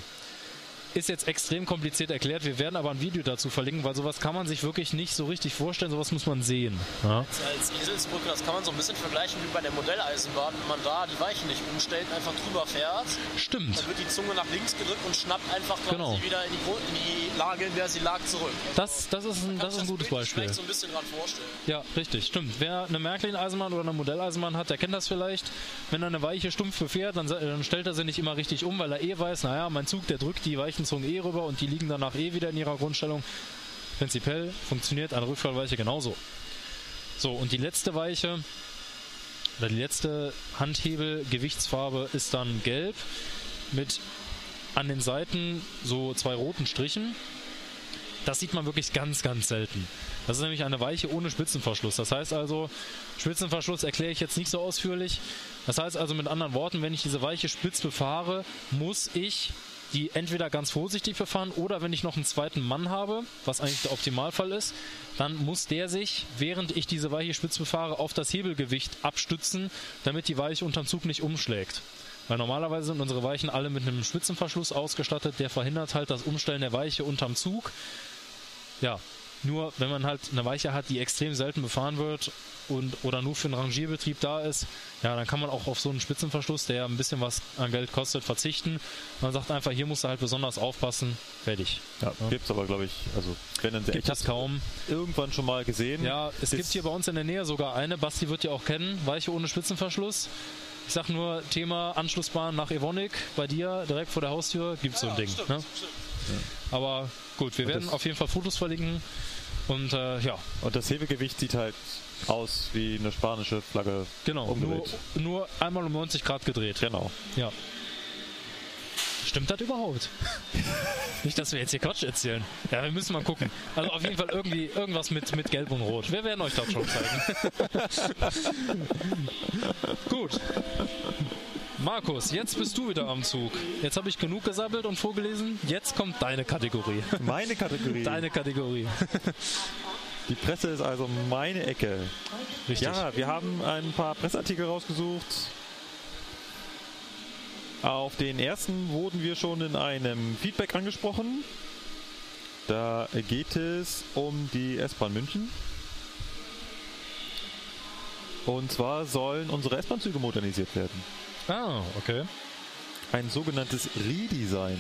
Ist jetzt extrem kompliziert erklärt, wir werden aber ein Video dazu verlinken, weil sowas kann man sich wirklich nicht so richtig vorstellen, sowas muss man sehen. Ja? Als Eselsbrücke, das kann man so ein bisschen vergleichen wie bei der Modelleisenbahn. Wenn man da die Weichen nicht umstellt, einfach drüber fährt, Stimmt. dann wird die Zunge nach links gedrückt und schnappt einfach quasi Genau. wieder in die, in die Lage, in der sie lag, zurück. Also Das, das ist ein, das ist ein gutes Beispiel. so ein bisschen dran vorstellen. Ja, richtig, stimmt. Wer eine Märklin-Eisenbahn oder eine Modelleisenbahn hat, der kennt das vielleicht. Wenn er eine Weiche stumpf befährt, dann, dann stellt er sie nicht immer richtig um, weil er eh weiß, naja, mein Zug, der drückt die Weichenzungen eh rüber und die liegen danach eh wieder in ihrer Grundstellung. Prinzipiell funktioniert eine Rückfallweiche genauso. So, und die letzte Weiche, oder die letzte Handhebel-Gewichtsfarbe ist dann gelb mit an den Seiten so zwei roten Strichen. Das sieht man wirklich ganz, ganz selten. Das ist nämlich eine Weiche ohne Spitzenverschluss. Das heißt also, Spitzenverschluss erkläre ich jetzt nicht so ausführlich. Das heißt also mit anderen Worten, wenn ich diese Weiche spitz befahre, muss ich die entweder ganz vorsichtig befahren oder wenn ich noch einen zweiten Mann habe, was eigentlich der Optimalfall ist, dann muss der sich, während ich diese Weiche spitz befahre, auf das Hebelgewicht abstützen, damit die Weiche unterm Zug nicht umschlägt. Weil normalerweise sind unsere Weichen alle mit einem Spitzenverschluss ausgestattet, der verhindert halt das Umstellen der Weiche unterm Zug. Ja, nur wenn man halt eine Weiche hat, die extrem selten befahren wird und oder nur für einen Rangierbetrieb da ist, ja, dann kann man auch auf so einen Spitzenverschluss, der ein bisschen was an Geld kostet, verzichten. Man sagt einfach, hier musst du halt besonders aufpassen. Fertig. Ja, gibt's aber, glaube ich, also wenn dann Gibt es kaum. irgendwann schon mal gesehen. Ja, es gibt hier bei uns in der Nähe sogar eine, Basti wird die auch kennen, Weiche ohne Spitzenverschluss. Ich sag nur, Thema Anschlussbahn nach Evonik, bei dir direkt vor der Haustür gibt's so ein Ding. Stimmt, Ne? stimmt. Aber gut, wir Und werden auf jeden Fall Fotos verlinken. Und äh, ja, Und das Hebegewicht sieht halt aus wie eine spanische Flagge. genau. Nur, nur einmal um 90 Grad gedreht. Genau. Ja. Stimmt das überhaupt? *laughs* Nicht, dass wir jetzt hier Quatsch erzählen. Ja, wir müssen mal gucken. Also auf jeden Fall irgendwie irgendwas mit, mit Gelb und Rot. Wir werden euch das schon zeigen. *laughs* Gut. Markus, jetzt bist du wieder am Zug. Jetzt habe ich genug gesabbelt und vorgelesen. Jetzt kommt deine Kategorie. Meine Kategorie. Deine Kategorie. Die Presse ist also meine Ecke. Richtig. Ja, wir haben ein paar Presseartikel rausgesucht. Auf den ersten wurden wir schon in einem Feedback angesprochen. Da geht es um die S-Bahn München. Und zwar sollen unsere S-Bahn-Züge modernisiert werden. Ah, okay. Ein sogenanntes Redesign.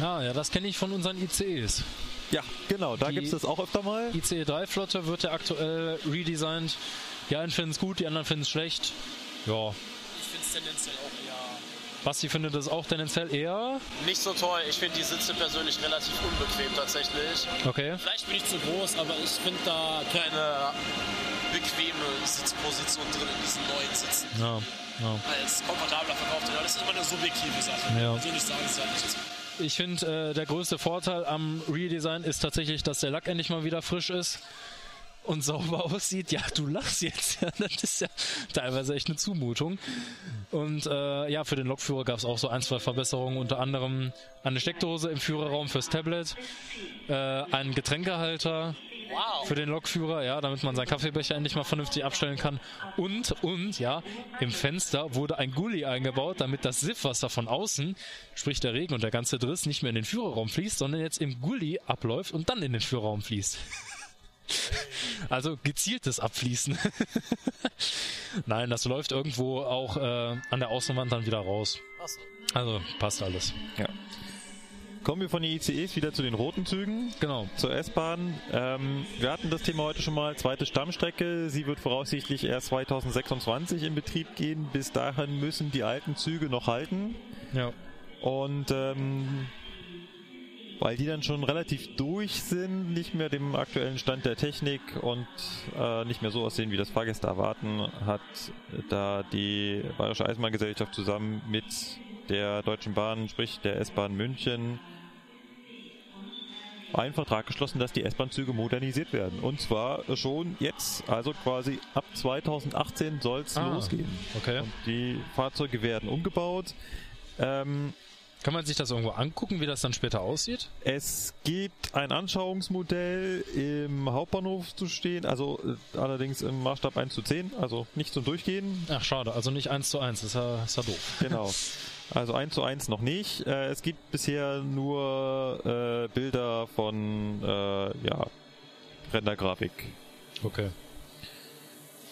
Ah, ja, das kenne ich von unseren ICEs. Ja, genau, da gibt es das auch öfter mal. ICE 3-Flotte wird ja aktuell redesigned. Die einen finden es gut, die anderen finden es schlecht. Ja, Ich finde es tendenziell auch eher Basti findet das auch tendenziell eher. nicht so toll. Ich finde die Sitze persönlich relativ unbequem tatsächlich. Okay. Vielleicht bin ich zu groß, aber ich finde da keine bequeme Sitzposition drin in diesen neuen Sitzen. Ja, ja. Als komfortabler verkauft wird. Aber das ist immer eine subjektive Sache. Ja. Persönlich sagen sie halt. Ich finde, äh, der größte Vorteil am Redesign ist tatsächlich, dass der Lack endlich mal wieder frisch ist und sauber *laughs* aussieht. Ja, du lachst jetzt. *laughs* Ja, das ist ja teilweise echt eine Zumutung. Und äh, ja, für den Lokführer gab es auch so ein, zwei Verbesserungen. Unter anderem eine Steckdose im Führerraum fürs Tablet, äh, einen Getränkehalter Wow. für den Lokführer, ja, damit man seinen Kaffeebecher endlich mal vernünftig abstellen kann. Und, und, ja, im Fenster wurde ein Gully eingebaut, damit das Siffwasser von außen, sprich der Regen und der ganze Driss, nicht mehr in den Führerraum fließt, sondern jetzt im Gully abläuft und dann in den Führerraum fließt. *laughs* Also gezieltes Abfließen. *laughs* Nein, das läuft irgendwo auch äh, an der Außenwand dann wieder raus. Also passt alles. Ja. Kommen wir von den ICEs wieder zu den roten Zügen. Genau. Zur S-Bahn. Ähm, wir hatten das Thema heute schon mal. Zweite Stammstrecke. Sie wird voraussichtlich erst 2026 in Betrieb gehen. Bis dahin müssen die alten Züge noch halten. Ja. Und ähm, weil die dann schon relativ durch sind, nicht mehr dem aktuellen Stand der Technik und äh, nicht mehr so aussehen, wie das Fahrgäste erwarten, hat da die Bayerische Eisenbahngesellschaft zusammen mit der Deutschen Bahn, sprich der S-Bahn München, einen Vertrag geschlossen, dass die S-Bahn-Züge modernisiert werden. Und zwar schon jetzt, also quasi ab 2018 soll es Ah, losgehen. okay. Und die Fahrzeuge werden umgebaut. Ähm, Kann man sich das irgendwo angucken, wie das dann später aussieht? es gibt ein Anschauungsmodell im Hauptbahnhof zu stehen, also äh, allerdings im Maßstab 1 zu 10, also nicht zum Durchgehen. Ach, schade. Also nicht eins zu eins. Das ist ja, ist ja doof. Genau. *laughs* Also 1 zu 1 noch nicht. Äh, es gibt bisher nur äh, Bilder von äh, ja, Rendergrafik. Okay.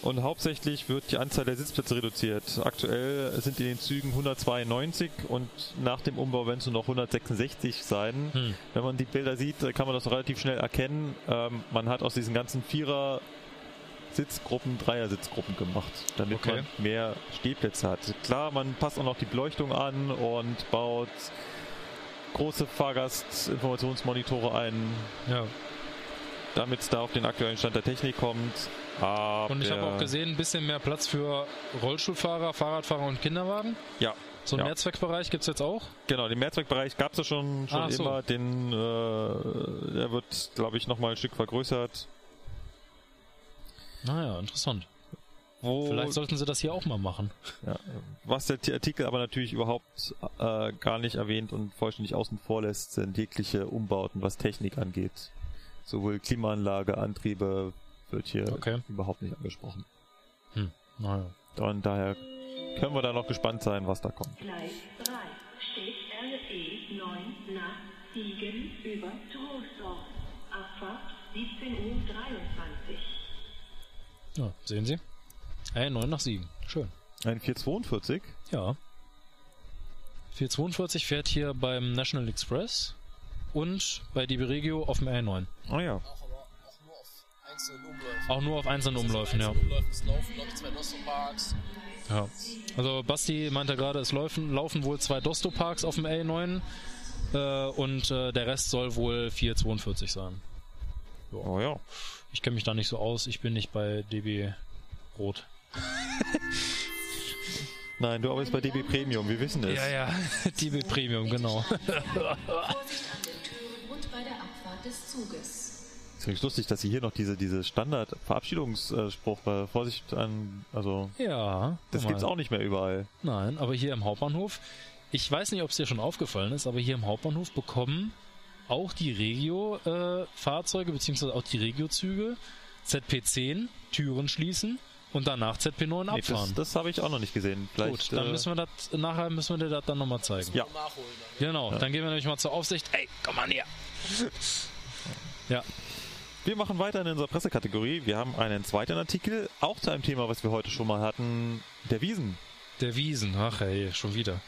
Und hauptsächlich wird die Anzahl der Sitzplätze reduziert. Aktuell sind in den Zügen 192 und nach dem Umbau werden es nur noch 166 sein. Hm. Wenn man die Bilder sieht, kann man das relativ schnell erkennen. Ähm, man hat aus diesen ganzen Vierer Sitzgruppen, Dreier-Sitzgruppen gemacht, damit Okay. man mehr Stehplätze hat. Klar, man passt auch noch die Beleuchtung an und baut große Fahrgastinformationsmonitore ein, Ja. damit es da auf den aktuellen Stand der Technik kommt. Aber Und ich habe auch gesehen, ein bisschen mehr Platz für Rollstuhlfahrer, Fahrradfahrer und Kinderwagen. Ja, So einen Ja. Mehrzweckbereich gibt's jetzt auch. Genau, den Mehrzweckbereich gab es ja schon, schon so. immer. Den, äh, der wird, glaube ich, nochmal ein Stück vergrößert. Naja, interessant. Wo, Vielleicht sollten sie das hier auch mal machen. ja, was der Artikel aber natürlich überhaupt äh, gar nicht erwähnt und vollständig außen vor lässt, sind jegliche Umbauten, was Technik angeht. Sowohl Klimaanlage, Antriebe wird hier Okay. überhaupt nicht angesprochen. Hm. Naja. Und daher können wir da noch gespannt sein, was da kommt. Gleis 3 steht RE 9 nach Siegen über Troisdorf. Abfahrt 17.23 Uhr. Ja, sehen Sie? Hey, 9 nach 7. Schön. Ein 442? Ja. 442 fährt hier beim National Express und bei DB Regio auf dem R9. Ah ja. Auch, aber auch nur auf einzelnen Umläufen. Auch nur auf einzelnen Umläufen, ja. Einzelnen Umläufen, es laufen, glaube ich, zwei Nostroparks. ja. Also Basti meinte gerade, es laufen, laufen wohl zwei Dosto-Parks auf dem R9 äh, und äh, der Rest soll wohl 442 sein. Oh ja. Ich kenne mich da nicht so aus, ich bin nicht bei DB Rot. *laughs* Nein, du arbeitest bei DB Premium, wir wissen es. Ja, ja, *laughs* DB Premium, genau. Vorsicht an den Türen und bei der Abfahrt des Zuges. Ist wirklich lustig, dass sie hier noch diese, diese Standard-Verabschiedungsspruch äh, Vorsicht an, also Ja, das mal. gibt's auch nicht mehr überall. Nein, aber hier im Hauptbahnhof, ich weiß nicht, ob es dir schon aufgefallen ist, aber hier im Hauptbahnhof bekommen auch die Regio-Fahrzeuge, beziehungsweise auch die Regio-Züge ZP10 Türen schließen und danach ZP9 Nee, abfahren. das das habe ich auch noch nicht gesehen. Vielleicht, Gut, dann äh, müssen wir das, nachher müssen wir dir das dann nochmal zeigen. Ja. Genau, dann gehen wir nämlich mal zur Aufsicht. Ey, komm mal näher. Ja, Wir machen weiter in unserer Pressekategorie. Wir haben einen zweiten Artikel, auch zu einem Thema, was wir heute schon mal hatten, der Wiesen. der Wiesen. Ach ey, schon wieder.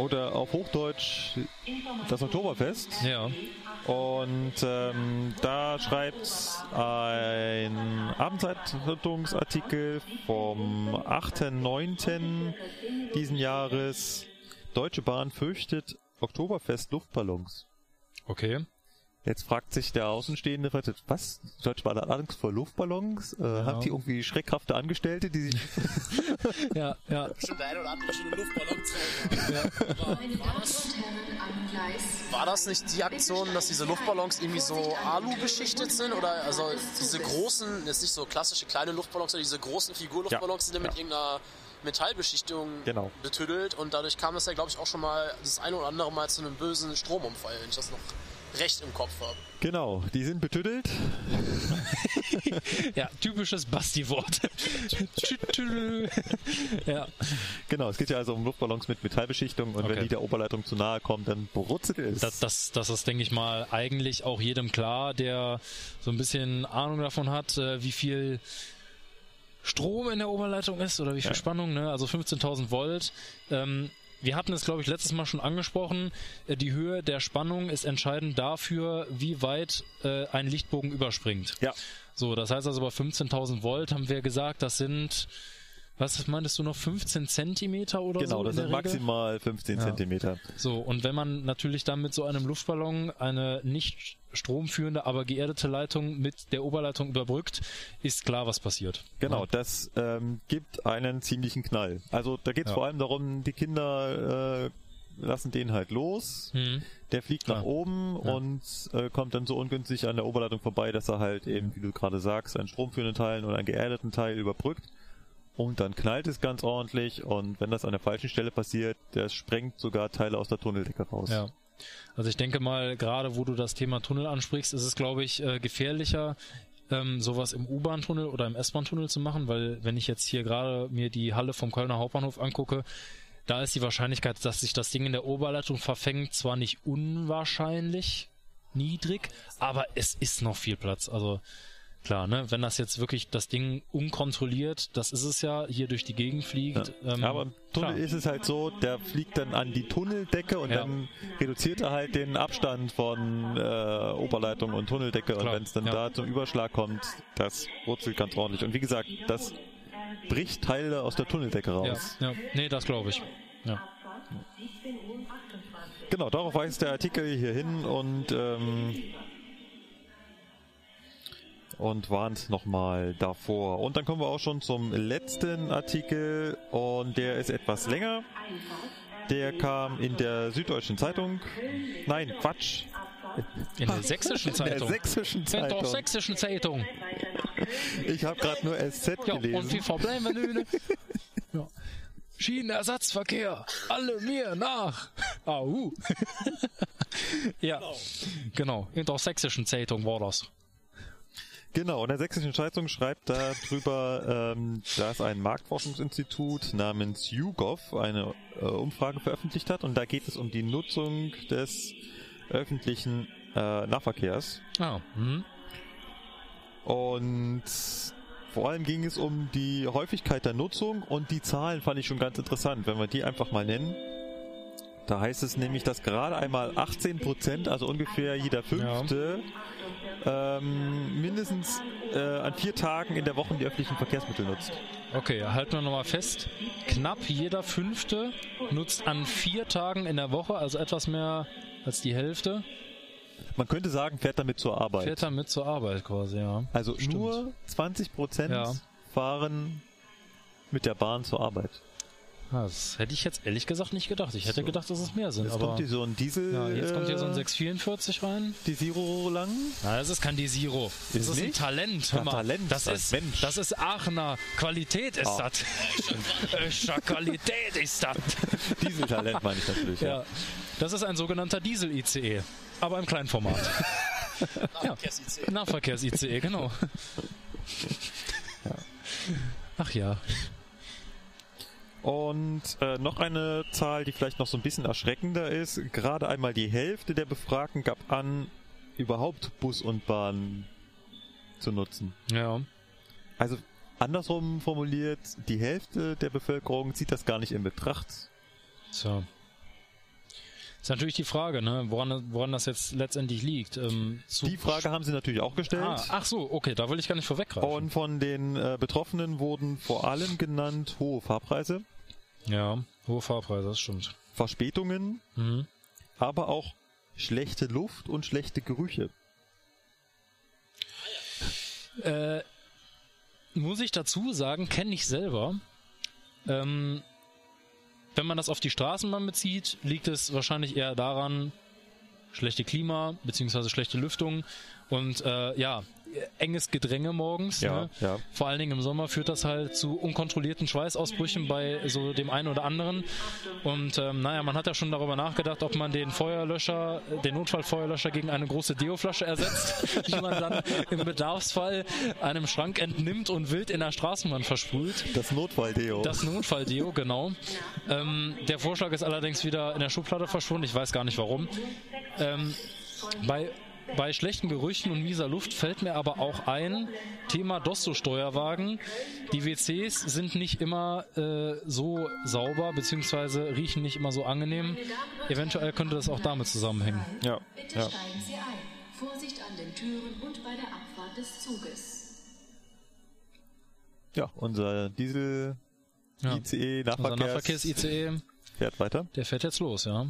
Oder auf Hochdeutsch das Oktoberfest. Ja, Und ähm, da schreibt ein Abendzeitungsartikel vom 8.9. diesen Jahres, Deutsche Bahn fürchtet Oktoberfest Luftballons. okay. Jetzt fragt sich der Außenstehende, was? Deutsche Bahn hat Angst vor Luftballons? Äh, Haben die irgendwie schreckhafte Angestellte, die sich... *laughs* Ja, ja. Bestimmt der eine oder andere Luftballon Meine Damen und Herren am Gleis. War das nicht die Aktion, dass diese Luftballons irgendwie so Alu beschichtet sind? Oder also diese großen, jetzt nicht so klassische kleine Luftballons, sondern diese großen Figurluftballons, die sind mit ja. irgendeiner Metallbeschichtung Genau. betüdelt und dadurch kam es ja, glaube ich, auch schon mal das eine oder andere Mal zu einem bösen Stromunfall, wenn ich das noch recht im Kopf habe. Genau, die sind betüttelt. *laughs* Ja, typisches Basti-Wort. *laughs* ja, Genau, es geht ja also um Luftballons mit Metallbeschichtung und wenn Okay. die der Oberleitung zu nahe kommen, dann brutzelt es. das, das, das ist, denke ich mal, eigentlich auch jedem klar, der so ein bisschen Ahnung davon hat, äh, wie viel Strom in der Oberleitung ist oder wie viel Ja. Spannung, ne? also 15.000 Volt. Ähm, wir hatten es, glaube ich, letztes Mal schon angesprochen. Äh, Die Höhe der Spannung ist entscheidend dafür, wie weit äh, ein Lichtbogen überspringt. ja, So, das heißt also bei 15.000 Volt haben wir gesagt, das sind, was meintest du noch, 15 Zentimeter oder so? genau, das sind Regel? maximal 15 Ja. Zentimeter. So, und wenn man natürlich dann mit so einem Luftballon eine nicht stromführende, aber geerdete Leitung mit der Oberleitung überbrückt, ist klar, was passiert. Genau, das ähm, gibt einen ziemlichen Knall. Also da geht es Ja. vor allem darum, die Kinder äh, lassen den halt los. Mhm. Der fliegt nach Klar. oben Ja. und äh, kommt dann so ungünstig an der Oberleitung vorbei, dass er halt eben, wie du gerade sagst, einen stromführenden Teil oder einen geerdeten Teil überbrückt. Und dann knallt es ganz ordentlich und wenn das an der falschen Stelle passiert, das sprengt sogar Teile aus der Tunneldecke raus. Ja. Also ich denke mal, gerade wo du das Thema Tunnel ansprichst, ist es, glaube ich, äh, gefährlicher, ähm, sowas im U-Bahn-Tunnel oder im S-Bahn-Tunnel zu machen, weil wenn ich jetzt hier gerade mir die Halle vom Kölner Hauptbahnhof angucke, da ist die Wahrscheinlichkeit, dass sich das Ding in der Oberleitung verfängt, zwar nicht unwahrscheinlich niedrig, aber es ist noch viel Platz. Also klar, ne, wenn das jetzt wirklich das Ding unkontrolliert, das ist es ja, hier durch die Gegend fliegt. ähm, Aber im Tunnel klar. ist es halt so, der fliegt dann an die Tunneldecke und Ja. dann reduziert er halt den Abstand von äh, Oberleitung und Tunneldecke und Klar, wenn es dann ja. da zum Überschlag kommt, das wurzelt ganz ordentlich. Und wie gesagt, das bricht Teile aus der Tunneldecke Ja, raus. ja, nee, das glaube ich. Ja. Abfahrt 17 Uhr 28. Genau, darauf weist der Artikel hier hin und ähm, und warnt nochmal davor. Und dann kommen wir auch schon zum letzten Artikel und der ist etwas länger. Der kam in der Süddeutschen Zeitung. Nein, Quatsch. In der sächsischen In der Zeitung. sächsischen In der Zeitung. sächsischen Zeitung. Ich habe gerade nur SZ Ja, und wie gelesen. verbleiben wir nun? *laughs* ja. Schienenersatzverkehr, alle mir nach. Au. *laughs* ja, genau. In der sächsischen Zeitung war das. Genau, in der sächsischen Zeitung schreibt darüber, ähm, dass ein Marktforschungsinstitut namens YouGov eine äh, Umfrage veröffentlicht hat und da geht es um die Nutzung des öffentlichen äh, Nahverkehrs. Ah, hm. Und vor allem ging es um die Häufigkeit der Nutzung und die Zahlen fand ich schon ganz interessant, wenn wir die einfach mal nennen. Da heißt es nämlich, dass gerade einmal 18 Prozent, also ungefähr jeder fünfte, ähm, mindestens äh, an vier Tagen in der Woche die öffentlichen Verkehrsmittel nutzt. Okay, halten wir nochmal fest. Knapp jeder Fünfte nutzt an vier Tagen in der Woche, also etwas mehr als die Hälfte, Man könnte sagen, fährt damit zur Arbeit. fährt damit zur Arbeit quasi, ja. also Stimmt. nur 20 Prozent Ja. fahren mit der Bahn zur Arbeit. Das hätte ich jetzt ehrlich gesagt nicht gedacht. Ich hätte So. gedacht, dass es mehr sind. Jetzt aber kommt hier so ein Diesel. ja, jetzt kommt hier so ein äh, 644 rein. Die Zero lang. Na, das ist kein Desiro. Das Ist ist, ein? Talent. Ja, Hör mal, Talent, Das ein ist, Mensch. das ist Aachener Qualität ist Ah. das. *laughs* Qualität ist das. Dieseltalent meine ich natürlich. Ja. Das ist ein sogenannter Diesel-ICE. Aber im kleinen Format. *laughs* Nahverkehrs-IC. Nahverkehrs-ICE, genau. *laughs* Ach ja. Und äh, noch eine Zahl, die vielleicht noch so ein bisschen erschreckender ist. Gerade einmal die Hälfte der Befragten gab an, überhaupt Bus und Bahn zu nutzen. Ja. Also andersrum formuliert, die Hälfte der Bevölkerung zieht das gar nicht in Betracht. So. Ist natürlich die Frage, ne, woran, woran das jetzt letztendlich liegt. Ähm, Die Frage haben sie natürlich auch gestellt. Ah, ach so, okay, da will ich gar nicht vorweggreifen. Und von den äh, Betroffenen wurden vor allem genannt hohe Fahrpreise, ja, hohe Fahrpreise, das stimmt. Verspätungen, Mhm. aber auch schlechte Luft und schlechte Gerüche. Äh, muss ich dazu sagen, kenne ich selber. Ähm, wenn man das auf die Straßenbahn bezieht, liegt es wahrscheinlich eher daran, schlechte Klima beziehungsweise schlechte Lüftung. Und äh, ja, enges Gedränge morgens. Ja, ne? ja. Vor allen Dingen im Sommer führt das halt zu unkontrollierten Schweißausbrüchen bei so dem einen oder anderen. Und ähm, naja, man hat ja schon darüber nachgedacht, ob man den Feuerlöscher, den Notfallfeuerlöscher gegen eine große Deoflasche ersetzt, *laughs* die man dann im Bedarfsfall einem Schrank entnimmt und wild in der Straßenbahn versprüht. Das Notfalldeo. Das Notfalldeo, genau. Ähm, der Vorschlag ist allerdings wieder in der Schublade verschwunden. Ich weiß gar nicht warum. Ähm, bei, bei schlechten Gerüchen und mieser Luft fällt mir aber auch ein, Thema Dosso-Steuerwagen. Die WCs sind nicht immer äh, so sauber, beziehungsweise riechen nicht immer so angenehm. Eventuell könnte das auch damit zusammenhängen. ja, Bitte ja. steigen Sie ein. Vorsicht an den Türen und bei der Abfahrt des Zuges. ja, unser Diesel Ja. Nahverkehrs Nahverkehrs-ICE, fährt weiter. der fährt jetzt los, ja.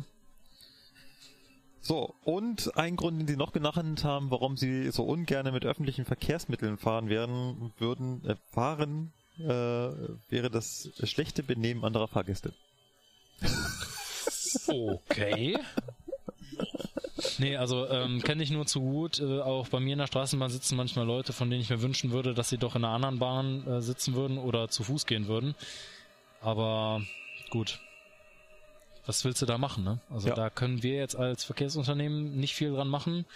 So, und ein Grund, den Sie noch genannt haben, warum Sie so ungern mit öffentlichen Verkehrsmitteln fahren werden, würden, äh, fahren, äh, wäre das schlechte Benehmen anderer Fahrgäste. Okay. Nee, also ähm, kenne ich nur zu gut. Äh, auch bei mir in der Straßenbahn sitzen manchmal Leute, von denen ich mir wünschen würde, dass sie doch in einer anderen Bahn äh, sitzen würden oder zu Fuß gehen würden. Aber gut. Was willst du da machen, ne? Also Ja. da können wir jetzt als Verkehrsunternehmen nicht viel dran machen.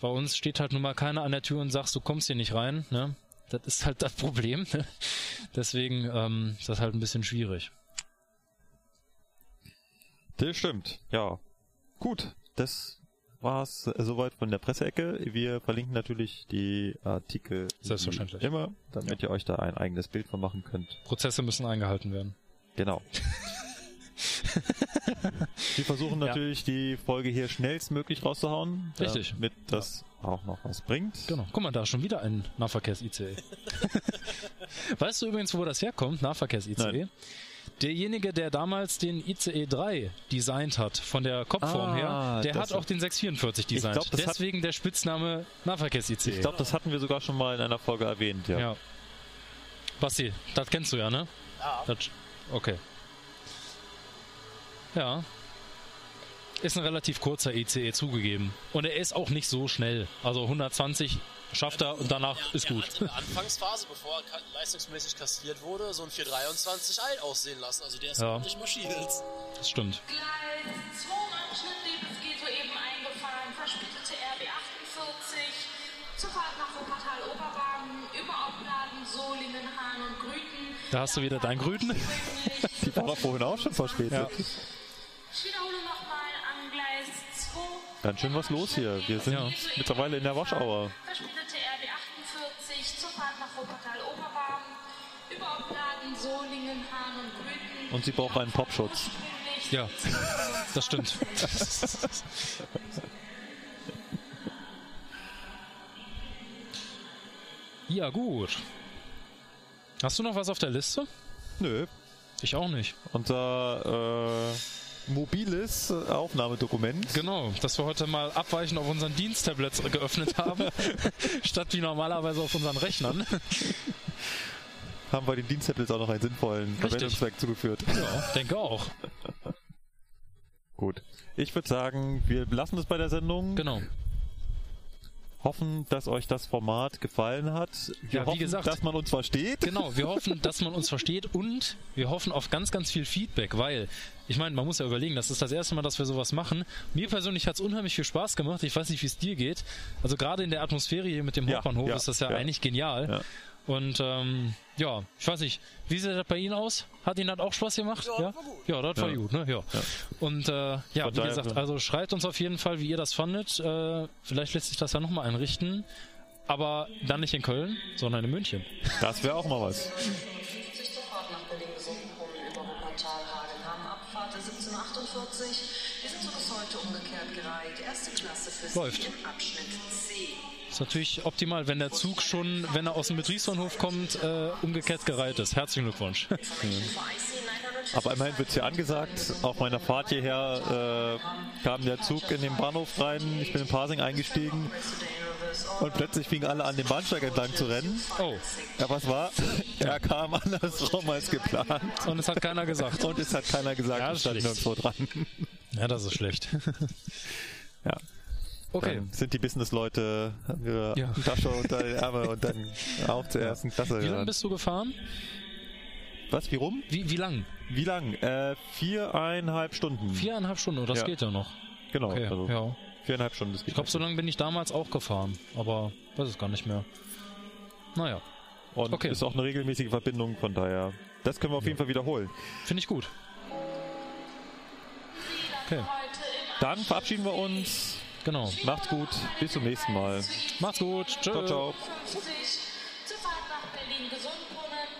Bei uns steht halt nun mal keiner an der Tür und sagst, du kommst hier nicht rein, ne? Das ist halt das Problem. Ne? Deswegen ähm, ist das halt ein bisschen schwierig. Das stimmt, ja. Gut, das war's äh, soweit von der Presseecke. Wir verlinken natürlich die Artikel Selbstverständlich. immer, damit ihr euch da ein eigenes Bild von machen könnt. Prozesse müssen eingehalten werden. Genau. *laughs* Wir versuchen *laughs* Ja. natürlich die Folge hier schnellstmöglich rauszuhauen, Richtig. damit das auch noch was bringt. Genau. Guck mal, da ist schon wieder ein Nahverkehrs-ICE. *laughs* weißt du übrigens, wo das herkommt, Nahverkehrs-ICE? Derjenige, der damals den ICE 3 designt hat, von der Kopfform Ah, her, der hat auch den 644 designt. glaub, das hat- Deswegen der Spitzname Nahverkehrs-ICE. Ich glaube, das hatten wir sogar schon mal in einer Folge erwähnt, ja. ja. Basti, das kennst du ja, ne? Ja. Das, okay. Ja. Ist ein relativ kurzer ICE zugegeben. Und er ist auch nicht so schnell. Also 120 schafft er und danach ist er gut. hat in der Anfangsphase, bevor er leistungsmäßig kastriert wurde, so ein 423 alt aussehen lassen. Also der ist Ja. ordentlich marschiert. Das stimmt. Gleis 2 im Abschnitt DBSG soeben eingefahren, verspätete RB 48 zur Fahrt nach Wuppertal-Oberbaden über Opladen, Solingen, Hahn und Grüten. Da hast du wieder dein Grüten. *laughs* Die war doch vorhin auch schon verspätet. Ja. Ganz schön was los hier. Wir sind Ja. mittlerweile in der Waschauer. Verspätete RB 48 zur Fahrt nach Wuppertal-Oberbaden über Opladen, Solingen, Hahn und Grüten. Und sie braucht einen Popschutz. Ja, das stimmt. ja, gut. Hast du noch was auf der Liste? Nö. Ich auch nicht. Unser äh, mobiles Aufnahmedokument. Genau, dass wir heute mal abweichend auf unseren Diensttablets geöffnet haben, *laughs* statt wie normalerweise auf unseren Rechnern. Haben wir den Diensttablets auch noch einen sinnvollen. Verwendungszweck zugeführt. Ja, denke auch. Gut. Ich würde sagen, wir belassen es bei der Sendung. Genau. Hoffen, dass euch das Format gefallen hat. Wir Ja, hoffen, gesagt- dass man uns versteht. Genau, wir hoffen, dass man uns versteht und wir hoffen auf ganz, ganz viel Feedback, weil ich meine, man muss ja überlegen, das ist das erste Mal, dass wir sowas machen. Mir persönlich hat es unheimlich viel Spaß gemacht. Ich weiß nicht, wie es dir geht. Also gerade in der Atmosphäre hier mit dem Ja, Hauptbahnhof ja, ist das ja, ja. eigentlich genial. Ja. Und ähm, ja, ich weiß nicht, wie sieht das bei Ihnen aus? Hat Ihnen das auch Spaß gemacht? Ja, war gut. Ja, das war Ja. gut, ne? Ja. Und äh, ja, Von wie gesagt, also schreibt uns auf jeden Fall, wie ihr das fandet. Äh, vielleicht lässt sich das ja nochmal einrichten. Aber dann nicht in Köln, sondern in München. Das wäre auch mal was. 50 zur Fahrt nach Berlin-Sundbrunn über Wuppertal, Hagenham, Abfahrt 1748. Wir sind so bis heute umgekehrt gereiht. Erste Klasse für Läuft. Sie im Abschnitt C. Ist natürlich optimal, wenn der Zug schon, wenn er aus dem Betriebsbahnhof kommt, äh, umgekehrt gereiht ist. Herzlichen Glückwunsch. Für IC 950 Aber immerhin wird hier angesagt, auf meiner Fahrt hierher äh, kam der Zug in den Bahnhof rein, ich bin in Pasing eingestiegen und plötzlich fingen alle an, den Bahnsteig entlang zu rennen. Oh, Ja, was war? *laughs* Er kam andersrum als geplant. und es hat keiner gesagt. Und es hat keiner gesagt, Ja, es stand nirgendwo dran. Ja, das ist schlecht. *laughs* Ja. Okay. Dann sind die Businessleute, haben ihre Ja. Tasche unter den Ärmel und dann auf zur ersten Klasse. Wie lange bist du gefahren? Was, wie rum? Wie, wie lang? Wie lang? Äh, viereinhalb Stunden. Viereinhalb Stunden, oh, das Ja. geht ja noch. Genau, Okay, also ja. viereinhalb Stunden. Das geht Ich glaube, so lange bin ich damals auch gefahren, aber weiß es gar nicht mehr. Naja, Und okay. ist auch eine regelmäßige Verbindung, von daher. Das können wir auf jeden Fall wiederholen. finde ich gut. Okay, Dann verabschieden wir uns. Genau. Macht's gut. Bis zum nächsten Mal. Macht's gut. Tschö. Ciao, ciao. 50 zur Fahrt nach Berlin-Gesundbrunnen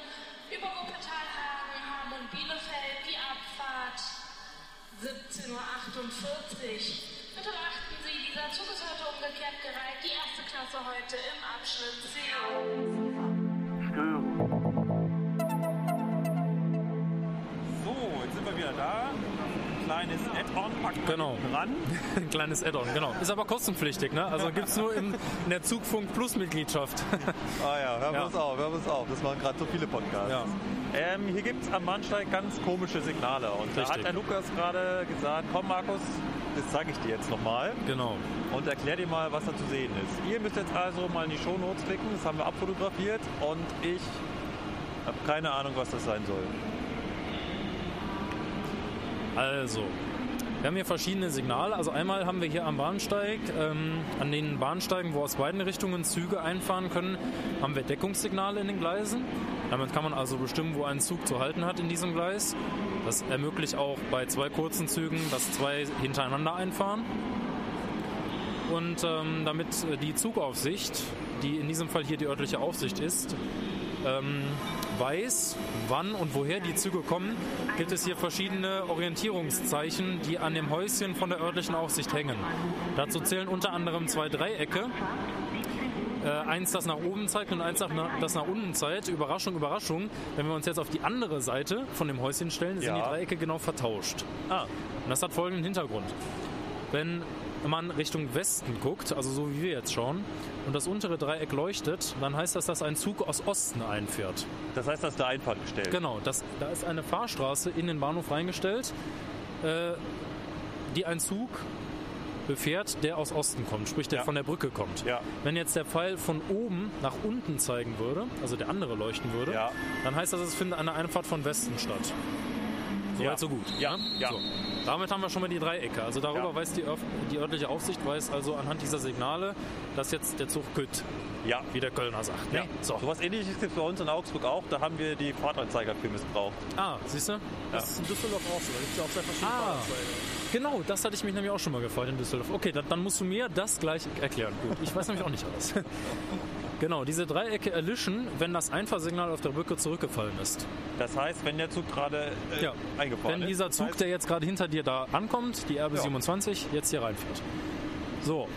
über Wuppertal, Hagen, Hamm und Bielefeld. Die Abfahrt 17.48 Uhr. Bitte beachten Sie, dieser Zug ist heute umgekehrt gereiht. Die erste Klasse heute im Abschnitt C. kleines Add-on, packt man Genau. ran. *laughs* Ein kleines Add-on, genau. Ist aber kostenpflichtig, ne? Also gibt's nur in, in der Zugfunk Plus Mitgliedschaft. *laughs* Ah ja, hören wir Ja. uns auf, hören wir uns auf. Das machen gerade so viele Podcasts. Ja. Ähm, hier gibt es am Bahnsteig ganz komische Signale. Und da Richtig. hat der Lukas gerade gesagt, komm Markus, das zeige ich dir jetzt nochmal. Genau. Und erklär dir mal, was da zu sehen ist. Ihr müsst jetzt also mal in die Shownotes klicken, das haben wir abfotografiert. Und ich habe keine Ahnung, was das sein soll. Also, wir haben hier verschiedene Signale. Also einmal haben wir hier am Bahnsteig, ähm, an den Bahnsteigen, wo aus beiden Richtungen Züge einfahren können, haben wir Deckungssignale in den Gleisen. Damit kann man also bestimmen, wo ein Zug zu halten hat in diesem Gleis. Das ermöglicht auch bei zwei kurzen Zügen, dass zwei hintereinander einfahren. Und ähm, damit die Zugaufsicht, die in diesem Fall hier die örtliche Aufsicht ist, ähm, weiß, wann und woher die Züge kommen, gibt es hier verschiedene Orientierungszeichen, die an dem Häuschen von der örtlichen Aufsicht hängen. Dazu zählen unter anderem zwei Dreiecke. Äh, eins, das nach oben zeigt und eins, das nach unten zeigt. Überraschung, Überraschung. Wenn wir uns jetzt auf die andere Seite von dem Häuschen stellen, sind Ja. die Dreiecke genau vertauscht. Ah, Und das hat folgenden Hintergrund. Wenn man Richtung Westen guckt, also so wie wir jetzt schauen, und das untere Dreieck leuchtet, dann heißt das, dass ein Zug aus Osten einfährt. das heißt, das ist der Einfahrt gestellt. Genau, das, da ist eine Fahrstraße in den Bahnhof reingestellt, äh, die ein Zug befährt, der aus Osten kommt, sprich der Ja. von der Brücke kommt. Ja. Wenn jetzt der Pfeil von oben nach unten zeigen würde, also der andere leuchten würde, Ja. dann heißt das, es findet eine Einfahrt von Westen statt. Soweit Ja. so gut. Ja, ne? ja. So. Damit haben wir schon mal die Dreiecke. Also darüber Ja. weiß die, Örf- die örtliche Aufsicht, weiß also anhand dieser Signale, dass jetzt der Zug kütt, Ja. wie der Kölner sagt. Ne? Ja. So. So was ähnliches gibt es bei uns in Augsburg auch. Da haben wir die Fahrtanzeiger für missbraucht. Ah, siehst du? Das ist in Düsseldorf auch so. Da gibt es ja auch sehr verschiedene Ah. Fahrzeuge. Genau, das hatte ich mich nämlich auch schon mal gefreut in Düsseldorf. Okay, dann, dann musst du mir das gleich erklären. Gut, ich weiß nämlich auch nicht alles. *laughs* genau, diese Dreiecke erlischen, wenn das Einfahrsignal auf der Brücke zurückgefallen ist. Das heißt, wenn der Zug gerade äh, Ja. eingefahren Wenn ist. dieser das Zug, heißt, der jetzt gerade hinter dir da ankommt, die RB27, jetzt hier reinfährt. So.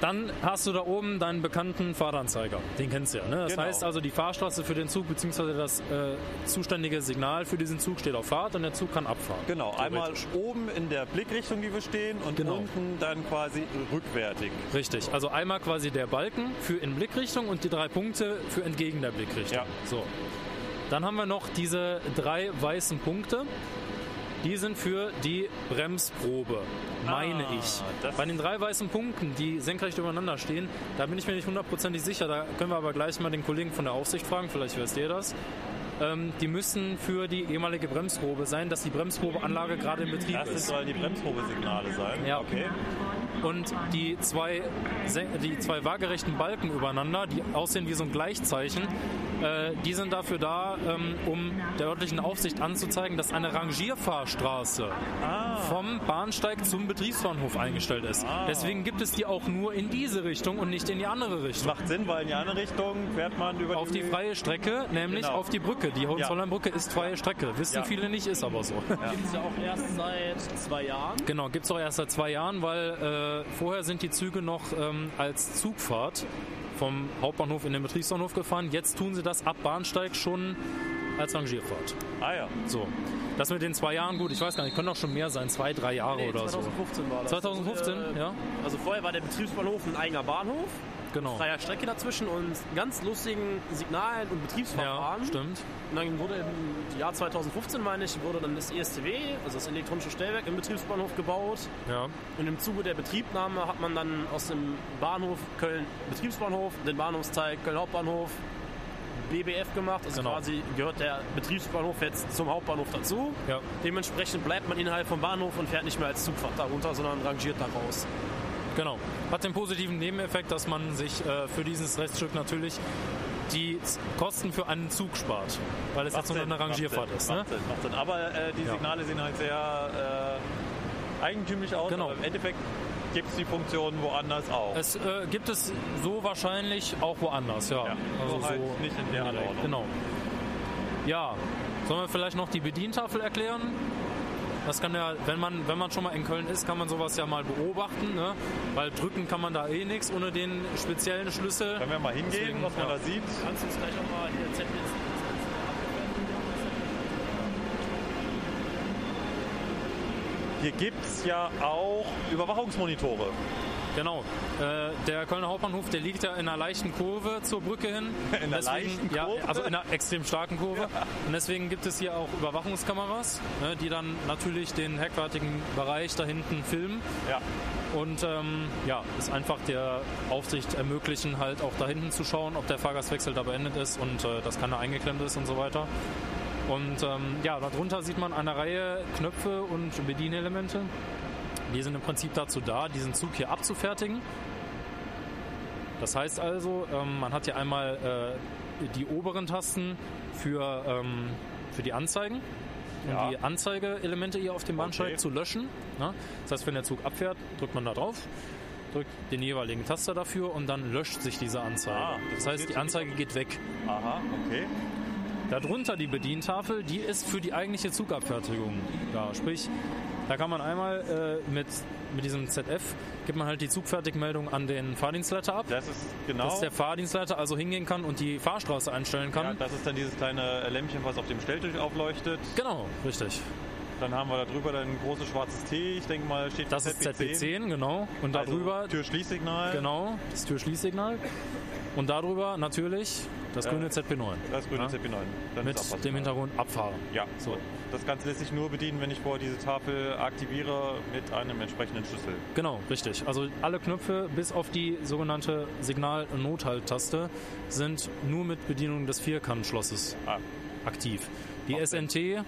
Dann hast du da oben deinen bekannten Fahranzeiger. Den kennst du ja. Ne? Das Genau. heißt also, die Fahrstraße für den Zug bzw. das äh, zuständige Signal für diesen Zug steht auf Fahrt und der Zug kann abfahren. Genau, einmal oben in der Blickrichtung, die wir stehen, und Genau. unten dann quasi rückwärtig. Richtig, also einmal quasi der Balken für in Blickrichtung und die drei Punkte für entgegen der Blickrichtung. Ja. So. Dann haben wir noch diese drei weißen Punkte. Die sind für die Bremsprobe, meine Ah, ich. Bei den drei weißen Punkten, die senkrecht übereinander stehen, da bin ich mir nicht hundertprozentig sicher. Da können wir aber gleich mal den Kollegen von der Aufsicht fragen, vielleicht wisst ihr das. Ähm, die müssen für die ehemalige Bremsprobe sein, dass die Bremsprobeanlage gerade in Betrieb Das ist. sollen die Bremsprobesignale sein. Ja. Okay. Und die zwei, die zwei waagerechten Balken übereinander, die aussehen wie so ein Gleichzeichen, äh, die sind dafür da, ähm, um der örtlichen Aufsicht anzuzeigen, dass eine Rangierfahrstraße vom Bahnsteig zum Betriebsbahnhof eingestellt ist. Deswegen gibt es die auch nur in diese Richtung und nicht in die andere Richtung. Macht Sinn, weil in die andere Richtung fährt man über Auf die freie Strecke, nämlich Genau. auf die Brücke. Die Hohenzollernbrücke ist freie Strecke. Wissen viele nicht, ist aber so. Gibt es ja auch erst seit zwei Jahren. Genau, gibt es auch erst seit zwei Jahren, weil äh, vorher sind die Züge noch ähm, als Zugfahrt vom Hauptbahnhof in den Betriebsbahnhof gefahren. Jetzt tun sie das ab Bahnsteig schon als Rangierfahrt. Ah ja. So. Das mit den zwei Jahren, gut, ich weiß gar nicht, können auch schon mehr sein, zwei, drei Jahre Nee, oder 2015 war das. 2015, Also, äh, ja. Also vorher war der Betriebsbahnhof ein eigener Bahnhof, so. Genau. freier Strecke dazwischen und ganz lustigen Signalen und Ja, Betriebsverfahren. stimmt. Und dann wurde im Jahr 2015, meine ich, wurde dann das ESCW, also das elektronische Stellwerk, im Betriebsbahnhof gebaut. Ja. Und im Zuge der Betriebnahme hat man dann aus dem Bahnhof Köln Betriebsbahnhof den Bahnhofsteil Köln Hauptbahnhof BBF gemacht. Also Genau. quasi gehört der Betriebsbahnhof jetzt zum Hauptbahnhof dazu. Ja. Dementsprechend bleibt man innerhalb vom Bahnhof und fährt nicht mehr als Zugfahrt darunter, sondern rangiert da raus. Genau. Hat den positiven Nebeneffekt, dass man sich äh, für dieses Reststück natürlich die Kosten für einen Zug spart. Weil es jetzt nur Sinn, eine Rangierfahrt macht ist. Sinn, Ne? Macht Sinn, macht Sinn. Aber äh, die Ja. Signale sehen halt sehr äh, eigentümlich aus. Genau. Aber im Endeffekt gibt es die Funktion woanders auch. Es äh, gibt es so wahrscheinlich auch woanders, ja. Ja, also nur halt nicht in der Anordnung. Genau. Ja, sollen wir vielleicht noch die Bedientafel erklären? Das kann ja, wenn man, wenn man schon mal in Köln ist, kann man sowas ja mal beobachten, ne? Weil drücken kann man da eh nichts ohne den speziellen Schlüssel. Können wir mal hingehen, Deswegen, was man ja. da sieht? Kannst du uns gleich auch mal hier Zettel hier gibt es ja auch Überwachungsmonitore. Genau. Äh, der Kölner Hauptbahnhof, der liegt ja in einer leichten Kurve zur Brücke hin. *laughs* In einer leichten ja, Kurve? also in einer extrem starken Kurve. Und deswegen gibt es hier auch Überwachungskameras, ne, die dann natürlich den heckwartigen Bereich da hinten filmen. Ja. Und ähm, ja, es einfach der Aufsicht ermöglichen, halt auch da hinten zu schauen, ob der Fahrgastwechsel da beendet ist und äh, dass keiner eingeklemmt ist und so weiter. Und ähm, ja, darunter sieht man eine Reihe Knöpfe und Bedienelemente. Die sind im Prinzip dazu da, diesen Zug hier abzufertigen. Das heißt also, ähm, man hat hier einmal äh, die oberen Tasten für, ähm, für die Anzeigen, um Ja. die Anzeigeelemente hier auf dem Bahnsteig Okay. zu löschen. Ne? Das heißt, wenn der Zug abfährt, drückt man da drauf, drückt den jeweiligen Taster dafür und dann löscht sich diese Anzeige. Ah, das das heißt, die Anzeige geht weg. Aha, okay. Darunter die Bedientafel, die ist für die eigentliche Zugabfertigung da. Sprich, da kann man einmal äh, mit, mit diesem ZF, gibt man halt die Zugfertigmeldung an den Fahrdienstleiter ab, Das ist genau. dass der Fahrdienstleiter also hingehen kann und die Fahrstraße einstellen kann. ja, das ist dann dieses kleine Lämpchen, was auf dem Stelltisch aufleuchtet. genau, richtig. Dann haben wir da drüber dann ein großes schwarzes T. Ich denke mal, steht Das ist ZB10, genau. Und Also darüber, Türschließsignal. genau, das Türschließsignal. Und darüber natürlich das grüne ZB9. Das grüne Ja. ZB9. Dann Mit dem Hintergrund abfahren. Ja, So. Das Ganze lässt sich nur bedienen, wenn ich vorher diese Tafel aktiviere mit einem entsprechenden Schlüssel. Genau, richtig. Also alle Knöpfe bis auf die sogenannte Signal-Nothalttaste sind nur mit Bedienung des Vierkantschlosses Ah, aktiv. Die. SNT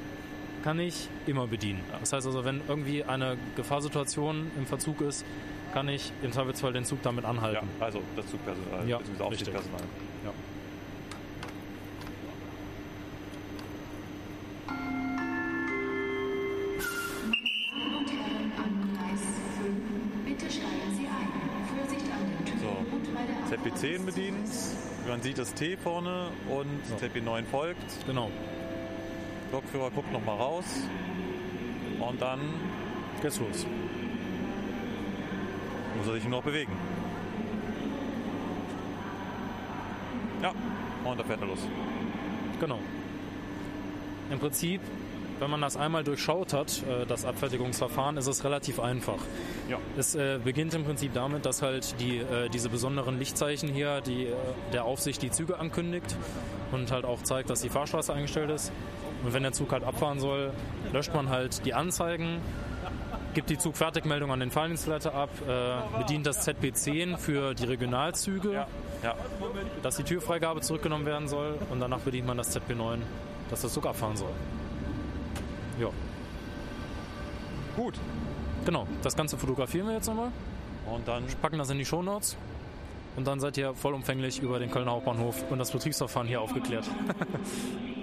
kann ich immer bedienen. Das heißt also, wenn irgendwie eine Gefahrsituation im Verzug ist, kann ich im Zweifelsfall den Zug damit ja, anhalten. also das Zugpersonal, Ja, beziehungsweise richtig. Aufsichtspersonal. Ja. Damen und Herren an Gleis 5, bitte steigen Sie ein. Vorsicht an den Türen So, und bei der ZB10 bedienen. Man sieht das T vorne und ZB9 folgt. Genau. Lokführer guckt nochmal raus. Und dann Geht's los. muss er sich nur noch bewegen. Ja, und da fährt er los. Genau. Im Prinzip, wenn man das einmal durchschaut hat, äh, das Abfertigungsverfahren, ist es relativ einfach. Ja. Es äh, beginnt im Prinzip damit, dass halt die, äh, diese besonderen Lichtzeichen hier, die der Aufsicht die Züge ankündigt und halt auch zeigt, dass die Fahrstraße eingestellt ist. Und wenn der Zug halt abfahren soll, löscht man halt die Anzeigen, gibt die Zugfertigmeldung an den Fahrdienstleiter ab, äh, bedient das ZB10 für die Regionalzüge, Ja, ja. dass die Türfreigabe zurückgenommen werden soll und danach bedient man das ZB9, dass der Zug abfahren soll. Ja, Gut. genau. Das Ganze fotografieren wir jetzt nochmal, Und dann packen das in die Shownotes und dann seid ihr vollumfänglich über den Kölner Hauptbahnhof und das Betriebsverfahren hier aufgeklärt. *laughs*